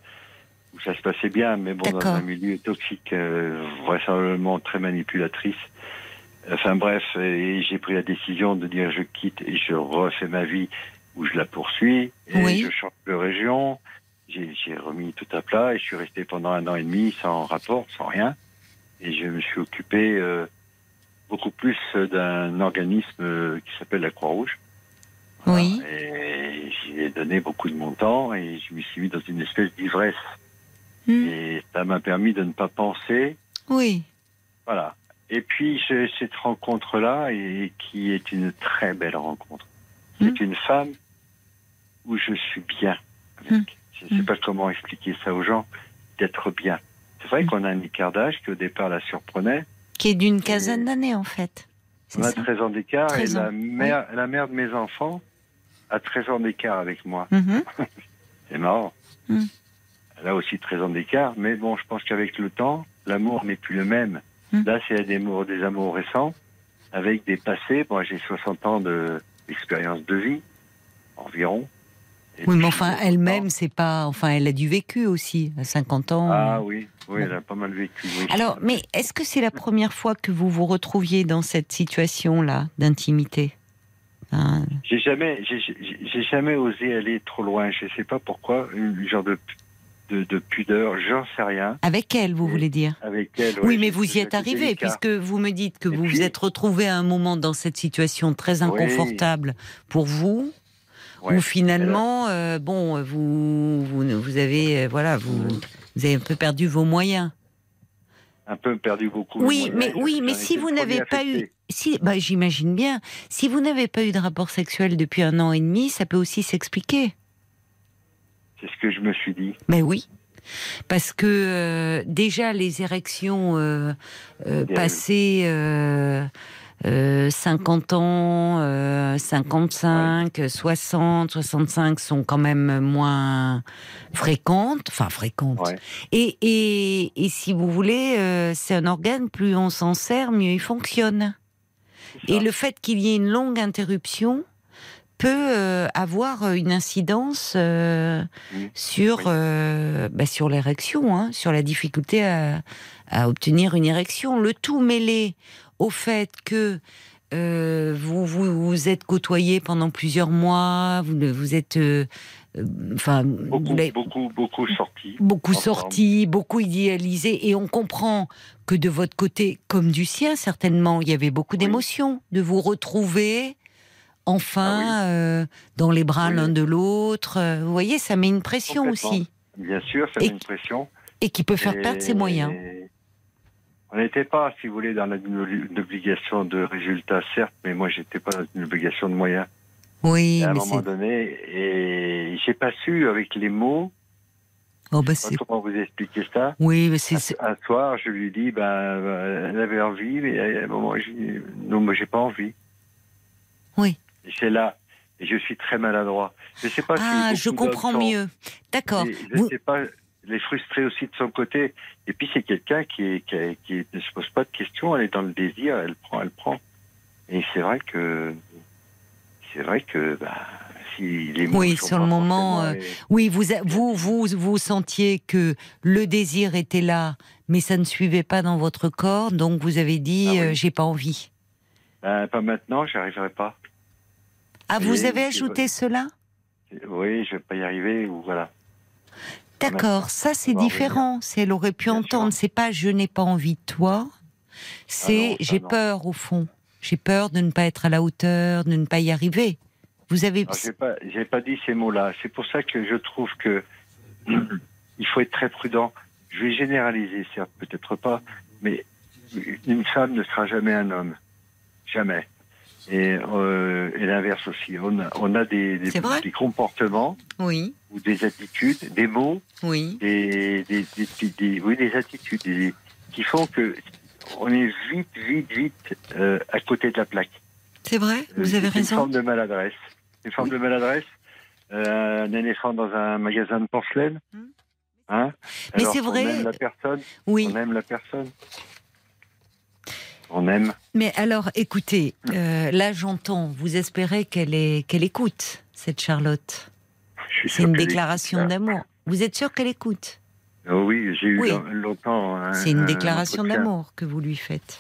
S9: où ça se passait bien, mais bon, dans un milieu toxique, euh, vraisemblablement très manipulatrice. Enfin bref, et j'ai pris la décision de dire je quitte et je refais ma vie où je la poursuis et
S1: Oui.
S9: je change de région. J'ai remis tout à plat et je suis resté pendant un an et demi sans rapport, sans rien. Et je me suis occupé euh, beaucoup plus d'un organisme euh, qui s'appelle la Croix-Rouge.
S1: Oui.
S9: Et j'y ai donné beaucoup de mon temps et je me suis mis dans une espèce d'ivresse.
S1: Hmm.
S9: Et ça m'a permis de ne pas penser.
S1: Oui.
S9: Voilà. Et puis j'ai cette rencontre-là et qui est une très belle rencontre. C'est une femme où je suis bien. avec.
S1: Mm.
S9: Je ne sais pas comment expliquer ça aux gens, d'être bien. C'est vrai qu'on a un écart d'âge qui au départ la surprenait.
S1: Qui est d'une quinzaine d'années en fait.
S9: On a
S1: ça
S9: 13 ans d'écart et
S1: 13 ans,
S9: la mère, la mère de mes enfants a 13 ans d'écart avec moi.
S1: Mhm.
S9: C'est marrant.
S1: Mm.
S9: Elle a aussi 13 ans d'écart, mais bon, je pense qu'avec le temps, l'amour n'est plus le même.
S1: Mm.
S9: Là, c'est des amours, des amours récents, avec des passés. Moi, j'ai 60 ans de- d'expérience de vie, environ.
S1: Oui, mais enfin, elle-même, c'est pas. Enfin, elle a du vécu aussi, à 50 ans.
S9: Ah oui, oui, elle a pas mal vécu. oui.
S1: Alors, mais est-ce que c'est la première fois que vous vous retrouviez dans cette situation-là d'intimité Hein,
S9: J'ai jamais, j'ai- jamais osé aller trop loin. Je sais pas pourquoi, une genre de, de, de pudeur, j'en sais rien.
S1: Avec elle, vous
S9: Et-
S1: voulez dire?
S9: Avec elle.
S1: Oui, mais vous y êtes arrivé,
S9: délicat.
S1: puisque vous me dites que
S9: Et
S1: vous vous êtes retrouvé à un moment dans cette situation très
S9: Oui.
S1: inconfortable pour vous,
S9: Ouais.
S1: où finalement, euh, bon, vous, vous, vous avez, euh, voilà, vous, vous avez un peu perdu vos moyens.
S9: un peu perdu beaucoup.
S1: Oui, mais oui, mais si vous n'avez pas eu, si, bah, j'imagine bien, si vous n'avez pas eu de rapport sexuel depuis un an et demi, ça peut aussi s'expliquer.
S9: C'est ce que je me suis dit.
S1: Mais oui. Parce que euh, déjà les érections euh, euh, passées euh, euh, 50 ans, euh, 55, 60, 65 sont quand même moins fréquentes, enfin fréquentes.
S9: Ouais.
S1: Et, et, et si vous voulez, euh, c'est un organe, plus on s'en sert, mieux il fonctionne. Et le fait qu'il y ait une longue interruption peut euh, avoir une incidence
S9: Oui.
S1: sur,
S9: Oui.
S1: bah, sur l'érection, hein, sur la difficulté à, à obtenir une érection. Le tout mêlé au fait que euh, vous, vous vous êtes côtoyé pendant plusieurs mois, vous, êtes... euh, euh, Enfin,
S9: Beaucoup,
S1: vous
S9: beaucoup, beaucoup sorti.
S1: beaucoup sorti, beaucoup idéalisé, et on comprend que de votre côté, comme du sien, certainement, il y avait beaucoup
S9: Oui.
S1: d'émotions, de vous retrouver enfin
S9: Ah
S1: euh, dans les bras
S9: Oui.
S1: l'un de l'autre. Vous voyez, ça met une pression aussi,
S9: Bien sûr, ça
S1: Et-
S9: met une pression.
S1: et qui peut faire
S9: Et-
S1: perdre ses moyens.
S9: On n'était pas, si vous voulez, dans une, obligation de résultat, certes, mais moi, j'étais pas dans une obligation de moyens.
S1: Oui,
S9: Et à un
S1: mais
S9: moment donné, et j'ai pas su, avec les mots,
S1: Oh, bah, c'est-
S9: comment vous expliquer ça.
S1: Oui, mais c'est.
S9: Un, un soir, je lui dis, ben, euh, elle avait envie, mais à un moment, dit, non, moi, j'ai pas envie.
S1: Oui.
S9: Et c'est là. Et je suis très maladroit. Je sais pas si
S1: Ah, je comprends mieux. D'accord.
S9: Je
S1: Vous-
S9: sais pas, les frustrer aussi de son côté. Et puis c'est quelqu'un qui, ne se pose pas de questions, elle est dans le désir, elle prend, elle prend. Et c'est vrai que c'est vrai que bah, si les
S1: Oui, sur le moment,
S9: forcément-
S1: Oui, vous, vous, vous, vous sentiez que le désir était là, mais ça ne suivait pas dans votre corps, donc vous avez dit
S9: Ah oui.
S1: euh, j'ai pas envie.
S9: Ben, pas maintenant, j'arriverai pas.
S1: Ah, vous
S9: Et
S1: avez
S9: c'est
S1: ajouté cela?
S9: Oui, je vais pas y arriver ou voilà.
S1: D'accord, ça c'est différent. Elle aurait pu
S9: Bien
S1: entendre, c'est pas je n'ai pas envie de toi, c'est
S9: non, ça,
S1: j'ai peur au fond. J'ai peur de ne pas être à la hauteur, de ne pas y arriver. Vous avez.
S9: Alors, j'ai pas, pas dit ces mots-là. C'est pour ça que je trouve que il faut être très prudent. Je vais généraliser, certes, peut-être pas, mais une femme ne sera jamais un homme, jamais. Et, euh, et l'inverse aussi. On a, on a des, comportements
S1: Oui,
S9: ou des attitudes, des mots,
S1: oui.
S9: des, des, des, oui, des attitudes des- qui font que on est vite, vite, vite euh, à côté de la plaque.
S1: C'est vrai, vous
S9: Euh,
S1: avez
S9: c'est Une
S1: raison.
S9: forme de maladresse. Une forme de maladresse. Euh, un éléphant dans un magasin de porcelaine.
S1: Hmm.
S9: Hein
S1: Mais c'est vrai-
S9: aime la personne.
S1: Oui.
S9: On aime la personne. On aime.
S1: Mais alors, écoutez, euh, là j'entends, vous espérez qu'elle écoute, cette Charlotte. C'est une déclaration d'amour. Vous êtes sûr qu'elle écoute?
S9: Oh oui, j'ai eu
S1: Oui.
S9: longtemps. un-
S1: C'est une
S9: un
S1: déclaration d'amour que vous lui faites.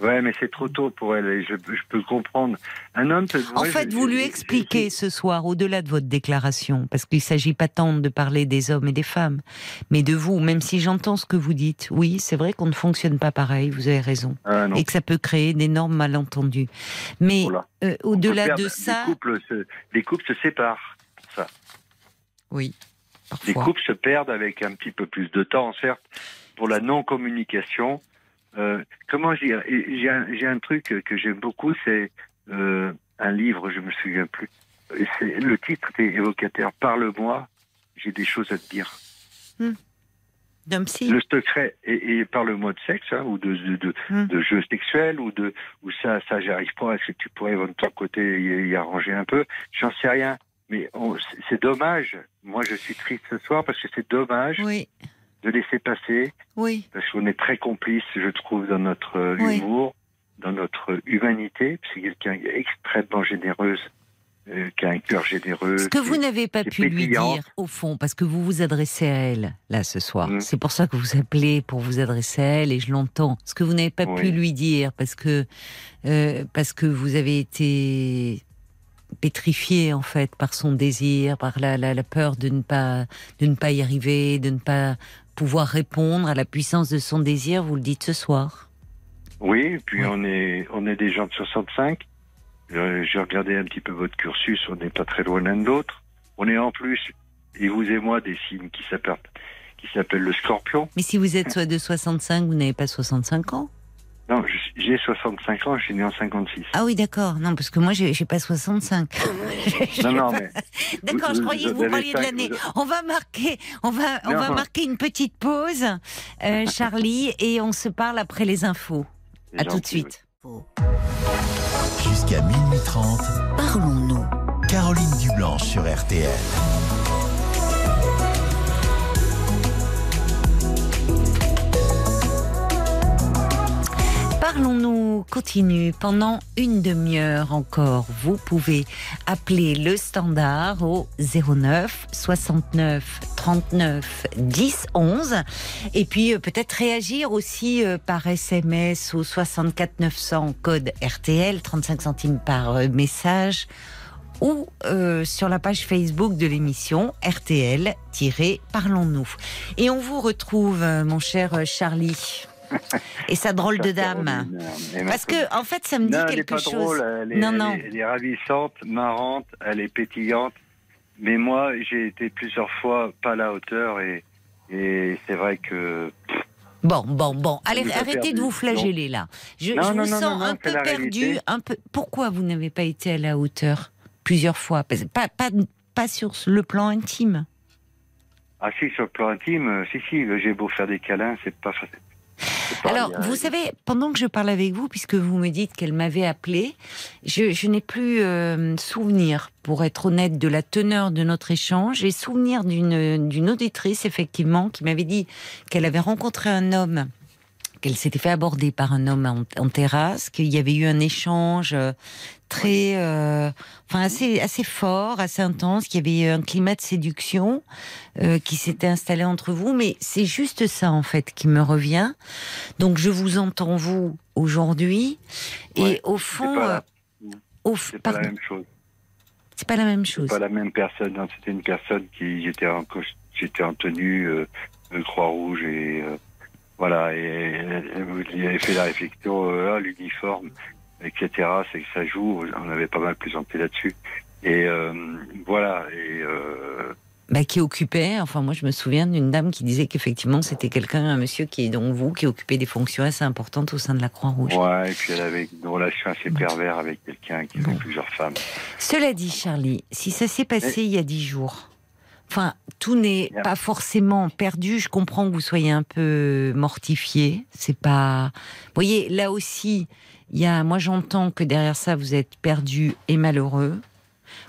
S9: Ouais, mais c'est trop tôt pour elle. Et je, je peux comprendre. Un homme peut.
S1: En
S9: ouais,
S1: fait,
S9: je-
S1: vous
S9: je-
S1: lui expliquez ce soir, au-delà de votre déclaration, parce qu'il ne s'agit pas tant de parler des hommes et des femmes, mais de vous, même si j'entends ce que vous dites. Oui, c'est vrai qu'on ne fonctionne pas pareil, vous avez raison,
S9: Ah,
S1: et que ça peut créer d'énormes malentendus. Mais euh, au-delà de ça,
S9: Les couples, se, les couples se séparent. Ça.
S1: oui,
S9: Les
S1: parfois.
S9: couples se perdent avec un petit peu plus de temps, certes, pour la non-communication, euh, comment dire Et J'ai un, truc que j'aime beaucoup, c'est euh, un livre, je me souviens plus. Le titre est évocateur. Parle-moi, j'ai des choses à te dire.
S1: Psy.
S9: Le secret, et, et parle-moi de sexe, hein, ou de, de, de,
S1: Hmm.
S9: de jeux sexuels, ou de ou ça, ça j'arrive pas. Est-ce que tu pourrais de ton côté y, y arranger un peu? J'en sais rien. Mais c'est dommage. Moi, je suis triste ce soir parce que c'est dommage
S1: Oui,
S9: de laisser passer,
S1: oui.
S9: parce qu'on est très complice, je trouve, dans notre euh,
S1: Oui.
S9: humour, dans notre humanité. C'est quelqu'un extrêmement généreuse, euh, qui a un cœur généreux.
S1: Ce que vous n'avez pas pu lui dire, au fond, parce que vous vous adressez à elle, là, ce soir.
S9: Mm.
S1: C'est pour ça que vous appelez pour vous adresser à elle, et je l'entends. Ce que vous n'avez pas pu lui dire, parce que, euh, parce que vous avez été pétrifié, en fait, par son désir, par la, la, la peur de ne, pas, de ne pas y arriver, de ne pas pouvoir répondre à la puissance de son désir, vous le dites ce soir.
S9: Oui, et puis on est on est des gens de 65. Euh, J'ai regardé un petit peu votre cursus, on n'est pas très loin l'un de l'autre. On est en plus, et vous et moi, des signes qui s'appellent qui s'appellent le scorpion.
S1: Mais si vous êtes soit de 65, vous n'avez pas 65 ans
S9: Non, je- j'ai 65 ans, je suis né en 56.
S1: Ah oui, d'accord. Non, parce que moi, j'ai j'ai pas 65.
S9: Non, non, mais
S1: D'accord, je
S9: vous-
S1: croyais que
S9: vous
S1: parliez de l'année.
S9: vous-
S1: On va marquer, on va, on
S9: Non.
S1: va marquer une petite pause, euh, Charlie, et on se parle après les infos. À tout de suite.
S2: Jusqu'à minuit 30,
S3: Parlons-nous.
S2: Caroline Dublanche sur RTL.
S1: Parlons-nous continue pendant une demi-heure encore. Vous pouvez appeler le standard au 09 69 39 10 11 et puis euh, peut-être réagir aussi euh, par SMS au 64 900 code RTL 35 centimes par euh, message ou sur la page Facebook de l'émission RTL-Parlons-nous. Et on vous retrouve, mon cher Charlie. Et sa drôle de dame. Parce que, en fait, ça me dit
S9: non, elle est
S1: quelque
S9: pas
S1: chose.
S9: drôle, elle est,
S1: Non,
S9: elle
S1: non.
S9: est- elle est ravissante, marrante, elle est pétillante. Mais moi, j'ai été plusieurs fois pas à la hauteur et, et c'est vrai que
S1: Bon, bon, bon. Allez, arrêtez
S9: perdu.
S1: de vous flageller là. Je,
S9: Non,
S1: je
S9: non,
S1: vous
S9: non,
S1: sens un peu perdu,
S9: réalité.
S1: un peu. Pourquoi vous n'avez pas été à la hauteur plusieurs fois? Pas, pas, pas sur le plan intime.
S9: Ah si, sur le plan intime, euh, si, si, j'ai beau faire des câlins, c'est pas facile. C'est pas-
S1: Alors, vous savez, pendant que je parle avec vous, puisque vous me dites qu'elle m'avait appelé, je, je n'ai plus euh, souvenir, pour être honnête, de la teneur de notre échange. J'ai souvenir d'une auditrice, effectivement, qui m'avait dit qu'elle avait rencontré un homme, qu'elle s'était fait aborder par un homme en, en terrasse, qu'il y avait eu un échange euh, très, euh, enfin assez assez fort, assez intense, qu'il y avait eu un climat de séduction euh, qui s'était installé entre vous. Mais c'est juste ça en fait qui me revient. Donc je vous entends vous aujourd'hui et
S9: Ouais,
S1: au fond,
S9: pas,
S1: euh, au
S9: c'est pas la même chose.
S1: c'est pas la même chose.
S9: pas la même personne. non, C'était une personne qui j'étais en j'étais en tenue euh, de Croix Rouge et euh, voilà et elle avait fait la réflexion euh, l'uniforme etc. C'est que ça joue. On avait pas mal plaisanté là-dessus et euh, voilà et euh,
S1: Bah, qui occupait, enfin moi je me souviens d'une dame qui disait qu'effectivement c'était quelqu'un, un monsieur qui est donc vous, qui occupait des fonctions assez importantes au sein de la Croix-Rouge.
S9: ouais et puis elle avait une relation assez pervers avec quelqu'un qui avait
S1: Bon.
S9: plusieurs femmes.
S1: Cela dit, Charlie, si ça s'est passé il y a dix jours, enfin, tout n'est pas forcément perdu. Je comprends que vous soyez un peu mortifié. C'est pas. Vous voyez, là aussi, il y a. Moi, j'entends que derrière ça, vous êtes perdu et malheureux.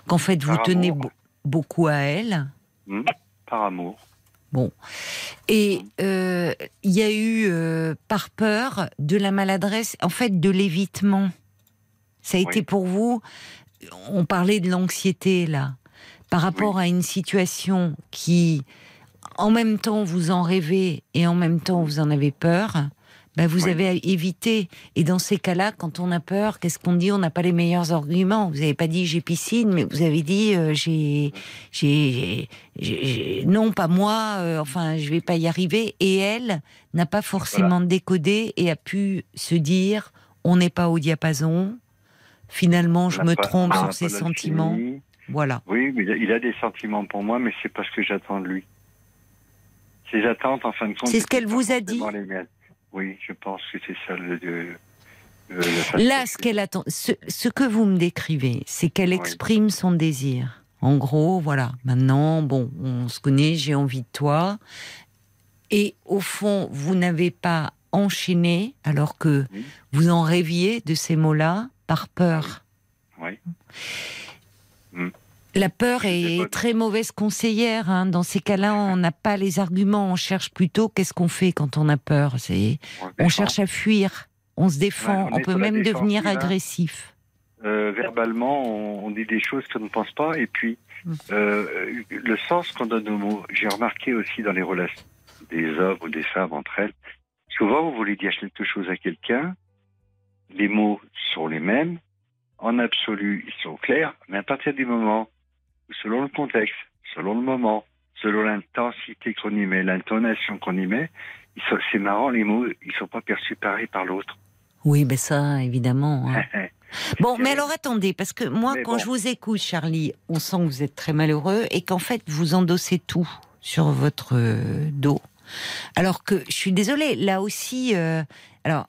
S1: Qu'en fait, vous
S9: Par
S1: tenez be- beaucoup à elle.
S9: Hmm Par amour.
S1: Bon. Et euh, il y a eu, euh, par peur, de la maladresse, en fait, de l'évitement. Ça a
S9: Oui.
S1: été pour vous, on parlait de l'anxiété là, par rapport à une situation qui, en même temps, vous en rêvez et en même temps, vous en avez peur. Ben, vous
S9: Oui.
S1: avez évité. Et dans ces cas-là, quand on a peur, qu'est-ce qu'on dit? On n'a pas les meilleurs arguments. Vous n'avez pas dit j'ai piscine, mais vous avez dit euh, j'ai, non, pas moi. euh, enfin, je vais pas y arriver. Et elle n'a pas forcément décodé et a pu se dire on n'est pas au diapason. Finalement, je me
S9: pas-
S1: trompe sur ses sentiments. Voilà.
S9: Oui, mais il a- des sentiments pour moi, mais c'est pas ce que j'attends de lui. Ses attentes, en fin de compte.
S1: C'est ce qu'elle vous a dit
S9: les miennes. Oui, je pense que c'est ça le.
S1: Là, ce qu'elle attend, ce, ce que vous me décrivez, c'est qu'elle
S9: Oui.
S1: exprime son désir. En gros, voilà. Maintenant, bon, on se connaît, j'ai envie de toi. Et au fond, vous n'avez pas enchaîné alors que
S9: Oui.
S1: vous en rêviez de ces mots-là par peur.
S9: Oui.
S1: La peur est très mauvaise conseillère. hein. Dans ces cas-là, on n'a pas les arguments. On cherche plutôt qu'est-ce qu'on fait quand on a peur. C'est
S9: On
S1: cherche à fuir. On se défend.
S9: Ouais, on
S1: peut même devenir
S9: hein.
S1: agressif.
S9: Euh, verbalement, on, on dit des choses qu'on ne pense pas, et puis
S1: Mm.
S9: euh, le sens qu'on donne aux mots. J'ai remarqué aussi dans les relations des hommes ou des femmes entre elles, souvent vous voulez dire quelque chose à quelqu'un, les mots sont les mêmes, en absolu ils sont clairs, mais à partir du moment selon le contexte, selon le moment, selon l'intensité qu'on y met, l'intonation qu'on y met, c'est marrant, les mots, ils sont pas perçus pareil par l'autre.
S1: Oui, ben ça, évidemment. hein. Bon, mais alors attendez, parce que moi,
S9: Mais
S1: quand
S9: bon.
S1: je vous écoute, Charlie, on sent que vous êtes très malheureux et qu'en fait, vous endossez tout sur votre euh, dos. Alors que, je suis désolée, là aussi, euh, alors,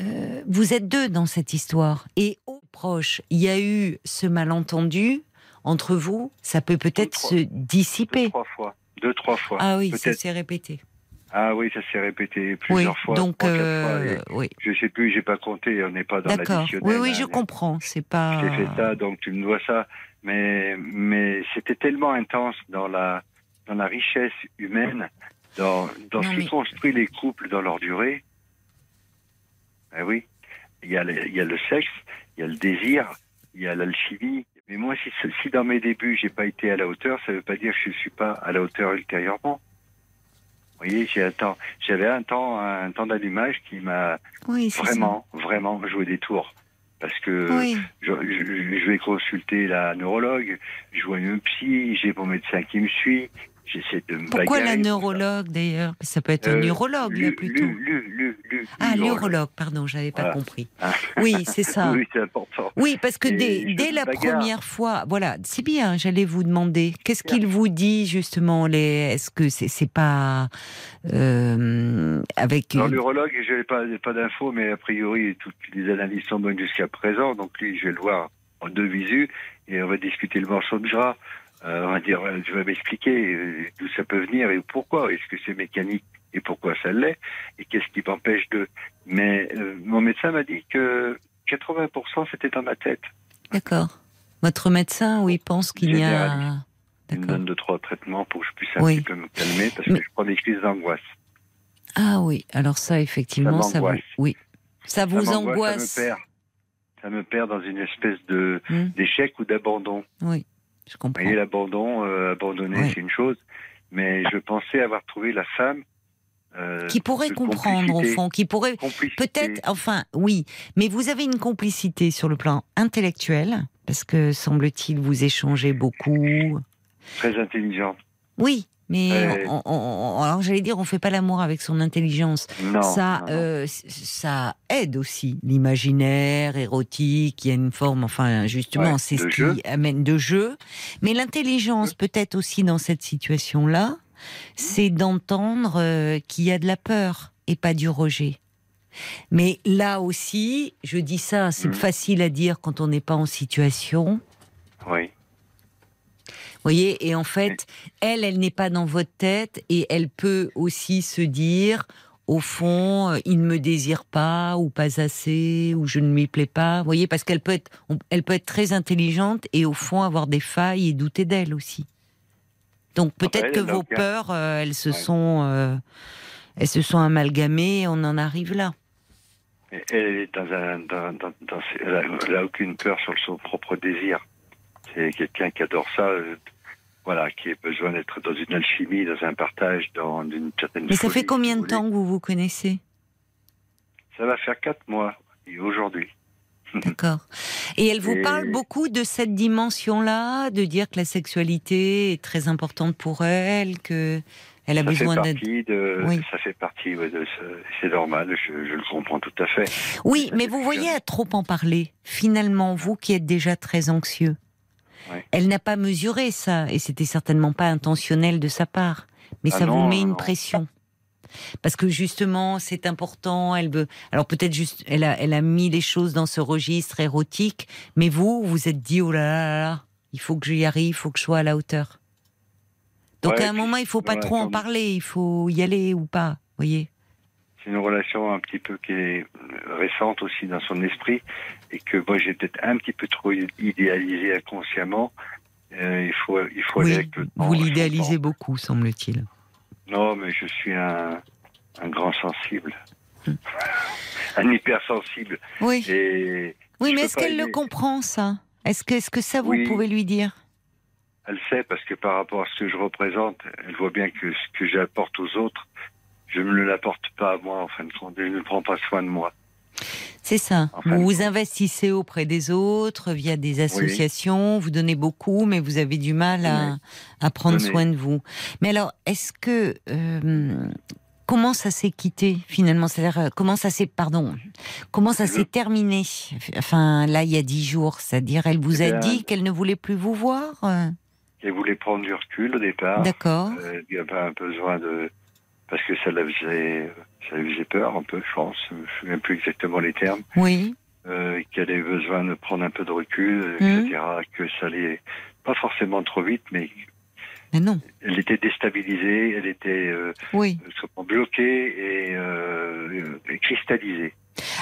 S1: euh, vous êtes deux dans cette histoire. Et au proche, il y a eu ce malentendu entre vous, ça peut peut-être se
S9: Deux,
S1: dissiper.
S9: trois fois. Deux, trois fois.
S1: Ah oui, ça s'est répété.
S9: Ah oui, ça s'est répété
S1: Oui,
S9: plusieurs fois.
S1: donc,
S9: trois,
S1: euh,
S9: fois,
S1: oui,
S9: je sais plus, j'ai pas compté, on n'est pas dans
S1: d'accord.
S9: l'additionnel.
S1: Oui, oui, je
S9: hein.
S1: comprends. C'est pas.
S9: Je t'ai fait ça, donc tu me dois ça. Mais, mais c'était tellement intense dans la, dans la richesse humaine, dans, dans
S1: Non,
S9: ce qui
S1: mais-
S9: construit les couples dans leur durée. Ah oui, il y, a le, il y a le sexe, il y a le désir, il y a l'alchimie. Mais moi, si, si dans mes débuts, j'ai pas été à la hauteur, ça veut pas dire que je suis pas à la hauteur ultérieurement. Vous voyez, j'ai un temps, j'avais un temps, un temps d'allumage qui m'a
S1: Oui, c'est ça.
S9: vraiment, vraiment joué des tours. Parce que
S1: Oui.
S9: je, je- je vais consulter la neurologue, je vois une psy, j'ai mon médecin qui me suit, j'essaie de me
S1: Pourquoi la neurologue d'ailleurs Ça peut être un
S9: Euh,
S1: urologue là
S9: Lu-
S1: plutôt.
S9: lu- lu- lu- lu-
S1: ah,
S9: l'urologue.
S1: pardon, j'avais pas compris.
S9: Ah.
S1: Oui, c'est ça.
S9: Oui, c'est important.
S1: Oui, parce que dès, la première fois, voilà, c'est bien. J'allais vous demander, qu'est-ce qu'il vous dit justement les Est-ce que c'est pas euh, avec
S9: Alors l'urologue, je n'ai pas, pas d'infos, mais a priori, toutes les analyses sont bonnes jusqu'à présent. Donc lui, je vais le voir en deux visus et on va discuter le morceau de gras. Euh, on va dire, euh, je vais m'expliquer euh, d'où ça peut venir et pourquoi. Est-ce que c'est mécanique et pourquoi ça l'est et qu'est-ce qui m'empêche de? Mais euh, mon médecin m'a dit que 80% c'était dans ma tête.
S1: D'accord. Votre médecin, oui, pense qu'il y a.
S9: Il me donne deux trois traitements pour que je puisse un
S1: Oui.
S9: petit peu me calmer parce
S1: Mais-
S9: que je prends des crises d'angoisse.
S1: Ah oui, alors ça, effectivement,
S9: Ça
S1: ça, vous, oui, ça vous
S9: ça
S1: angoisse.
S9: Ça me perd. Ça me perd dans une espèce de
S1: Hmm,
S9: d'échec ou d'abandon.
S1: oui, je
S9: Vous
S1: comprends.
S9: voyez, l'abandon, euh, abandonner,
S1: Oui.
S9: c'est une chose, mais je pensais avoir trouvé la femme euh,
S1: Qui pourrait comprendre au fond, qui pourrait. Peut-être, enfin, oui, mais vous avez une complicité sur le plan intellectuel, parce que semble-t-il vous échangez beaucoup.
S9: très intelligente.
S1: Oui, mais
S9: Ouais.
S1: on- on- on- alors j'allais dire, on fait pas l'amour avec son intelligence.
S9: Non,
S1: ça,
S9: non,
S1: euh, ça aide aussi l'imaginaire érotique. Il y a une forme, enfin, justement,
S9: Ouais,
S1: c'est ce qui amène de jeu. Mais l'intelligence, peut-être aussi dans cette situation-là, c'est d'entendre euh, qu'il y a de la peur et pas du rejet. Mais là aussi, je dis ça, c'est
S9: Mhm.
S1: facile à dire quand on n'est pas en situation.
S9: oui.
S1: Vous voyez, et en fait, elle, elle n'est pas dans votre tête et elle peut aussi se dire, au fond, euh, il ne me désire pas ou pas assez ou je ne lui plais pas. Vous voyez, parce qu'elle peut être, elle peut être très intelligente et au fond avoir des failles et douter d'elle aussi. Donc peut-être
S9: elle,
S1: que
S9: elle a
S1: vos peurs, euh, elles se
S9: Ouais.
S1: sont, euh, elles se sont amalgamées. et On en arrive là.
S9: Elle est dans un, dans, elle, a, elle a aucune peur sur son propre désir. C'est quelqu'un qui adore ça, euh, voilà, qui a besoin d'être dans une alchimie, dans un partage, dans une certaine.
S1: Mais ça
S9: folie,
S1: fait combien de temps que vous vous connaissez
S9: Ça va faire quatre mois aujourd'hui.
S1: D'accord. Et elle vous
S9: Et-
S1: parle beaucoup de cette dimension-là, de dire que la sexualité est très importante pour elle, que elle a
S9: ça
S1: besoin
S9: fait
S1: d'être.
S9: partie de,
S1: Oui.
S9: ça fait partie ouais, de ce, c'est normal, je, je le comprends tout à fait.
S1: Oui, mais vous voyez, à trop en parler, finalement, vous qui êtes déjà très anxieux,
S9: Ouais.
S1: elle n'a pas mesuré ça, et c'était certainement pas intentionnel de sa part. Mais
S9: Ah
S1: ça
S9: non,
S1: vous met une
S9: non.
S1: pression. Parce que justement, c'est important. Elle veut. Alors peut-être juste, elle a, elle a mis les choses dans ce registre érotique. Mais vous, vous êtes dit oh là là là, là, il faut que j'y arrive, il faut que je sois à la hauteur. Donc
S9: Ouais,
S1: à un moment, il faut pas trop en parler. Il faut y aller ou pas. Voyez.
S9: Une relation un petit peu qui est récente aussi dans son esprit et que moi j'ai peut-être un petit peu trop idéalisé inconsciemment. Euh, il faut, il faut aller
S1: Oui.
S9: avec le temps.
S1: Vous l'idéalisez beaucoup, semble-t-il.
S9: Non, mais je suis un, un grand sensible.
S1: Hmm.
S9: un hypersensible.
S1: Oui.
S9: Et
S1: Oui, mais est-ce qu'elle le comprend ça? Est-ce que, est-ce que ça vous
S9: Oui.
S1: pouvez lui dire?
S9: Elle sait parce que par rapport à ce que je représente, elle voit bien que ce que j'apporte aux autres, je ne l'apporte pas à moi en fin de compte. Je ne prends pas soin de moi.
S1: C'est ça. Vous investissez auprès des autres via des associations, vous donnez beaucoup, mais vous avez du mal à, à prendre soin de vous. Mais alors, est-ce que euh, comment ça s'est quitté finalement? C'est-à-dire euh, comment ça s'est pardon Comment ça s'est terminé? Enfin, là, il y a dix jours, c'est-à-dire, elle vous a
S9: Eh bien,
S1: dit qu'elle ne voulait plus vous voir?
S9: Elle voulait prendre du recul au départ.
S1: D'accord.
S9: Euh, il y avait un besoin de parce que ça la faisait ça lui faisait peur un peu, je pense. Je ne me souviens plus exactement les termes.
S1: Oui.
S9: Euh, qu'elle avait besoin de prendre un peu de recul, euh,
S1: Mhm.
S9: etc. Que ça allait pas forcément trop vite, mais
S1: Mais non.
S9: elle était déstabilisée, elle était euh,
S1: Oui.
S9: comment, bloquée et, euh, et cristallisée.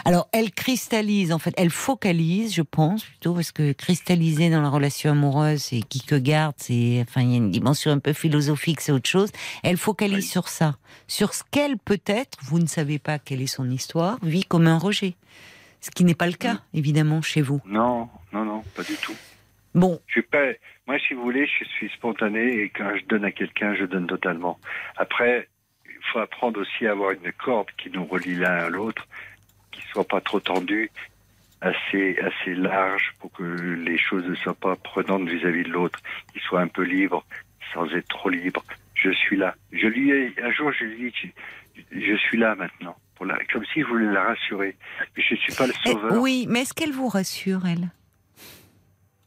S1: Alors, elle cristallise, en fait, elle focalise, je pense, plutôt, parce que cristalliser dans la relation amoureuse, c'est qui que garde, c'est, enfin, il y a une dimension un peu philosophique, c'est autre chose. Elle focalise
S9: Oui.
S1: sur ça, sur ce qu'elle peut-être, vous ne savez pas quelle est son histoire, vit comme un rejet. Ce qui n'est pas le cas,
S9: Mm.
S1: évidemment, chez vous.
S9: Non, non, non, pas du tout.
S1: Bon,
S9: Je suis pas. Moi, si vous voulez, je suis spontané et quand je donne à quelqu'un, je donne totalement. Après, il faut apprendre aussi à avoir une corde qui nous relie l'un à l'autre, soit pas trop tendue, assez assez large pour que les choses ne soient pas prenantes vis-à-vis de l'autre, qui soit un peu libre sans être trop libre. Je suis là. Je lui ai un jour, je lui ai dit, je, suis là maintenant, pour la, comme si je voulais la rassurer. Mais je suis pas le
S1: Eh,
S9: sauveur.
S1: oui, mais est-ce qu'elle vous rassure, elle?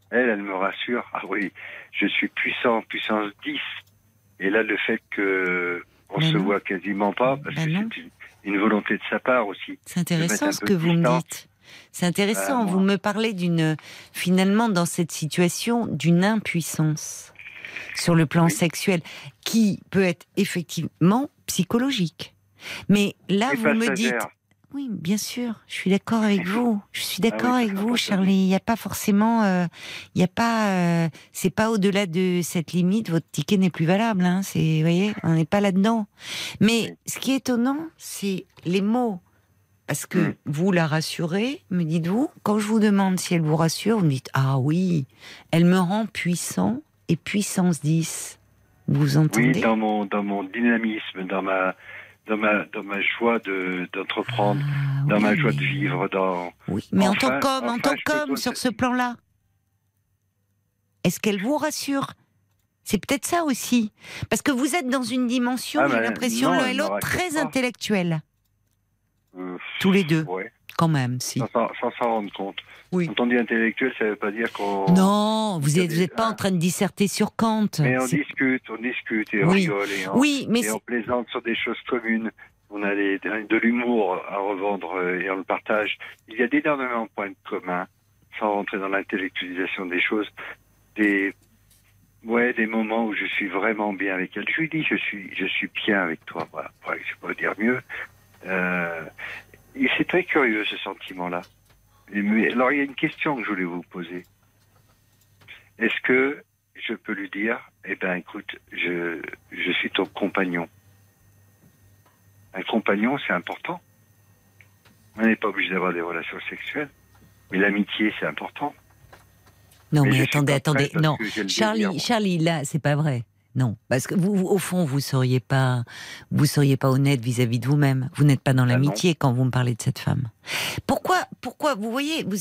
S9: Elle, elle me rassure. Ah oui, je suis puissant, puissance 10. Et là, le fait que on se
S1: non.
S9: voit quasiment pas, parce
S1: Ben
S9: que c'est une, une volonté de sa part aussi.
S1: C'est intéressant ce que vous me dites. C'est intéressant.
S9: Euh, moi.
S1: vous me parlez d'une, finalement, dans cette situation, d'une impuissance sur le plan
S9: Oui.
S1: sexuel qui peut être effectivement psychologique. Mais là,
S9: Et
S1: vous me dites. Oui, bien sûr, je suis d'accord avec vous. Je suis d'accord
S9: Ah oui,
S1: avec vous, Charlie. Il n'y a pas forcément, euh, il n'y a pas, euh, c'est pas au-delà de cette limite. Votre ticket n'est plus valable. Hein, c'est, vous voyez, on n'est pas là-dedans. Mais ce qui est étonnant, c'est les mots. Parce que
S9: Mm.
S1: vous la rassurez, me dites-vous. Quand je vous demande si elle vous rassure, vous me dites ah oui, elle me rend puissant et puissance 10. Vous entendez
S9: Oui, dans mon dans mon dynamisme, dans ma dans ma dans ma joie de d'entreprendre,
S1: Ah,
S9: dans ma
S1: oui.
S9: joie de vivre, dans
S1: Oui, mais en tant qu'homme, en tant qu'homme, sur ce plan-là, est-ce qu'elle vous rassure? C'est peut-être ça aussi. Parce que vous êtes dans une dimension,
S9: Ah,
S1: j'ai
S9: ben,
S1: l'impression, l'un et l'autre, très
S9: pas.
S1: intellectuelle.
S9: euh,
S1: Tous les deux,
S9: ouais,
S1: quand même, si.
S9: sans s'en rendre compte.
S1: Oui.
S9: Quand on dit intellectuel, ça veut pas dire qu'on
S1: Non, vous n'êtes pas en
S9: ah.
S1: train de disserter sur Kant.
S9: Mais on discute, on discute et on
S1: Oui.
S9: rigole et on,
S1: Oui, mais
S9: et on plaisante sur des choses communes. On a les- de l'humour à revendre euh, et on le partage. Il y a d'énormément de points communs, sans rentrer dans l'intellectualisation des choses, des ouais des moments où je suis vraiment bien avec elle. Je lui dis je suis je suis bien avec toi. Voilà, je peux dire mieux. Euh, c'est très curieux ce sentiment-là. Mais- alors il y a une question que je voulais vous poser. Est-ce que je peux lui dire, eh ben écoute, je, je suis ton compagnon. Un compagnon, c'est important. On n'est pas obligé d'avoir des relations sexuelles, mais l'amitié, c'est important.
S1: Non,
S9: Mais
S1: mais, attendez, attendez. Non, Charlie. Charlie, là, c'est pas vrai. Non, parce que vous, au fond, vous seriez pas, vous seriez pas honnête vis-à-vis de vous-même. Vous n'êtes pas dans
S9: Ah non.
S1: l'amitié quand vous me parlez de cette femme. Pourquoi, pourquoi vous voyez, vous,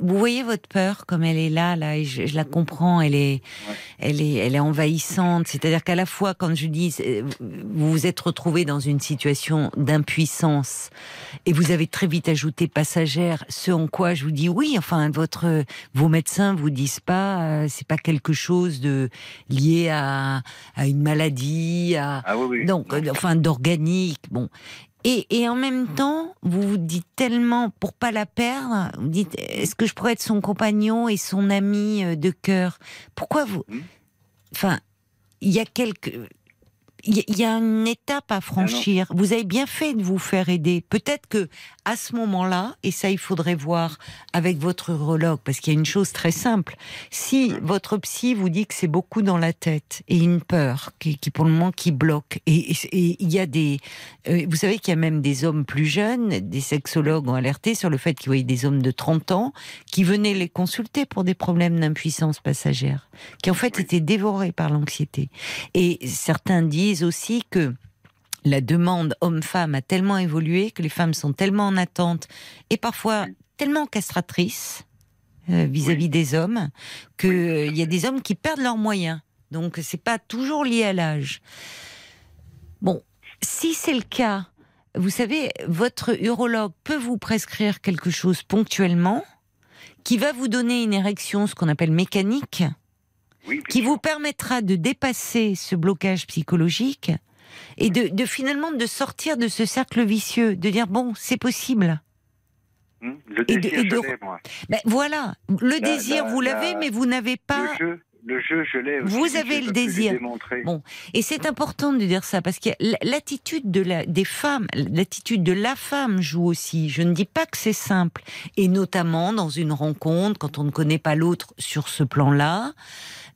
S1: vous voyez votre peur comme elle est là, là, et je, je la comprends. Elle est,
S9: Ouais.
S1: elle est, elle est envahissante. C'est-à-dire qu'à la fois, quand je dis, vous vous êtes retrouvé dans une situation d'impuissance, et vous avez très vite ajouté passagère, ce en quoi je vous dis oui. Enfin, votre, vos médecins vous disent pas, euh, c'est pas quelque chose de lié à à une maladie, à
S9: Ah oui, oui.
S1: donc euh, enfin d'organique. Bon. Et, et en même temps, vous vous dites tellement pour pas la perdre, vous dites est-ce que je pourrais être son compagnon et son ami euh, de cœur? Pourquoi vous
S9: Hmm.
S1: Enfin, il y a quelques il y a- y une étape à franchir. Vous avez bien fait de vous faire aider. Peut-être que à ce moment-là, et ça il faudrait voir avec votre urologue, parce qu'il y a une chose très simple. Si votre psy vous dit que c'est beaucoup dans la tête et une peur qui, qui pour le moment qui bloque, et, il y a des, euh, vous savez qu'il y a même des hommes plus jeunes, des sexologues ont alerté sur le fait qu'ils voyaient des hommes de 30 ans qui venaient les consulter pour des problèmes d'impuissance passagère, qui en fait étaient dévorés par l'anxiété. Et certains disent aussi que la demande homme-femme a tellement évolué que les femmes sont tellement en attente et parfois tellement castratrices euh, vis-à-vis des hommes que euh, il y a des hommes qui perdent leurs moyens. Donc c'est pas toujours lié à l'âge. Bon, si c'est le cas, vous savez, votre urologue peut vous prescrire quelque chose ponctuellement qui va vous donner une érection, ce qu'on appelle mécanique,
S9: Oui,
S1: qui
S9: sûr.
S1: vous permettra de dépasser ce blocage psychologique et de, de finalement de sortir de ce cercle vicieux, de dire bon, c'est possible.
S9: Hmm, Le
S1: et de-
S9: désir,
S1: et de-
S9: je l'ai, moi.
S1: Ben voilà, le désir
S9: la-
S1: vous l'avez,
S9: la-
S1: mais vous n'avez pas.
S9: Le jeu, le jeu, je l'ai.
S1: Vous avez le désir. Bon. Et c'est important de dire ça parce que l'attitude de la, des femmes, l'attitude de la femme joue aussi. Je ne dis pas que c'est simple, et notamment dans une rencontre quand on ne connaît pas l'autre sur ce plan-là.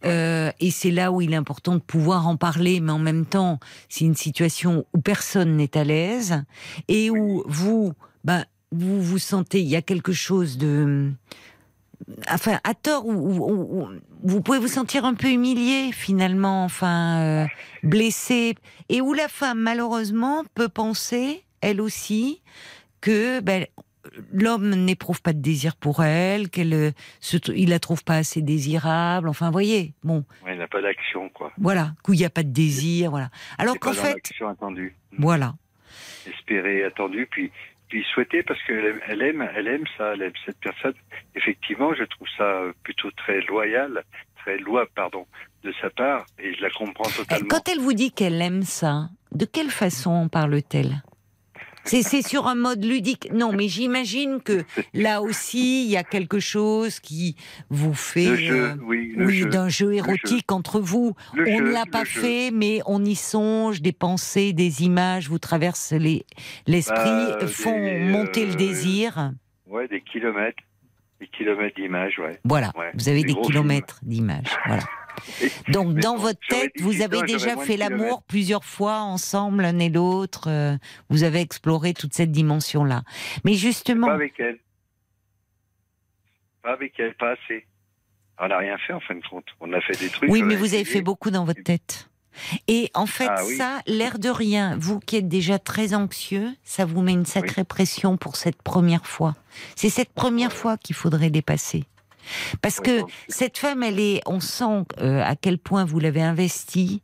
S1: Euh, et c'est là où il est important de pouvoir en parler, mais en même temps, c'est une situation où personne n'est à l'aise et où vous, ben, vous vous sentez, il y a quelque chose de, enfin, à tort, où vous pouvez vous sentir un peu humilié finalement, enfin, euh, blessé, et où la femme malheureusement peut penser, elle aussi, que ben, l'homme n'éprouve pas de désir pour elle, qu'elle, euh, se, il la trouve pas assez désirable. Enfin, voyez, bon,
S9: Ouais, il n'a pas d'action, quoi.
S1: voilà, qu'il n'y a pas de désir, voilà. Alors qu'en fait,
S9: l'action attendue.
S1: voilà.
S9: Espérer, attendue, puis, puis souhaiter, parce qu'elle aime, elle aime, elle aime ça, elle aime cette personne. Effectivement, je trouve ça euh, plutôt très loyal, très louable, pardon, de sa part, et je la comprends
S1: Eh,
S9: totalement.
S1: Quand elle vous dit qu'elle aime ça, de quelle façon en parle-t-elle? C'est, c'est sur un mode ludique. Non, mais j'imagine que là aussi, il y a quelque chose qui vous fait,
S9: Le jeu,
S1: euh,
S9: oui,
S1: d'un jeu érotique entre vous.
S9: Le
S1: on
S9: jeu,
S1: ne l'a pas
S9: jeu.
S1: fait, mais on y songe, des pensées, des images vous traversent les- l'esprit,
S9: Bah,
S1: euh, font
S9: des,
S1: monter le
S9: euh,
S1: désir.
S9: Ouais, des kilomètres. Des kilomètres d'images, ouais.
S1: Voilà,
S9: ouais,
S1: vous avez
S9: des
S1: des kilomètres d'images. Voilà. Donc,
S9: Mais
S1: dans votre tête, vous avez déjà fait l'amour plusieurs fois ensemble, l'un et l'autre. euh, vous avez exploré toute cette dimension-là. Mais justement,
S9: Pas avec elle. Pas avec elle, pas assez. On n'a rien fait en fin de compte. On a fait des trucs.
S1: oui, mais vous avez fait beaucoup dans votre tête. Et en fait,
S9: Ah oui.
S1: ça, l'air de rien, vous qui êtes déjà très anxieux, ça vous met une sacrée pression pour cette première fois. C'est cette première fois qu'il faudrait dépasser. Parce que cette femme, elle est, on sent euh, à quel point vous l'avez investie,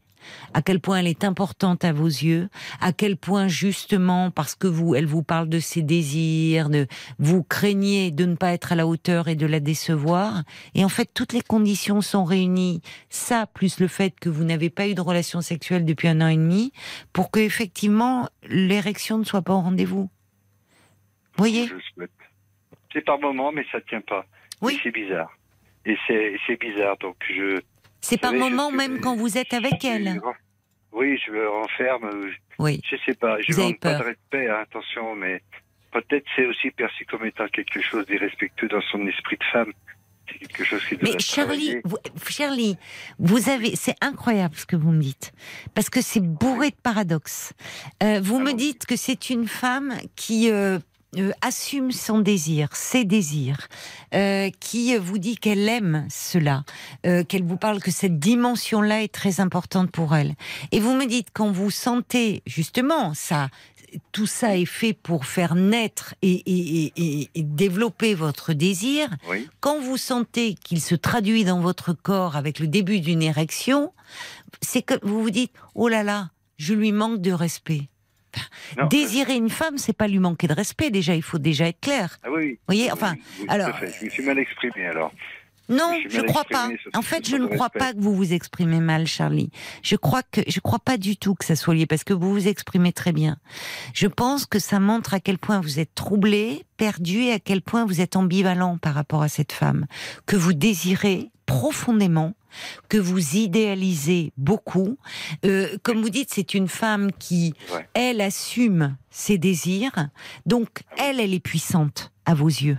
S1: à quel point elle est importante à vos yeux, à quel point justement parce que vous, elle vous parle de ses désirs, de vous craignez de ne pas être à la hauteur et de la décevoir. Et en fait, toutes les conditions sont réunies. Ça, plus le fait que vous n'avez pas eu de relation sexuelle depuis un an et demi, pour que effectivement l'érection ne soit pas au rendez-vous. Vous voyez.
S9: C'est par moment, mais ça tient pas.
S1: Oui.
S9: C'est bizarre. Et c'est c'est bizarre. Donc je.
S1: C'est par
S9: je
S1: moment même quand vous êtes avec elle.
S9: Oui, je me renferme.
S1: Oui.
S9: Je sais pas. Je
S1: Vous
S9: pas de respect. hein, attention, mais peut-être c'est aussi perçu comme étant quelque chose d'irrespectueux dans son esprit de femme. C'est quelque chose qui
S1: Mais Charlie, vous, Charlie, vous avez, c'est incroyable ce que vous me dites, parce que c'est bourré de paradoxes. Euh, vous me
S9: bon?
S1: dites que c'est une femme qui euh, euh, assume son désir, ses désirs, euh, qui vous dit qu'elle aime cela, euh, qu'elle vous parle que cette dimension-là est très importante pour elle. Et vous me dites quand vous sentez justement ça, tout ça est fait pour faire naître et, et- et- et- développer votre désir.
S9: Oui.
S1: Quand vous sentez qu'il se traduit dans votre corps avec le début d'une érection, c'est que vous vous dites oh là là, je lui manque de respect.
S9: Non,
S1: Désirer une femme, c'est pas lui manquer de respect. Déjà, il faut déjà être clair.
S9: Ah oui. oui.
S1: voyez, enfin,
S9: oui,
S1: alors.
S9: Je me suis mal exprimé alors.
S1: Non, je
S9: mal
S1: crois pas. En fait, je ne crois
S9: respect.
S1: pas que vous vous exprimez mal, Charlie. Je crois que je crois pas du tout que ça soit lié parce que vous vous exprimez très bien. Je pense que ça montre à quel point vous êtes troublé, perdu et à quel point vous êtes ambivalent par rapport à cette femme que vous désirez profondément que vous idéalisez beaucoup. Euh, comme vous dites, c'est une femme qui,
S9: Ouais.
S1: elle, assume ses désirs. Donc, elle, elle est puissante à vos yeux.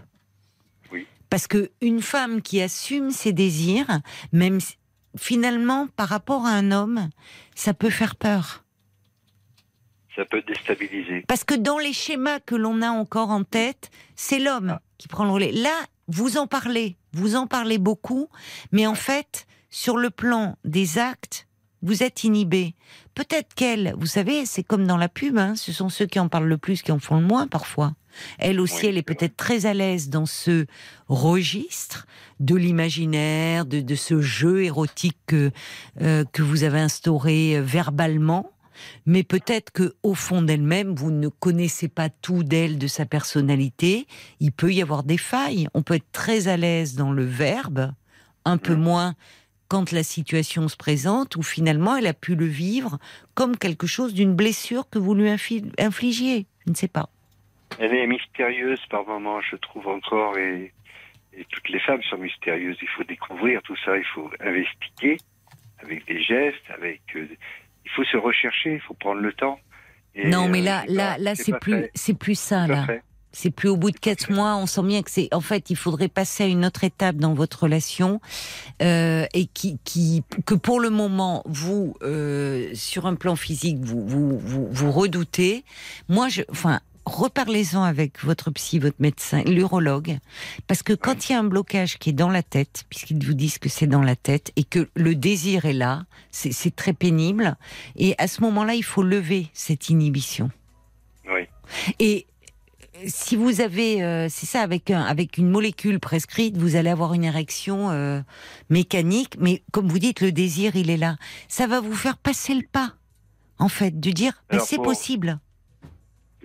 S9: Oui.
S1: Parce que une femme qui assume ses désirs, même finalement, par rapport à un homme, ça peut faire peur.
S9: Ça peut déstabiliser.
S1: Parce que dans les schémas que l'on a encore en tête, c'est l'homme qui prend le relais. Là, vous en parlez, vous en parlez beaucoup, mais en fait, sur le plan des actes, vous êtes inhibé. Peut-être qu'elle, vous savez, c'est comme dans la pub, hein, ce sont ceux qui en parlent le plus qui en font le moins parfois. Elle aussi,
S9: Oui,
S1: elle est peut-être très à l'aise dans ce registre de l'imaginaire, de, de ce jeu érotique que, euh, que vous avez instauré euh, verbalement. Mais peut-être que au fond d'elle-même, vous ne connaissez pas tout d'elle, de sa personnalité. Il peut y avoir des failles. On peut être très à l'aise dans le verbe, un peu moins quand la situation se présente, où finalement elle a pu le vivre comme quelque chose d'une blessure que vous lui infligiez. Je ne sais pas.
S9: Elle est mystérieuse par moments, je trouve encore, et, et toutes les femmes sont mystérieuses. Il faut découvrir tout ça, il faut investiguer avec des gestes, avec. euh, il faut se rechercher, il faut prendre le temps. Et,
S1: non, mais
S9: euh,
S1: là,
S9: c'est
S1: là, là, c'est plus, c'est plus ça là. C'est plus au bout de quatre mois, on sent bien que c'est. En fait, il faudrait passer à une autre étape dans votre relation euh, et qui, qui, que pour le moment, vous, euh, sur un plan physique, vous, vous, vous, vous redoutez. Moi, je, enfin, reparlez-en avec votre psy, votre médecin, l'urologue, parce que quand il y a un blocage qui est dans la tête, puisqu'ils vous disent que c'est dans la tête et que le désir est là, c'est très pénible. Et à ce moment-là, il faut lever cette inhibition.
S9: Oui.
S1: Et si vous avez, euh, c'est ça, avec un, avec une molécule prescrite, vous allez avoir une érection euh, mécanique, mais comme vous dites, le désir, il est là. Ça va vous faire passer le pas, en fait, de dire,
S9: Alors,
S1: c'est
S9: pour-
S1: possible.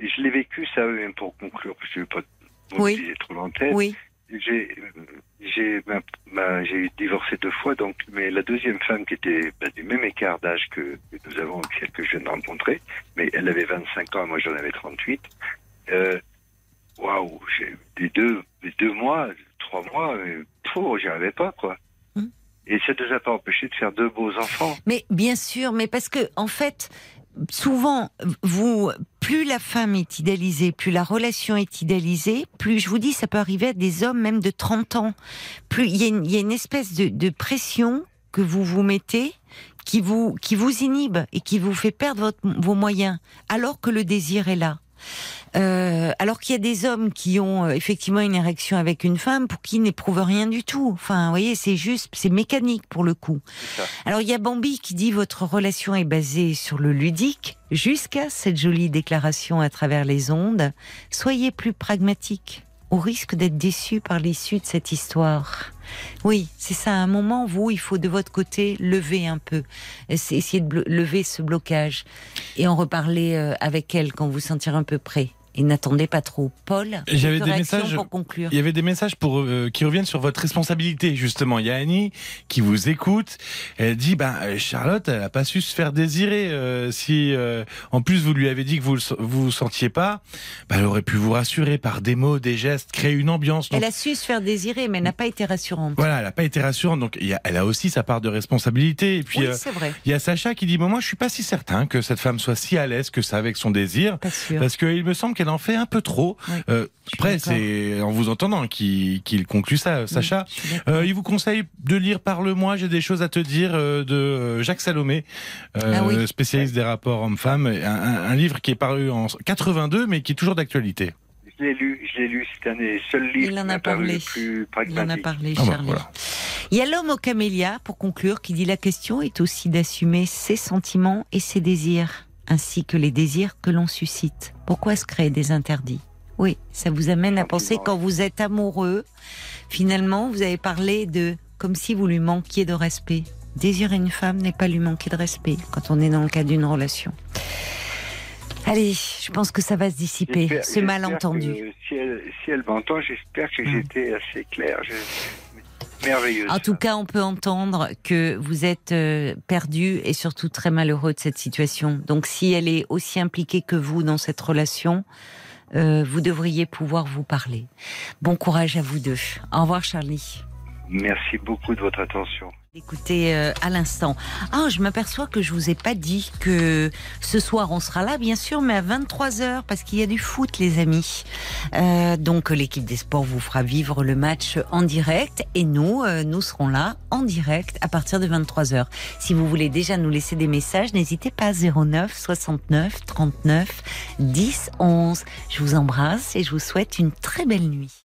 S9: Je l'ai vécu, ça, même pour conclure, parce que je ne veux pas
S1: Oui.
S9: mobiliser trop.
S1: Oui,
S9: J'ai, j'ai, ma- j'ai divorcé deux fois, donc, mais la deuxième femme qui était bah, du même écart d'âge que, que nous avons, celle que je viens de rencontrer, mais elle avait 25 ans et moi j'en avais 38. Euh, Waouh, j'ai des deux, des deux mois, trois mois, pour, j'y arrivais pas, quoi.
S1: Hmm.
S9: Et ça ne nous a pas empêché de faire deux beaux enfants.
S1: mais bien sûr, mais parce que, en fait, souvent, vous, plus la femme est idéalisée, plus la relation est idéalisée, plus, je vous dis, ça peut arriver à des hommes même de 30 ans. Plus, il y a une, espèce de, de pression que vous vous mettez qui vous, qui vous inhibe et qui vous fait perdre votre- vos moyens, alors que le désir est là. Euh, alors qu'il y a des hommes qui ont euh, effectivement une érection avec une femme pour qui n'éprouvent rien du tout. Enfin, vous voyez, c'est juste, c'est mécanique pour le coup. Alors il y a Bambi qui dit votre relation est basée sur le ludique jusqu'à cette jolie déclaration à travers les ondes. Soyez plus pragmatique au risque d'être déçu par l'issue de cette histoire. Oui, c'est ça. À un moment, vous, il faut de votre côté lever un peu, Essa- essayer de lever ce blocage et en reparler euh, avec elle quand vous sentirez un peu prêt. Et n'attendez pas trop. Paul,
S5: J'avais des messages-
S1: pour conclure.
S5: Il y avait des messages pour euh, qui reviennent sur votre responsabilité justement. Il y a Annie qui vous écoute. Elle dit ben Charlotte, elle a pas su se faire désirer. euh, si euh, en plus vous lui avez dit que vous vous vous sentiez pas, ben, elle aurait pu vous rassurer par des mots, des gestes, créer une ambiance. Donc,
S1: Elle a su se faire désirer, mais elle n'a pas été rassurante.
S5: Voilà, elle a pas été rassurante. Donc il y a- elle a aussi sa part de responsabilité. Et puis
S1: oui, c'est vrai.
S5: il y a Sacha qui dit bon, moi je suis pas si certain que cette femme soit si à l'aise que ça avec son désir. Parce qu'il me semble qu'elle en fait un peu trop.
S1: Oui,
S5: Euh, après, c'est en vous entendant qu'il conclut ça, Sacha.
S1: Oui.
S5: Euh, il vous conseille de lire Parle-moi, j'ai des choses à te dire euh, de Jacques Salomé, euh,
S1: Ah oui.
S5: spécialiste des rapports hommes-femmes, un, un- un livre qui est paru en 82 mais qui est toujours d'actualité.
S9: Je l'ai lu, je l'ai lu cette année. Seul livre
S1: Il en
S9: qui
S1: a parlé.
S9: le plus
S1: Il en a
S9: pragmatique.
S1: parlé,
S5: Ah bah,
S1: Charlie.
S5: voilà.
S1: Il y a l'homme au camélia, pour conclure, qui dit la question est aussi d'assumer ses sentiments et ses désirs, ainsi que les désirs que l'on suscite. Pourquoi se créer des interdits? Oui, ça vous amène à penser quand vous êtes amoureux, finalement, vous avez parlé de comme si vous lui manquiez de respect. Désirer une femme n'est pas lui manquer de respect quand on est dans le cadre d'une relation. Allez, je pense que ça va se dissiper, ce malentendu.
S9: Si elle, si elle m'entend, j'espère que
S1: Mm.
S9: j'étais assez clair. Je-
S1: En tout cas, on peut entendre que vous êtes euh, perdu et surtout très malheureux de cette situation. Donc, si elle est aussi impliquée que vous dans cette relation, euh, vous devriez pouvoir vous parler. Bon courage à vous deux. Au revoir, Charlie.
S9: Merci beaucoup de votre attention.
S1: Écoutez, euh, à l'instant. Ah, je m'aperçois que je vous ai pas dit que ce soir on sera là, bien sûr, mais à 23h parce qu'il y a du foot, les amis. Euh, donc l'équipe des sports vous fera vivre le match en direct et nous, euh, nous serons là en direct à partir de 23h. Si vous voulez déjà nous laisser des messages, n'hésitez pas 09 69 39 10 11. Je vous embrasse et je vous souhaite une très belle nuit.